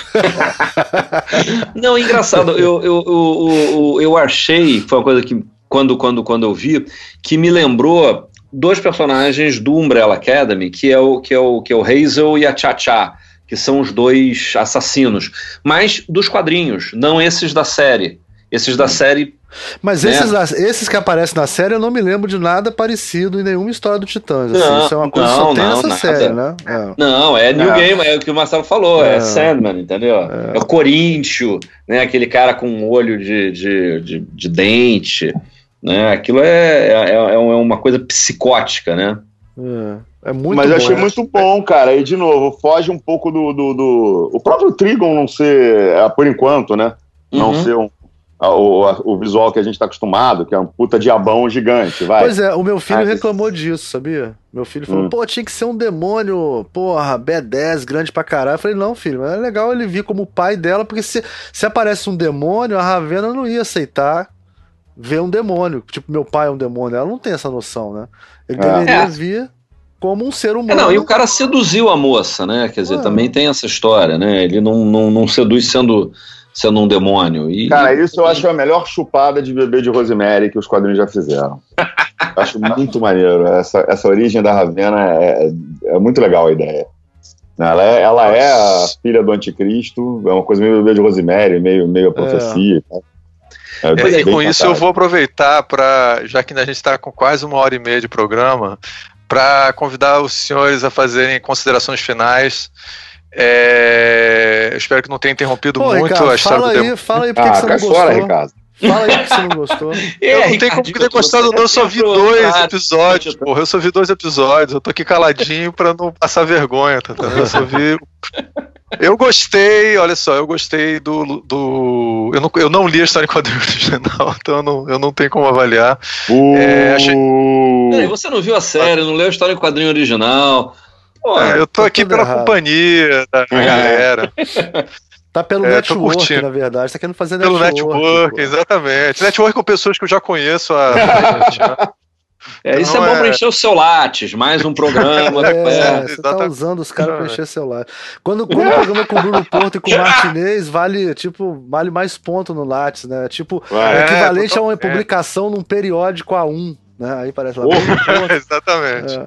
Speaker 3: Não, engraçado, eu, eu, eu, eu, achei, foi uma coisa que, quando, quando, quando eu vi, que me lembrou dois personagens do Umbrella Academy, que é o, que é o, que é o Hazel e a Cha-Cha que são os dois assassinos, mas dos quadrinhos, não esses da série. Esses da série
Speaker 1: mas né? esses, esses que aparecem na série eu não me lembro de nada parecido em nenhuma história do Titãs. Assim. Não, Isso é uma coisa não, que só tem não, nessa nada. série, né?
Speaker 3: É. Não, é New é. Game, é o que o Marcelo falou, é, é Sandman, entendeu? É. é o Coríntio, né? Aquele cara com um olho de, de, de, de dente. Né? Aquilo é, é, é uma coisa psicótica, né?
Speaker 1: É. É muito
Speaker 4: Mas eu achei muito bom, cara. E de novo, foge um pouco do. do, do... O próprio Trigon não ser, por enquanto, né? Não uhum. ser um, o, o visual que a gente está acostumado, que é um puta diabão gigante, vai.
Speaker 1: Pois é, o meu filho ah, reclamou disso, sabia? Meu filho falou, hum. pô, tinha que ser um demônio, porra, B10, grande pra caralho. Eu falei, não, filho, mas é legal ele vir como pai dela, porque se, se aparece um demônio, a Ravena não ia aceitar ver um demônio. Tipo, meu pai é um demônio. Ela não tem essa noção, né? Ele é. deveria é. vir como um ser humano.
Speaker 3: É, não, e o cara seduziu a moça, né? Quer dizer, é. também tem essa história, né? Ele não, não, não seduz sendo sendo um demônio. E,
Speaker 4: Cara, isso eu acho a melhor chupada de bebê de Rosemary que os quadrinhos já fizeram. acho muito maneiro. Essa, essa origem da Ravena é, é muito legal a ideia. Ela é, ela é a filha do anticristo, é uma coisa meio bebê de Rosemary, meio, meio a profecia.
Speaker 2: É. É, e com isso eu vou aproveitar para, já que a gente está com quase uma hora e meia de programa, para convidar os senhores a fazerem considerações finais é, eu espero que não tenha interrompido Pô, muito
Speaker 1: Ricardo, a história fala do aí, Fala aí porque ah, que você não gostou. Fora, Ricardo. Fala aí que você não gostou.
Speaker 2: eu não tenho como ter gostado, não. Eu só vi dois episódios, porra. Eu só vi dois episódios. Eu tô aqui caladinho pra não passar vergonha, tá entendendo? Eu só vi. Eu gostei, olha só, eu gostei do. do eu, não, eu não li a história em quadrinhos original, então eu não, eu não tenho como avaliar.
Speaker 3: Uh... É, achei... Peraí, você não viu a série, não leu a história em quadrinho original.
Speaker 2: Pô, é, eu tô aqui pela errado. companhia da é. galera.
Speaker 1: Tá pelo é, network, na verdade. Tá querendo fazer
Speaker 2: network. Pelo network, pô. exatamente. Network com pessoas que eu já conheço há.
Speaker 3: É, isso é bom é... para encher o seu lattes, mais um programa.
Speaker 1: é, você tá usando os caras para encher seu lattes. Quando, quando o programa é com o Bruno Porto e com o Martinez, vale, tipo, vale mais ponto no lattes, né? Tipo, é, equivalente a uma publicação num periódico A1, né? Aí parece lá.
Speaker 2: Exatamente.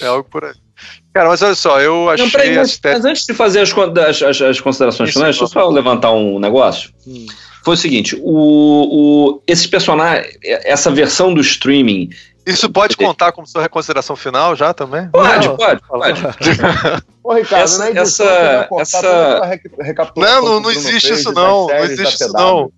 Speaker 2: É. é algo por aí. Cara, mas olha só, eu achei. Não, peraí,
Speaker 3: mas, mas, antes de fazer as, as, as considerações finais, deixa eu só levantar um negócio. Hum. Foi o seguinte: o, o, esses personagens, essa versão do streaming.
Speaker 2: Isso pode contar como sua reconsideração final já também?
Speaker 3: Pode, não, pode, pode.
Speaker 4: Ô, Ricardo, essa,
Speaker 3: né, essa, essa...
Speaker 2: Não, não, não existe isso não, não existe isso não.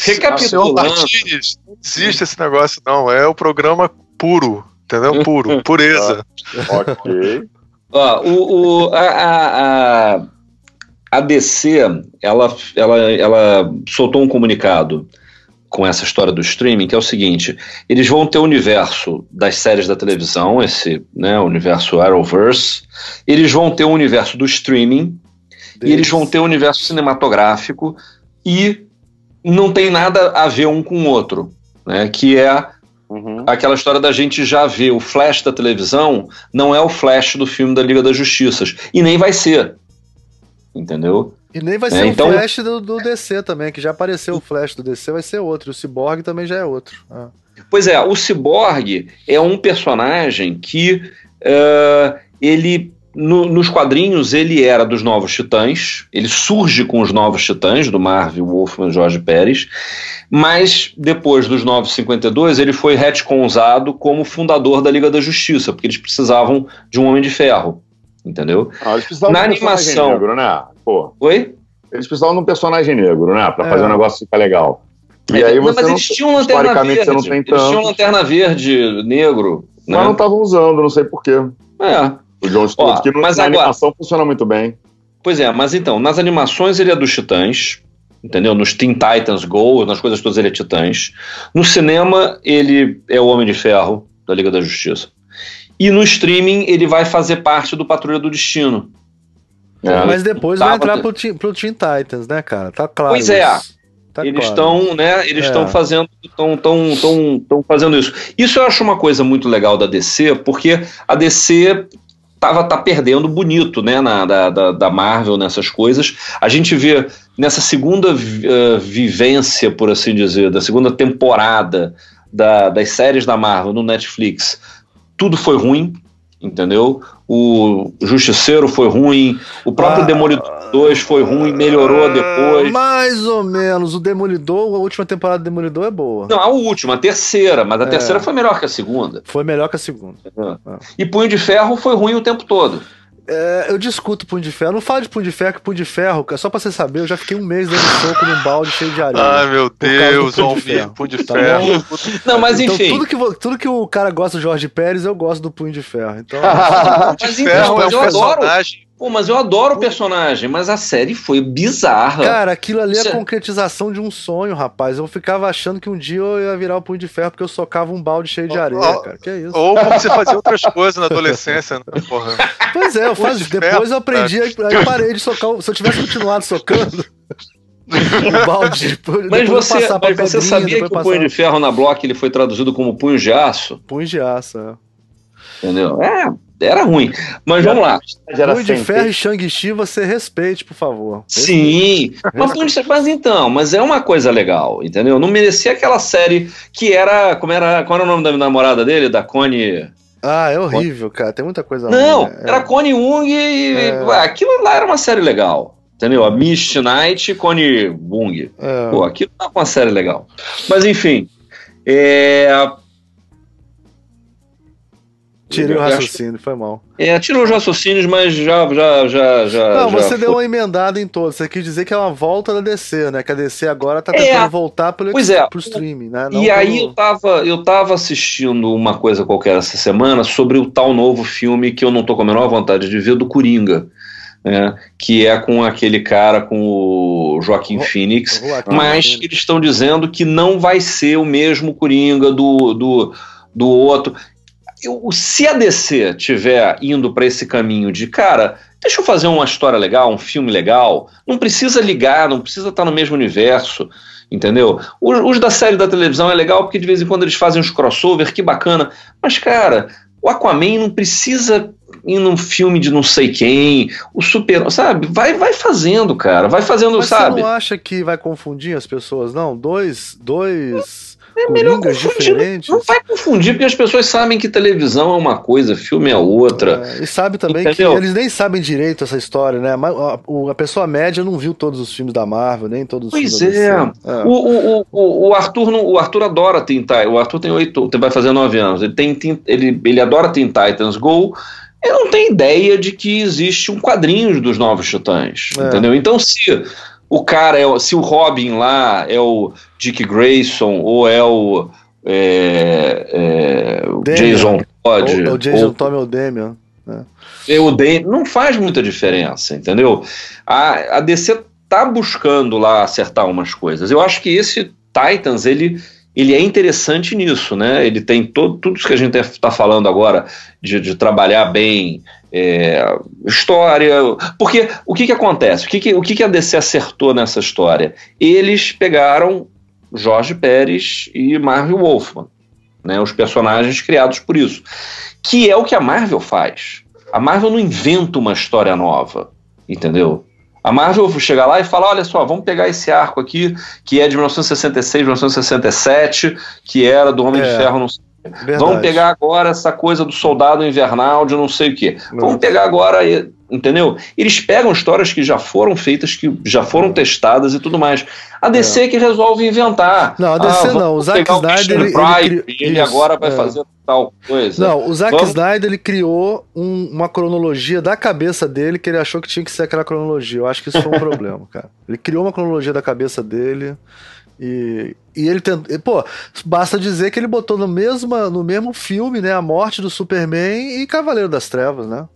Speaker 2: Recapitulando. Não existe esse negócio não, é o programa puro, entendeu? Puro, pureza.
Speaker 4: ok.
Speaker 3: Ó, o, o, a, a, a DC, ela, ela, ela soltou um comunicado com essa história do streaming, que é o seguinte: eles vão ter o universo das séries da televisão, esse né, universo Arrowverse, eles vão ter o universo do streaming, Deus. e eles vão ter o universo cinematográfico, e não tem nada a ver um com o outro, né, que é Uhum. Aquela história da gente já ver o flash da televisão não é o flash do filme da Liga das Justiças. E nem vai ser. Entendeu?
Speaker 1: E nem vai é, ser então... o flash do, do, DC também, que já apareceu o flash do DC, vai ser outro. O Cyborg também já é outro. Ah.
Speaker 3: Pois é, o Cyborg é um personagem que uh, ele no, nos quadrinhos ele era dos Novos Titãs, ele surge com os Novos Titãs, do Marvel Wolfman Jorge Pérez, mas depois dos 952 ele foi retconzado como fundador da Liga da Justiça, porque eles precisavam de um Homem de Ferro, entendeu?
Speaker 4: Ah, eles precisavam Na de um animação, negro, né?
Speaker 3: Pô. Oi?
Speaker 4: Eles precisavam de um personagem negro, né? Pra é. fazer o negócio ficar legal.
Speaker 3: E é, aí você mas eles tinham lanterna verde. Você não tem. Eles tinham lanterna verde, negro.
Speaker 4: Mas né? não estavam usando, não sei porquê.
Speaker 3: É.
Speaker 4: O John Stewart, que no, mas na agora, animação funciona muito bem.
Speaker 3: Pois é, mas então, nas animações ele é dos Titãs, entendeu? Nos Teen Titans Go, nas coisas todas ele é Titãs. No cinema, ele é o Homem de Ferro da Liga da Justiça. E no streaming, ele vai fazer parte do Patrulha do Destino.
Speaker 1: É, mas depois vai entrar pro, pro Teen Titans, né, cara? Tá claro.
Speaker 3: Pois é. Tá eles estão, claro. né? Eles estão é. fazendo, estão, tão, tão, tão fazendo isso. Isso eu acho uma coisa muito legal da DC, porque a DC tava tá perdendo bonito, né, na, da, da, Marvel nessas coisas. A gente vê nessa segunda uh, vivência, por assim dizer, da segunda temporada da, das séries da Marvel no Netflix, tudo foi ruim, entendeu? O Justiceiro foi ruim, o próprio ah, Demolidor 2 foi ruim, melhorou ah, depois.
Speaker 1: Mais ou menos. O Demolidor, a última temporada do Demolidor é boa.
Speaker 3: Não, a última, a terceira, mas a é. terceira foi melhor que a segunda.
Speaker 1: Foi melhor que a segunda. É.
Speaker 3: E Punho de Ferro foi ruim o tempo todo.
Speaker 1: É, eu discuto Punho de Ferro. Não falo de Punho de Ferro, que Punho de Ferro, só pra você saber, eu já fiquei um mês dando soco num balde cheio de areia.
Speaker 2: Ai, meu Deus, Punho de Ferro. Punho de tá ferro.
Speaker 3: Não, mas então, enfim.
Speaker 1: Tudo que, tudo que o cara gosta do Jorge Pérez, eu gosto do Punho de Ferro. Então,
Speaker 3: Punho de Ferro é um personagem Pô, mas eu adoro o personagem, mas a série foi bizarra.
Speaker 1: Cara, aquilo ali é a concretização de um sonho, rapaz. Eu ficava achando que um dia eu ia virar o punho de ferro porque eu socava um balde cheio de areia, oh, cara. Que é isso?
Speaker 2: Ou você fazia outras coisas na adolescência, né, porra?
Speaker 1: Pois é, eu fazia. De depois eu aprendi, aí eu parei de socar. Se eu tivesse continuado socando.
Speaker 3: um balde. Mas você, mas você sabia que o punho de ferro na bloco ele foi traduzido como punho de aço?
Speaker 1: Punho de aço, é.
Speaker 3: Entendeu? É, era ruim. Mas vamos lá.
Speaker 1: Punho de Ferro e Shang-Chi, você respeite, por favor.
Speaker 3: Sim. Mas, mas então, mas é uma coisa legal, entendeu? Não merecia aquela série que era. Como era. Qual era o nome da namorada dele? Da Connie.
Speaker 1: Ah, é horrível, cara. Tem muita coisa
Speaker 3: Não, ruim, né? era Connie Wung e. É. Aquilo lá era uma série legal. Entendeu? A Mist Knight e Connie Wung. É. Pô, aquilo não é uma série legal. Mas enfim. É,
Speaker 1: Tirei o raciocínio, foi mal.
Speaker 3: É, tirou os raciocínios, mas já. já, já, já
Speaker 1: Não,
Speaker 3: já
Speaker 1: você foi. deu uma emendada em todos. Você quis dizer que é uma volta da DC, né? Que a DC agora tá tentando é, voltar pelo,
Speaker 3: pois é,
Speaker 1: pro streaming, né?
Speaker 3: Não e pelo... aí eu tava, eu tava assistindo uma coisa qualquer essa semana sobre o tal novo filme que eu não tô com a menor vontade de ver, do Coringa. né que é com aquele cara com o Joaquim Phoenix, mas eles estão dizendo que não vai ser o mesmo Coringa do, do, do outro eu, se a DC tiver indo para esse caminho de, cara, deixa eu fazer uma história legal, um filme legal, não precisa ligar, não precisa estar no mesmo universo, entendeu? Os, os, da série da televisão é legal porque de vez em quando eles fazem uns crossover, que bacana, mas, cara, o Aquaman não precisa ir num filme de não sei quem, o Super, sabe? Vai, vai fazendo, cara, vai fazendo,
Speaker 1: mas
Speaker 3: sabe?
Speaker 1: Você não acha que vai confundir as pessoas, não? Dois, dois
Speaker 3: é melhor confundir. Não vai confundir, porque as pessoas sabem que televisão é uma coisa, filme é outra.
Speaker 1: É, e sabe também Entendeu? que eles nem sabem direito essa história, né? A, a, pessoa média não viu todos os filmes da Marvel, nem todos os
Speaker 3: pois
Speaker 1: filmes
Speaker 3: é. da é. O, o, o, Arthur não, o Arthur adora Teen Titans. O Arthur tem oito, vai fazer nove anos. Ele, tem, ele, ele adora Teen Titans Go. Ele não tem ideia de que existe um quadrinho dos Novos Titãs. É. Entendeu? Então, se o cara é se o Robin lá é o Dick Grayson ou é o, é, é, o Jason Todd.
Speaker 1: Ou, o Jason ou, Todd ou o Damian. Né?
Speaker 3: É. O Damian, não faz muita diferença, entendeu? A, a DC tá buscando lá acertar umas coisas. Eu acho que esse Titans, ele ele é interessante nisso, né? Ele tem todo, tudo isso que a gente está falando agora de, de trabalhar bem é, história. Porque o que, que acontece? O, que, que, o que, que a DC acertou nessa história? Eles pegaram Jorge Pérez e Marvel Wolfman, né? Os personagens criados por isso. Que é o que a Marvel faz. A Marvel não inventa uma história nova, entendeu? A Marvel chega lá e fala: olha só, vamos pegar esse arco aqui, que é de 1966, 1967, que era do Homem é, de Ferro, não sei. Verdade. Vamos pegar agora essa coisa do soldado invernal de não sei o quê. Vamos pegar agora, entendeu? Eles pegam histórias que já foram feitas, que já foram testadas e tudo mais. A DC é. que resolve inventar.
Speaker 1: Não, a DC ah, não. O Zack Snyder.
Speaker 3: Ele, ele agora vai é. fazer tal coisa.
Speaker 1: Não, o Zack Vamos... Snyder ele criou um, uma cronologia da cabeça dele que ele achou que tinha que ser aquela cronologia. Eu acho que isso foi um problema, cara. Ele criou uma cronologia da cabeça dele. E, e ele tentou. Pô, basta dizer que ele botou no mesmo, no mesmo filme, né? A morte do Superman e Cavaleiro das Trevas, né?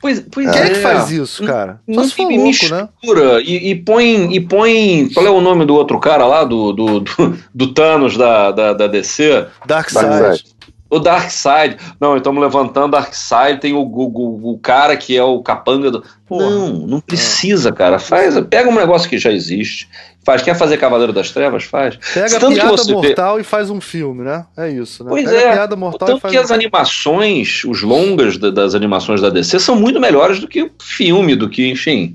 Speaker 3: Pois, pois
Speaker 1: Quem
Speaker 3: é.
Speaker 1: é que faz isso, cara?
Speaker 3: Só se for louco, né? mistura, né? E, e, põe, e põe. Qual é o nome do outro cara lá, do, do, do, do Thanos da, da, da DC?
Speaker 1: Darkseid.
Speaker 3: O Darkseid. Não, estamos levantando Darkseid, tem o, o, o, cara que é o capanga do. Porra. Não, não precisa, cara. Faz, pega um negócio que já existe. Faz. Quer fazer Cavaleiro das Trevas? Faz.
Speaker 1: Pega a piada mortal vê... e faz um filme, né? É isso, né?
Speaker 3: Pois
Speaker 1: pega
Speaker 3: é.
Speaker 1: A piada mortal
Speaker 3: Tanto
Speaker 1: faz
Speaker 3: que
Speaker 1: um...
Speaker 3: as animações, os longas das animações da DC são muito melhores do que o filme, do que, enfim.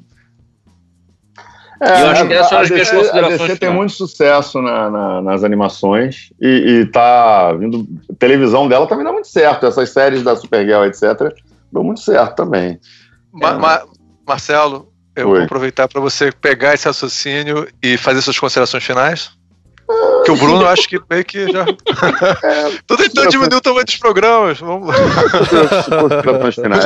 Speaker 4: É, eu acho que essas são as considerações. A DC tem muito sucesso na, na, nas animações e, e tá vindo. A televisão dela tá vindo muito certo. Essas séries da Supergirl, etc., deu muito certo também.
Speaker 2: Ma é. Ma Marcelo, eu Oi. vou aproveitar para você pegar esse raciocínio e fazer suas considerações finais. Que o Bruno acho que meio que já. É, Tô tentando diminuir o tamanho dos programas. Vamos...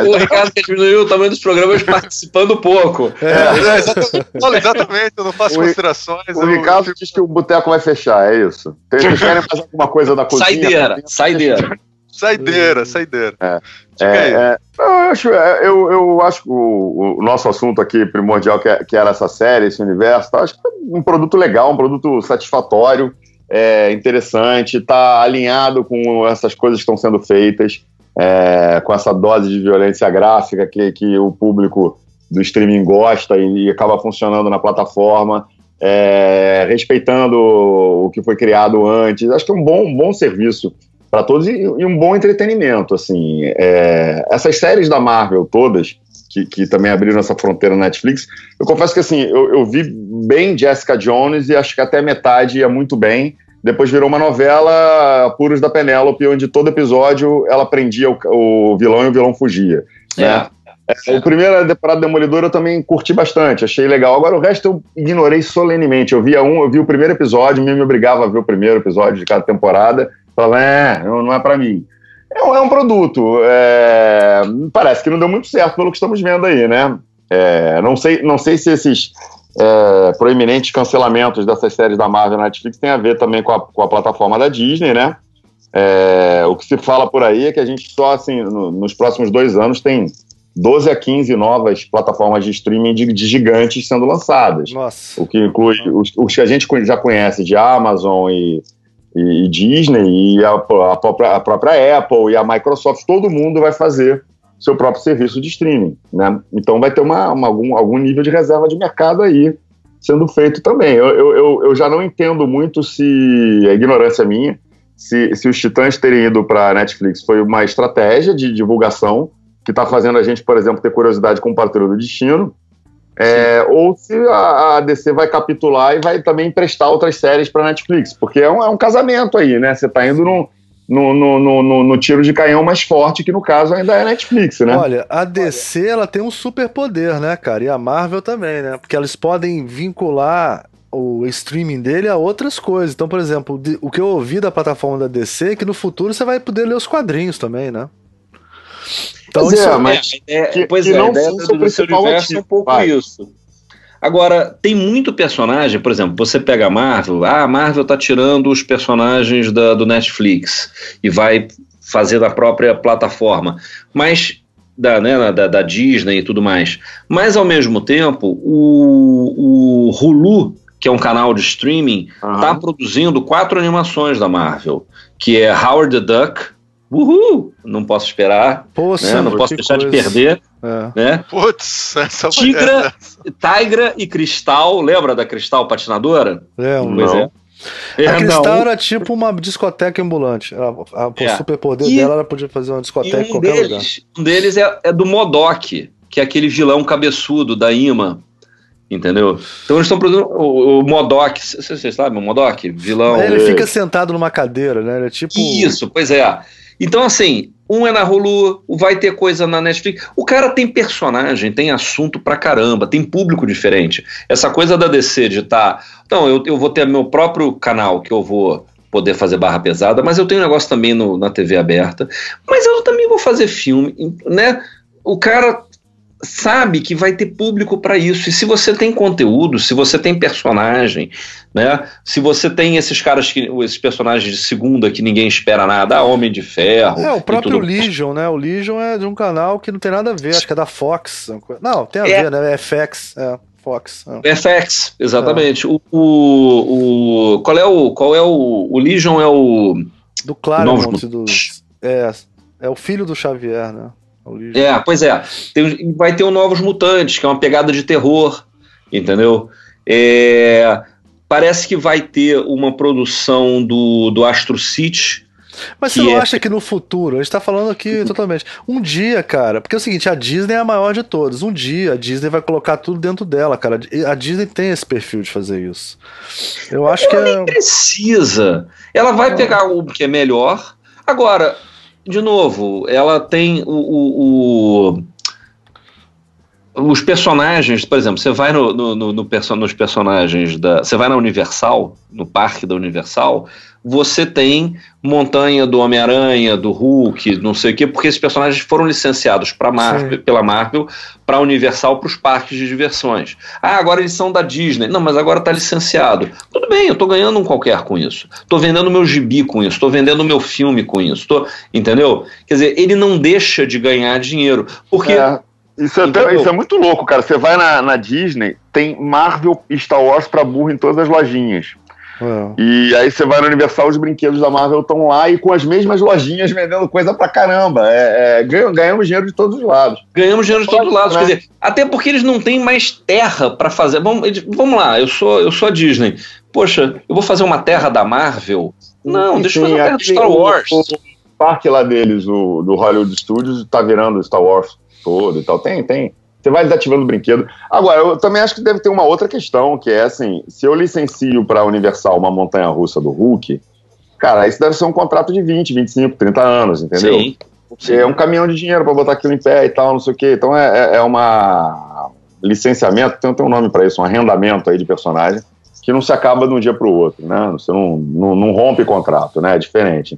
Speaker 3: o Ricardo quer diminuir o tamanho dos programas participando pouco.
Speaker 2: É, é exatamente. exatamente, eu não faço o, considerações.
Speaker 4: O eu, Ricardo eu... diz que o boteco vai fechar, é isso. Vocês querem fazer alguma coisa da cozinha?
Speaker 3: Saideira, saideira.
Speaker 2: Saideira, saideira.
Speaker 4: É. É, é, eu acho, é, eu, eu acho que o, o, nosso assunto aqui primordial, que, é, que era essa série, esse universo, tá, acho que é um produto legal, um produto satisfatório, é, interessante, está alinhado com essas coisas que estão sendo feitas, é, com essa dose de violência gráfica que, que o público do streaming gosta e, e acaba funcionando na plataforma, é, respeitando o que foi criado antes. Acho que é um bom, um bom serviço para todos e, e, um bom entretenimento. Assim, é, essas séries da Marvel todas que, que, também abriram essa fronteira na Netflix, eu confesso que assim eu, eu, vi bem Jessica Jones e acho que até metade ia muito bem. Depois virou uma novela Puros da Penélope, onde todo episódio ela prendia o, o vilão e o vilão fugia. É. Né? É, o primeiro temporada Demolidor eu também curti bastante, achei legal. Agora o resto eu ignorei solenemente. Eu via um, eu vi o primeiro episódio, me obrigava a ver o primeiro episódio de cada temporada. Falava, é, não é para mim. É, é, um produto. É, parece que não deu muito certo pelo que estamos vendo aí, né? É, não, sei, não sei se esses é, proeminentes cancelamentos dessas séries da Marvel na Netflix tem a ver também com a, com a plataforma da Disney, né? É, o que se fala por aí é que a gente só, assim, no, nos próximos dois anos tem 12 a 15 novas plataformas de streaming de, de gigantes sendo lançadas.
Speaker 1: Nossa.
Speaker 4: O que inclui os, os, que a gente já conhece de Amazon e, e, e Disney e a, a, própria, a própria Apple e a Microsoft, todo mundo vai fazer seu próprio serviço de streaming. Né? Então vai ter uma, uma, algum, algum nível de reserva de mercado aí sendo feito também. Eu, eu, eu já não entendo muito se a ignorância minha, se, se os Titãs terem ido para a Netflix foi uma estratégia de divulgação que está fazendo a gente, por exemplo, ter curiosidade com o Patrulha do Destino, É, ou se a, a, DC vai capitular e vai também emprestar outras séries para Netflix, porque é um, é um, casamento aí, né? Você está indo no, no, no, no, no, tiro de canhão mais forte, que no caso ainda é Netflix, né?
Speaker 1: Olha, a DC ela tem um super poder, né, cara? E a Marvel também, né? Porque eles podem vincular o streaming dele a outras coisas. Então, por exemplo, o que eu ouvi da plataforma da DC é que no futuro você vai poder ler os quadrinhos também, né?
Speaker 3: Então, pois isso é, mas é, que, pois que é, não a ideia do, do seu universo é um pouco vai. isso. Agora, tem muito personagem, por exemplo, você pega a Marvel, ah, a Marvel tá tirando os personagens da, do Netflix e vai fazer da própria plataforma, mas da, né, da, da Disney e tudo mais. Mas ao mesmo tempo, o, o Hulu, que é um canal de streaming, está uhum. produzindo quatro animações da Marvel, que é Howard the Duck, Uhul! Não posso esperar. Poxa, né? Não posso deixar coisa. de perder. É. Né? Putz, essa Tigra, Tigra e Cristal. Lembra da Cristal patinadora?
Speaker 1: Lembro. Pois é. A é, Cristal não. era tipo uma discoteca ambulante. A, é. O superpoder dela, ela podia fazer uma discoteca um em qualquer
Speaker 3: deles,
Speaker 1: lugar.
Speaker 3: Um deles é, é do Modok, que é aquele vilão cabeçudo da Ima. Entendeu? Então eles estão produzindo o, o Modok, vocês sabem o Modok? Vilão.
Speaker 1: Ele fica sentado numa cadeira, né? Ele é tipo.
Speaker 3: Isso, pois é. Então, assim, um é na Hulu, vai ter coisa na Netflix. O cara tem personagem, tem assunto pra caramba, tem público diferente. Essa coisa da DC de. Tá, então, eu, eu vou ter meu próprio canal que eu vou poder fazer barra pesada, mas eu tenho um negócio também no, na TV aberta. Mas eu também vou fazer filme, né? O cara sabe que vai ter público para isso. E se você tem conteúdo, se você tem personagem, né? Se você tem esses caras que esses personagens de segunda que ninguém espera nada, ah, Homem de Ferro.
Speaker 1: É, o próprio Legion, né? O Legion é de um canal que não tem nada a ver, acho que é da Fox. Não, tem a é. ver, né? É FX, é. Fox.
Speaker 3: É. FX, exatamente. É. O, o, o, qual é o qual é o, o Legion é o
Speaker 1: do Claremont dos é, é o filho do Xavier, né?
Speaker 3: É, pois é. Tem, vai ter o Novos Mutantes, que é uma pegada de terror, entendeu? É, parece que vai ter uma produção do, do Astro City.
Speaker 1: Mas você não é... acha que no futuro, a gente tá falando aqui totalmente, um dia, cara, porque é o seguinte, a Disney é a maior de todas, um dia a Disney vai colocar tudo dentro dela, cara, a Disney tem esse perfil de fazer isso. Eu acho
Speaker 3: ela
Speaker 1: que
Speaker 3: é... nem precisa, ela vai pegar o que é melhor, agora, de novo, ela tem o, o, o os personagens, por exemplo, você vai no, no, no, no nos personagens da. Você vai na Universal, no parque da Universal, você tem montanha do Homem-Aranha, do Hulk, não sei o quê, porque esses personagens foram licenciados pra Marvel, pela Marvel para Universal para os parques de diversões. Ah, agora eles são da Disney. Não, mas agora está licenciado. Tudo bem, eu estou ganhando um qualquer com isso. Estou vendendo meu gibi com isso, estou vendendo meu filme com isso. Tô, entendeu? Quer dizer, ele não deixa de ganhar dinheiro. Porque. É
Speaker 4: isso é, até, isso é muito louco, cara. Você vai na, na Disney, tem Marvel e Star Wars pra burro em todas as lojinhas. É. E aí você vai no Universal, os brinquedos da Marvel estão lá e com as mesmas lojinhas vendendo coisa pra caramba. É, é, ganhamos dinheiro de todos os lados.
Speaker 3: Ganhamos dinheiro de todos os lados. Né? Quer dizer, até porque eles não têm mais terra para fazer. Vamos, vamos lá, eu sou, eu sou a Disney. Poxa, eu vou fazer uma terra da Marvel? Não, deixa eu fazer uma terra do Star Wars. O, o
Speaker 4: parque lá deles, o, do Hollywood Studios, tá virando Star Wars todo e tal. Tem, tem. Você vai desativando o brinquedo. Agora, eu também acho que deve ter uma outra questão, que é assim: se eu licencio para a Universal uma montanha russa do Hulk, cara, isso deve ser um contrato de 20, 25, 30 anos, entendeu? Sim. Sim. É um caminhão de dinheiro para botar aquilo em pé e tal, não sei o quê. Então é, é, é uma licenciamento, tem, tem um nome para isso, um arrendamento aí de personagem, que não se acaba de um dia para o outro, né? Você não, não, não rompe contrato, né? É diferente.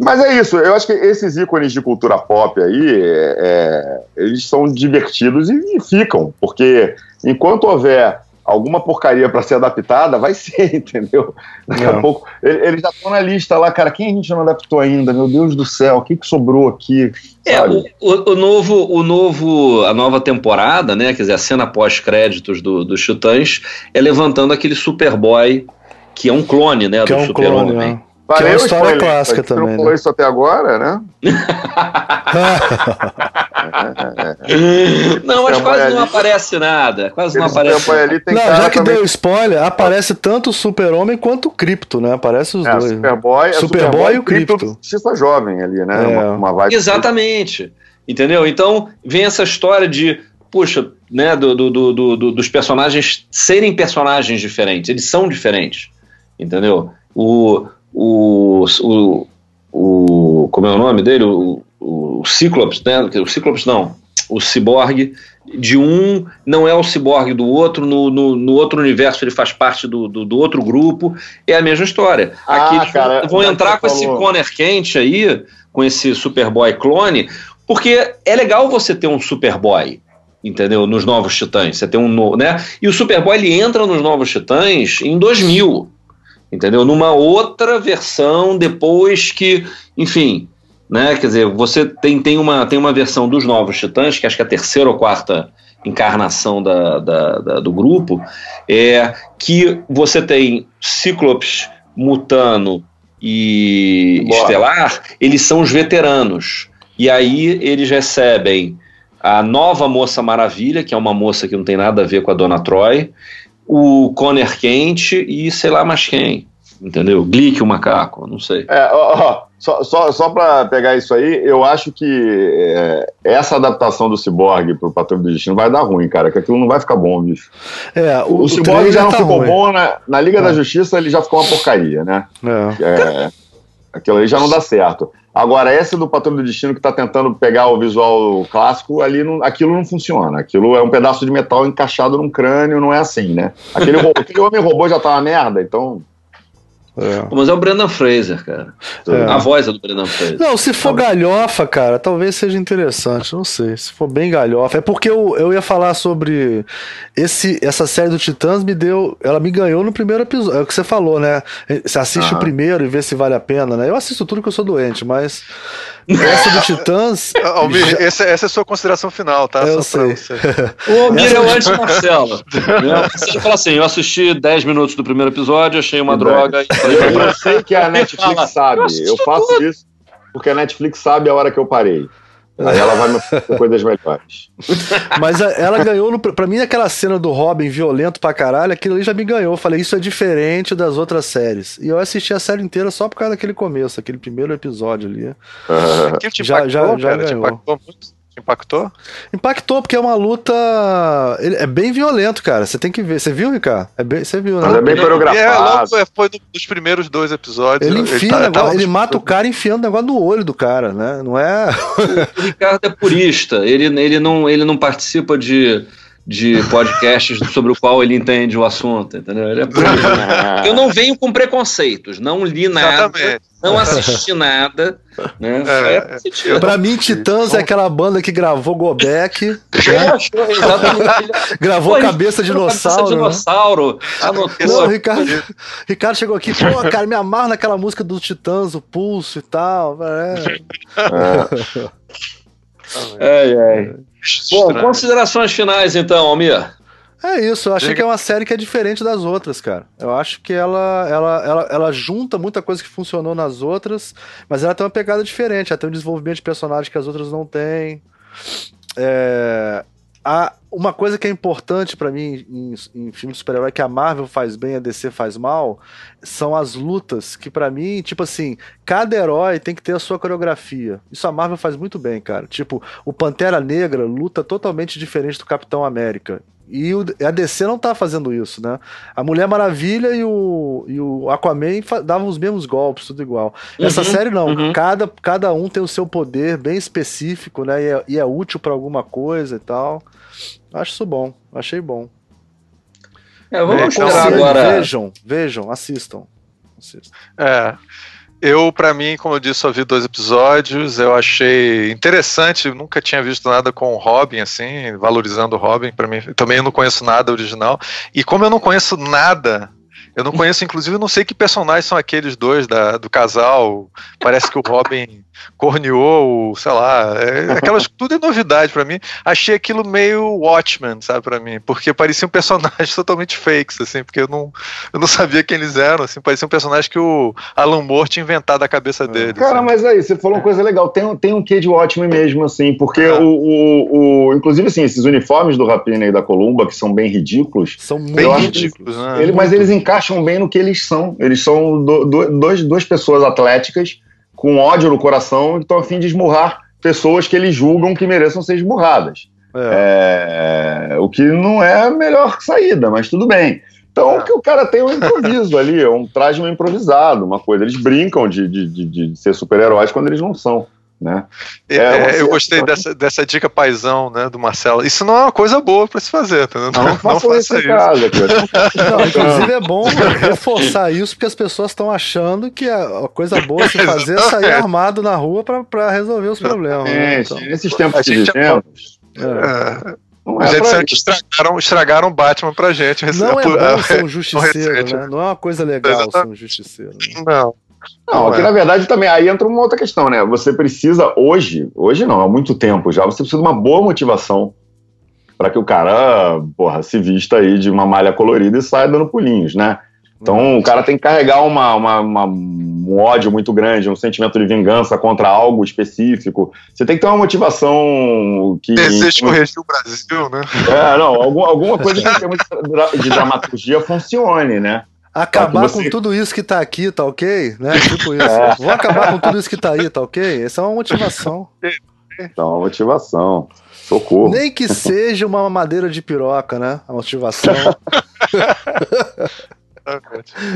Speaker 4: Mas é isso, eu acho que esses ícones de cultura pop aí, é, é, eles são divertidos e, e, ficam, porque enquanto houver alguma porcaria para ser adaptada, vai ser, entendeu? Daqui a pouco, eles já estão na lista lá, cara, quem a gente não adaptou ainda? Meu Deus do céu, o que, que sobrou aqui?
Speaker 3: É, o, o, novo, o novo, a nova temporada, né, quer dizer, a cena pós-créditos do, do Titãs, é levantando aquele Superboy, que é um clone, né,
Speaker 1: que do é um Super-Homem. É.
Speaker 4: Valeu, que é uma história spoiler, clássica também. Você não falou né? isso até agora, né?
Speaker 3: não, mas quase não aparece nada. Quase não aparece.
Speaker 1: Ali, não, já que também... deu spoiler, aparece tanto o Super-Homem quanto o Cripto, né? Aparece os é, dois.
Speaker 4: Superboy, é Superboy e o Cripto. Justiça jovem ali, né? É.
Speaker 3: Uma, uma Exatamente. Entendeu? Então, vem essa história de puxa, né, do, do, do, do, dos personagens serem personagens diferentes. Eles são diferentes, entendeu? O, o, o, o como é o nome dele? O, o Ciclops, né? O Ciclops não, o Cyborg de um não é o ciborgue do outro, no, no, no, outro universo ele faz parte do, do, do, outro grupo, é a mesma história. Aqui ah, cara, vão, entrar com falou. esse Conner quente aí, com esse Superboy clone, porque é legal você ter um Superboy, entendeu? Nos Novos Titãs, você tem um novo, né? E o Superboy ele entra nos Novos Titãs em 2000, entendeu? Numa outra versão depois que, enfim, né? Quer dizer, você tem, tem, uma, tem uma versão dos Novos Titãs, que acho que é a terceira ou quarta encarnação da, da, da, do grupo, é que você tem Cíclopes, Mutano e Boa. Estelar, eles são os veteranos. E aí eles recebem a nova Moça Maravilha, que é uma moça que não tem nada a ver com a Dona Troy, o Conner Quente e sei lá mais quem. Entendeu? Glick, o macaco, não sei.
Speaker 4: É, ó, ó, só, só, só para pegar isso aí, eu acho que é, essa adaptação do Cyborg pro Patrulho do Destino vai dar ruim, cara, que aquilo não vai ficar bom, bicho. É, o, o, o Cyborg já não tá ficou ruim. bom, né? Na Liga é. da Justiça ele já ficou uma porcaria, né? É. é. Aquilo aí já não dá certo. Agora, esse do Patrulho do Destino que tá tentando pegar o visual clássico, ali não, aquilo não funciona. Aquilo é um pedaço de metal encaixado num crânio, não é assim, né? Aquele, aquele homem robô já tá uma merda, então
Speaker 3: é. Mas é o Brendan Fraser, cara. É. A voz é do Brendan Fraser.
Speaker 1: Não, se for galhofa, cara, talvez seja interessante. Não sei. Se for bem galhofa. É porque eu, eu ia falar sobre. Esse, essa série do Titãs me deu. Ela me ganhou no primeiro episódio. É o que você falou, né? Você assiste ah. o primeiro e vê se vale a pena, né? Eu assisto tudo que eu sou doente, mas. Essa do Titãs.
Speaker 2: Almir, já... essa, essa, é a sua consideração final, tá?
Speaker 1: Eu Só sei.
Speaker 3: O Almir é o anti-Marcelo. Você fala assim: eu assisti 10 minutos do primeiro episódio, achei uma droga.
Speaker 4: Eu, eu sei que a Netflix fala, sabe. Eu, eu faço tudo. isso porque a Netflix sabe a hora que eu parei. Aí ela vai me oferecer coisas melhores.
Speaker 1: Mas ela ganhou, no, pra mim, aquela cena do Robin violento pra caralho, aquilo ali já me ganhou. Eu falei, isso é diferente das outras séries. E eu assisti a série inteira só por causa daquele começo, aquele primeiro episódio ali.
Speaker 2: Uh, já, já, já cara, ganhou. muito? Impactou?
Speaker 1: Impactou, porque é uma luta. É bem violento, cara. Você tem que ver. Você viu, Ricardo? É bem... Você viu,
Speaker 4: né? Mas é bem coreografado. É, logo
Speaker 2: é, foi nos primeiros dois episódios.
Speaker 1: Ele enfia ele, tá, ele mata o cara enfiando o negócio no olho do cara, né? Não é.
Speaker 3: O Ricardo é purista. Ele, ele, não, ele não participa de de podcasts sobre o qual ele entende o assunto, entendeu? Ele é Eu não venho com preconceitos, não li nada, Exatamente. não assisti nada. Né? É,
Speaker 1: é, pra mim, Titãs é aquela banda que gravou Gobek. Né? gravou Pô, Cabeça Dinossauro. Cabeça
Speaker 3: Dinossauro.
Speaker 1: Anotou. Não, Ricardo, Ricardo chegou aqui, pô, cara, me amarra naquela música dos Titãs, o pulso e tal. É.
Speaker 3: é. Ai, ai. Bom, considerações finais então, Almir.
Speaker 1: É isso, eu acho que é uma série que é diferente das outras, cara. Eu acho que ela, ela, ela, ela junta muita coisa que funcionou nas outras, mas ela tem uma pegada diferente, ela tem um desenvolvimento de personagem que as outras não têm. É, a, uma coisa que é importante para mim em, em filmes de super-herói que a Marvel faz bem, a DC faz mal, são as lutas. Que para mim, tipo assim, cada herói tem que ter a sua coreografia. Isso a Marvel faz muito bem, cara. Tipo, o Pantera Negra luta totalmente diferente do Capitão América. E o, a DC não tá fazendo isso, né? A Mulher Maravilha e o, e o Aquaman davam os mesmos golpes, tudo igual. Uhum, Essa série não, uhum. cada, cada um tem o seu poder bem específico, né? E é, e é útil para alguma coisa e tal. Acho isso bom, achei bom.
Speaker 3: É, vamos é, agora.
Speaker 1: Vejam, vejam, assistam. assistam.
Speaker 2: É. Eu, para mim, como eu disse, só vi dois episódios. Eu achei interessante. Nunca tinha visto nada com o Robin, assim, valorizando o Robin. Para mim, também eu não conheço nada original. E como eu não conheço nada eu não conheço, inclusive, não sei que personagens são aqueles dois da, do casal. Parece que o Robin corneou, sei lá, é, aquelas tudo é novidade para mim. Achei aquilo meio Watchmen, sabe, para mim, porque pareciam personagens totalmente fakes, assim, porque eu não, eu não sabia quem eles eram, assim, parecia um personagem que o Alan Moore tinha inventado a cabeça dele.
Speaker 4: Cara,
Speaker 2: assim.
Speaker 4: mas aí, você falou uma coisa legal, tem, tem um quê de Watchmen mesmo, assim, porque o, o, o, inclusive, assim, esses uniformes do Rapina e da Columba, que são bem ridículos.
Speaker 1: São bem ridículos,
Speaker 4: né? Ele, mas eles encaixam bem no que eles são. Eles são do, do, dois, duas pessoas atléticas com ódio no coração e estão a fim de esmurrar pessoas que eles julgam que mereçam ser esmurradas. É. É, o que não é a melhor saída, mas tudo bem. Então, é. que o cara tem um improviso ali, um traje meio improvisado, uma coisa. Eles brincam de, de, de, de ser super-heróis quando eles não são. Né?
Speaker 2: É, é, eu gostei dessa, dessa dica paisão né, do Marcelo. Isso não é uma coisa boa para se fazer, tá?
Speaker 4: não, não, não faça isso. Casa,
Speaker 1: não, inclusive é bom reforçar isso porque as pessoas estão achando que a coisa boa se fazer é sair armado na rua para resolver os problemas. Né?
Speaker 4: Então, nesses tempos que vivemos.
Speaker 2: É. Não é a gente que estragaram, estragaram Batman pra gente.
Speaker 1: Não é bom ser um justiceiro, né? Não é uma coisa legal Exatamente. ser um justiceiro.
Speaker 4: Né? Não. Não, aqui é. na verdade também aí entra uma outra questão, né? Você precisa hoje, hoje não, há muito tempo já, você precisa de uma boa motivação para que o cara, porra, se vista aí de uma malha colorida e saia dando pulinhos, né? Então o cara tem que carregar uma, uma, uma, um ódio muito grande, um sentimento de vingança contra algo específico. Você tem que ter uma motivação que.
Speaker 2: Desejo corrigir o Brasil, né?
Speaker 4: É, não, algum, alguma coisa de dramaturgia funcione, né?
Speaker 1: Acabar você... com tudo isso que tá aqui, tá ok? Né? Tipo isso. É. Vou acabar com tudo isso que tá aí, tá ok? Essa é uma motivação.
Speaker 4: Então, uma motivação. Socorro.
Speaker 1: Nem que seja uma madeira de piroca, né? A motivação.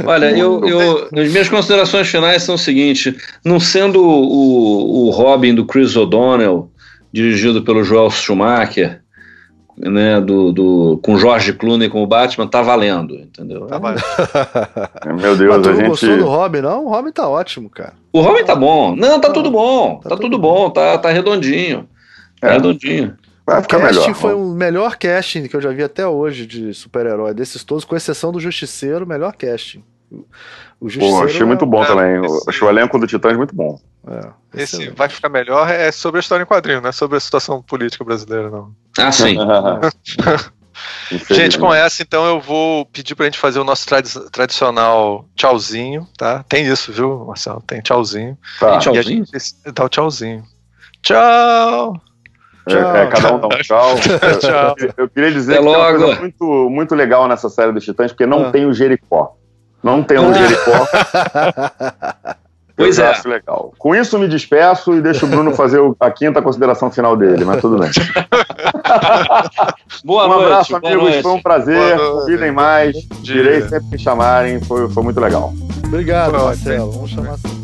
Speaker 3: Olha, eu, eu, as minhas considerações finais são o seguinte: não sendo o, o Robin do Chris O'Donnell, dirigido pelo Joel Schumacher, né, do, do, com George Clooney como Batman, tá valendo, entendeu? Tá valendo.
Speaker 4: Meu Deus, Mas tu
Speaker 1: a
Speaker 4: gente...
Speaker 1: gostou do Robin, não? O Robin tá ótimo, cara.
Speaker 3: O Robin tá bom. Não, tá tudo bom. Tá, tá tudo bom, tá, tá redondinho. Tá é. redondinho.
Speaker 1: Vai ficar o casting melhor, foi o melhor casting que eu já vi até hoje de super-herói. Desses todos, com exceção do Justiceiro, melhor casting.
Speaker 4: O Pô, achei é... muito bom é, também. Esse... Achei o elenco do Titãs muito bom.
Speaker 2: É, esse vai ficar melhor é sobre a história em quadrinho, não é sobre a situação política brasileira, não.
Speaker 3: Ah, sim.
Speaker 2: gente, com essa, então, eu vou pedir pra gente fazer o nosso tradi tradicional tchauzinho, tá? Tem isso, viu, Marcelo? Tem tchauzinho.
Speaker 3: Tá. Tem tchauzinho?
Speaker 2: E a gente dá o tchauzinho. Tchau!
Speaker 4: É, é, cada um dá um tchau. tchau. Eu, eu, queria dizer Até que logo. tem uma coisa muito, muito legal nessa série dos Titãs, porque não ah. tem o Jericó. Não tem o Jericó.
Speaker 3: Pois é.
Speaker 4: Legal. Com isso, me despeço e deixo o Bruno fazer a quinta consideração final dele, mas tudo bem.
Speaker 3: boa
Speaker 4: um
Speaker 3: noite.
Speaker 4: abraço, amigos. Noite. Foi um prazer. Convidem mais. Direi sempre que chamarem. Foi, foi muito legal.
Speaker 1: Obrigado, Marcelo. Vamos chamar assim.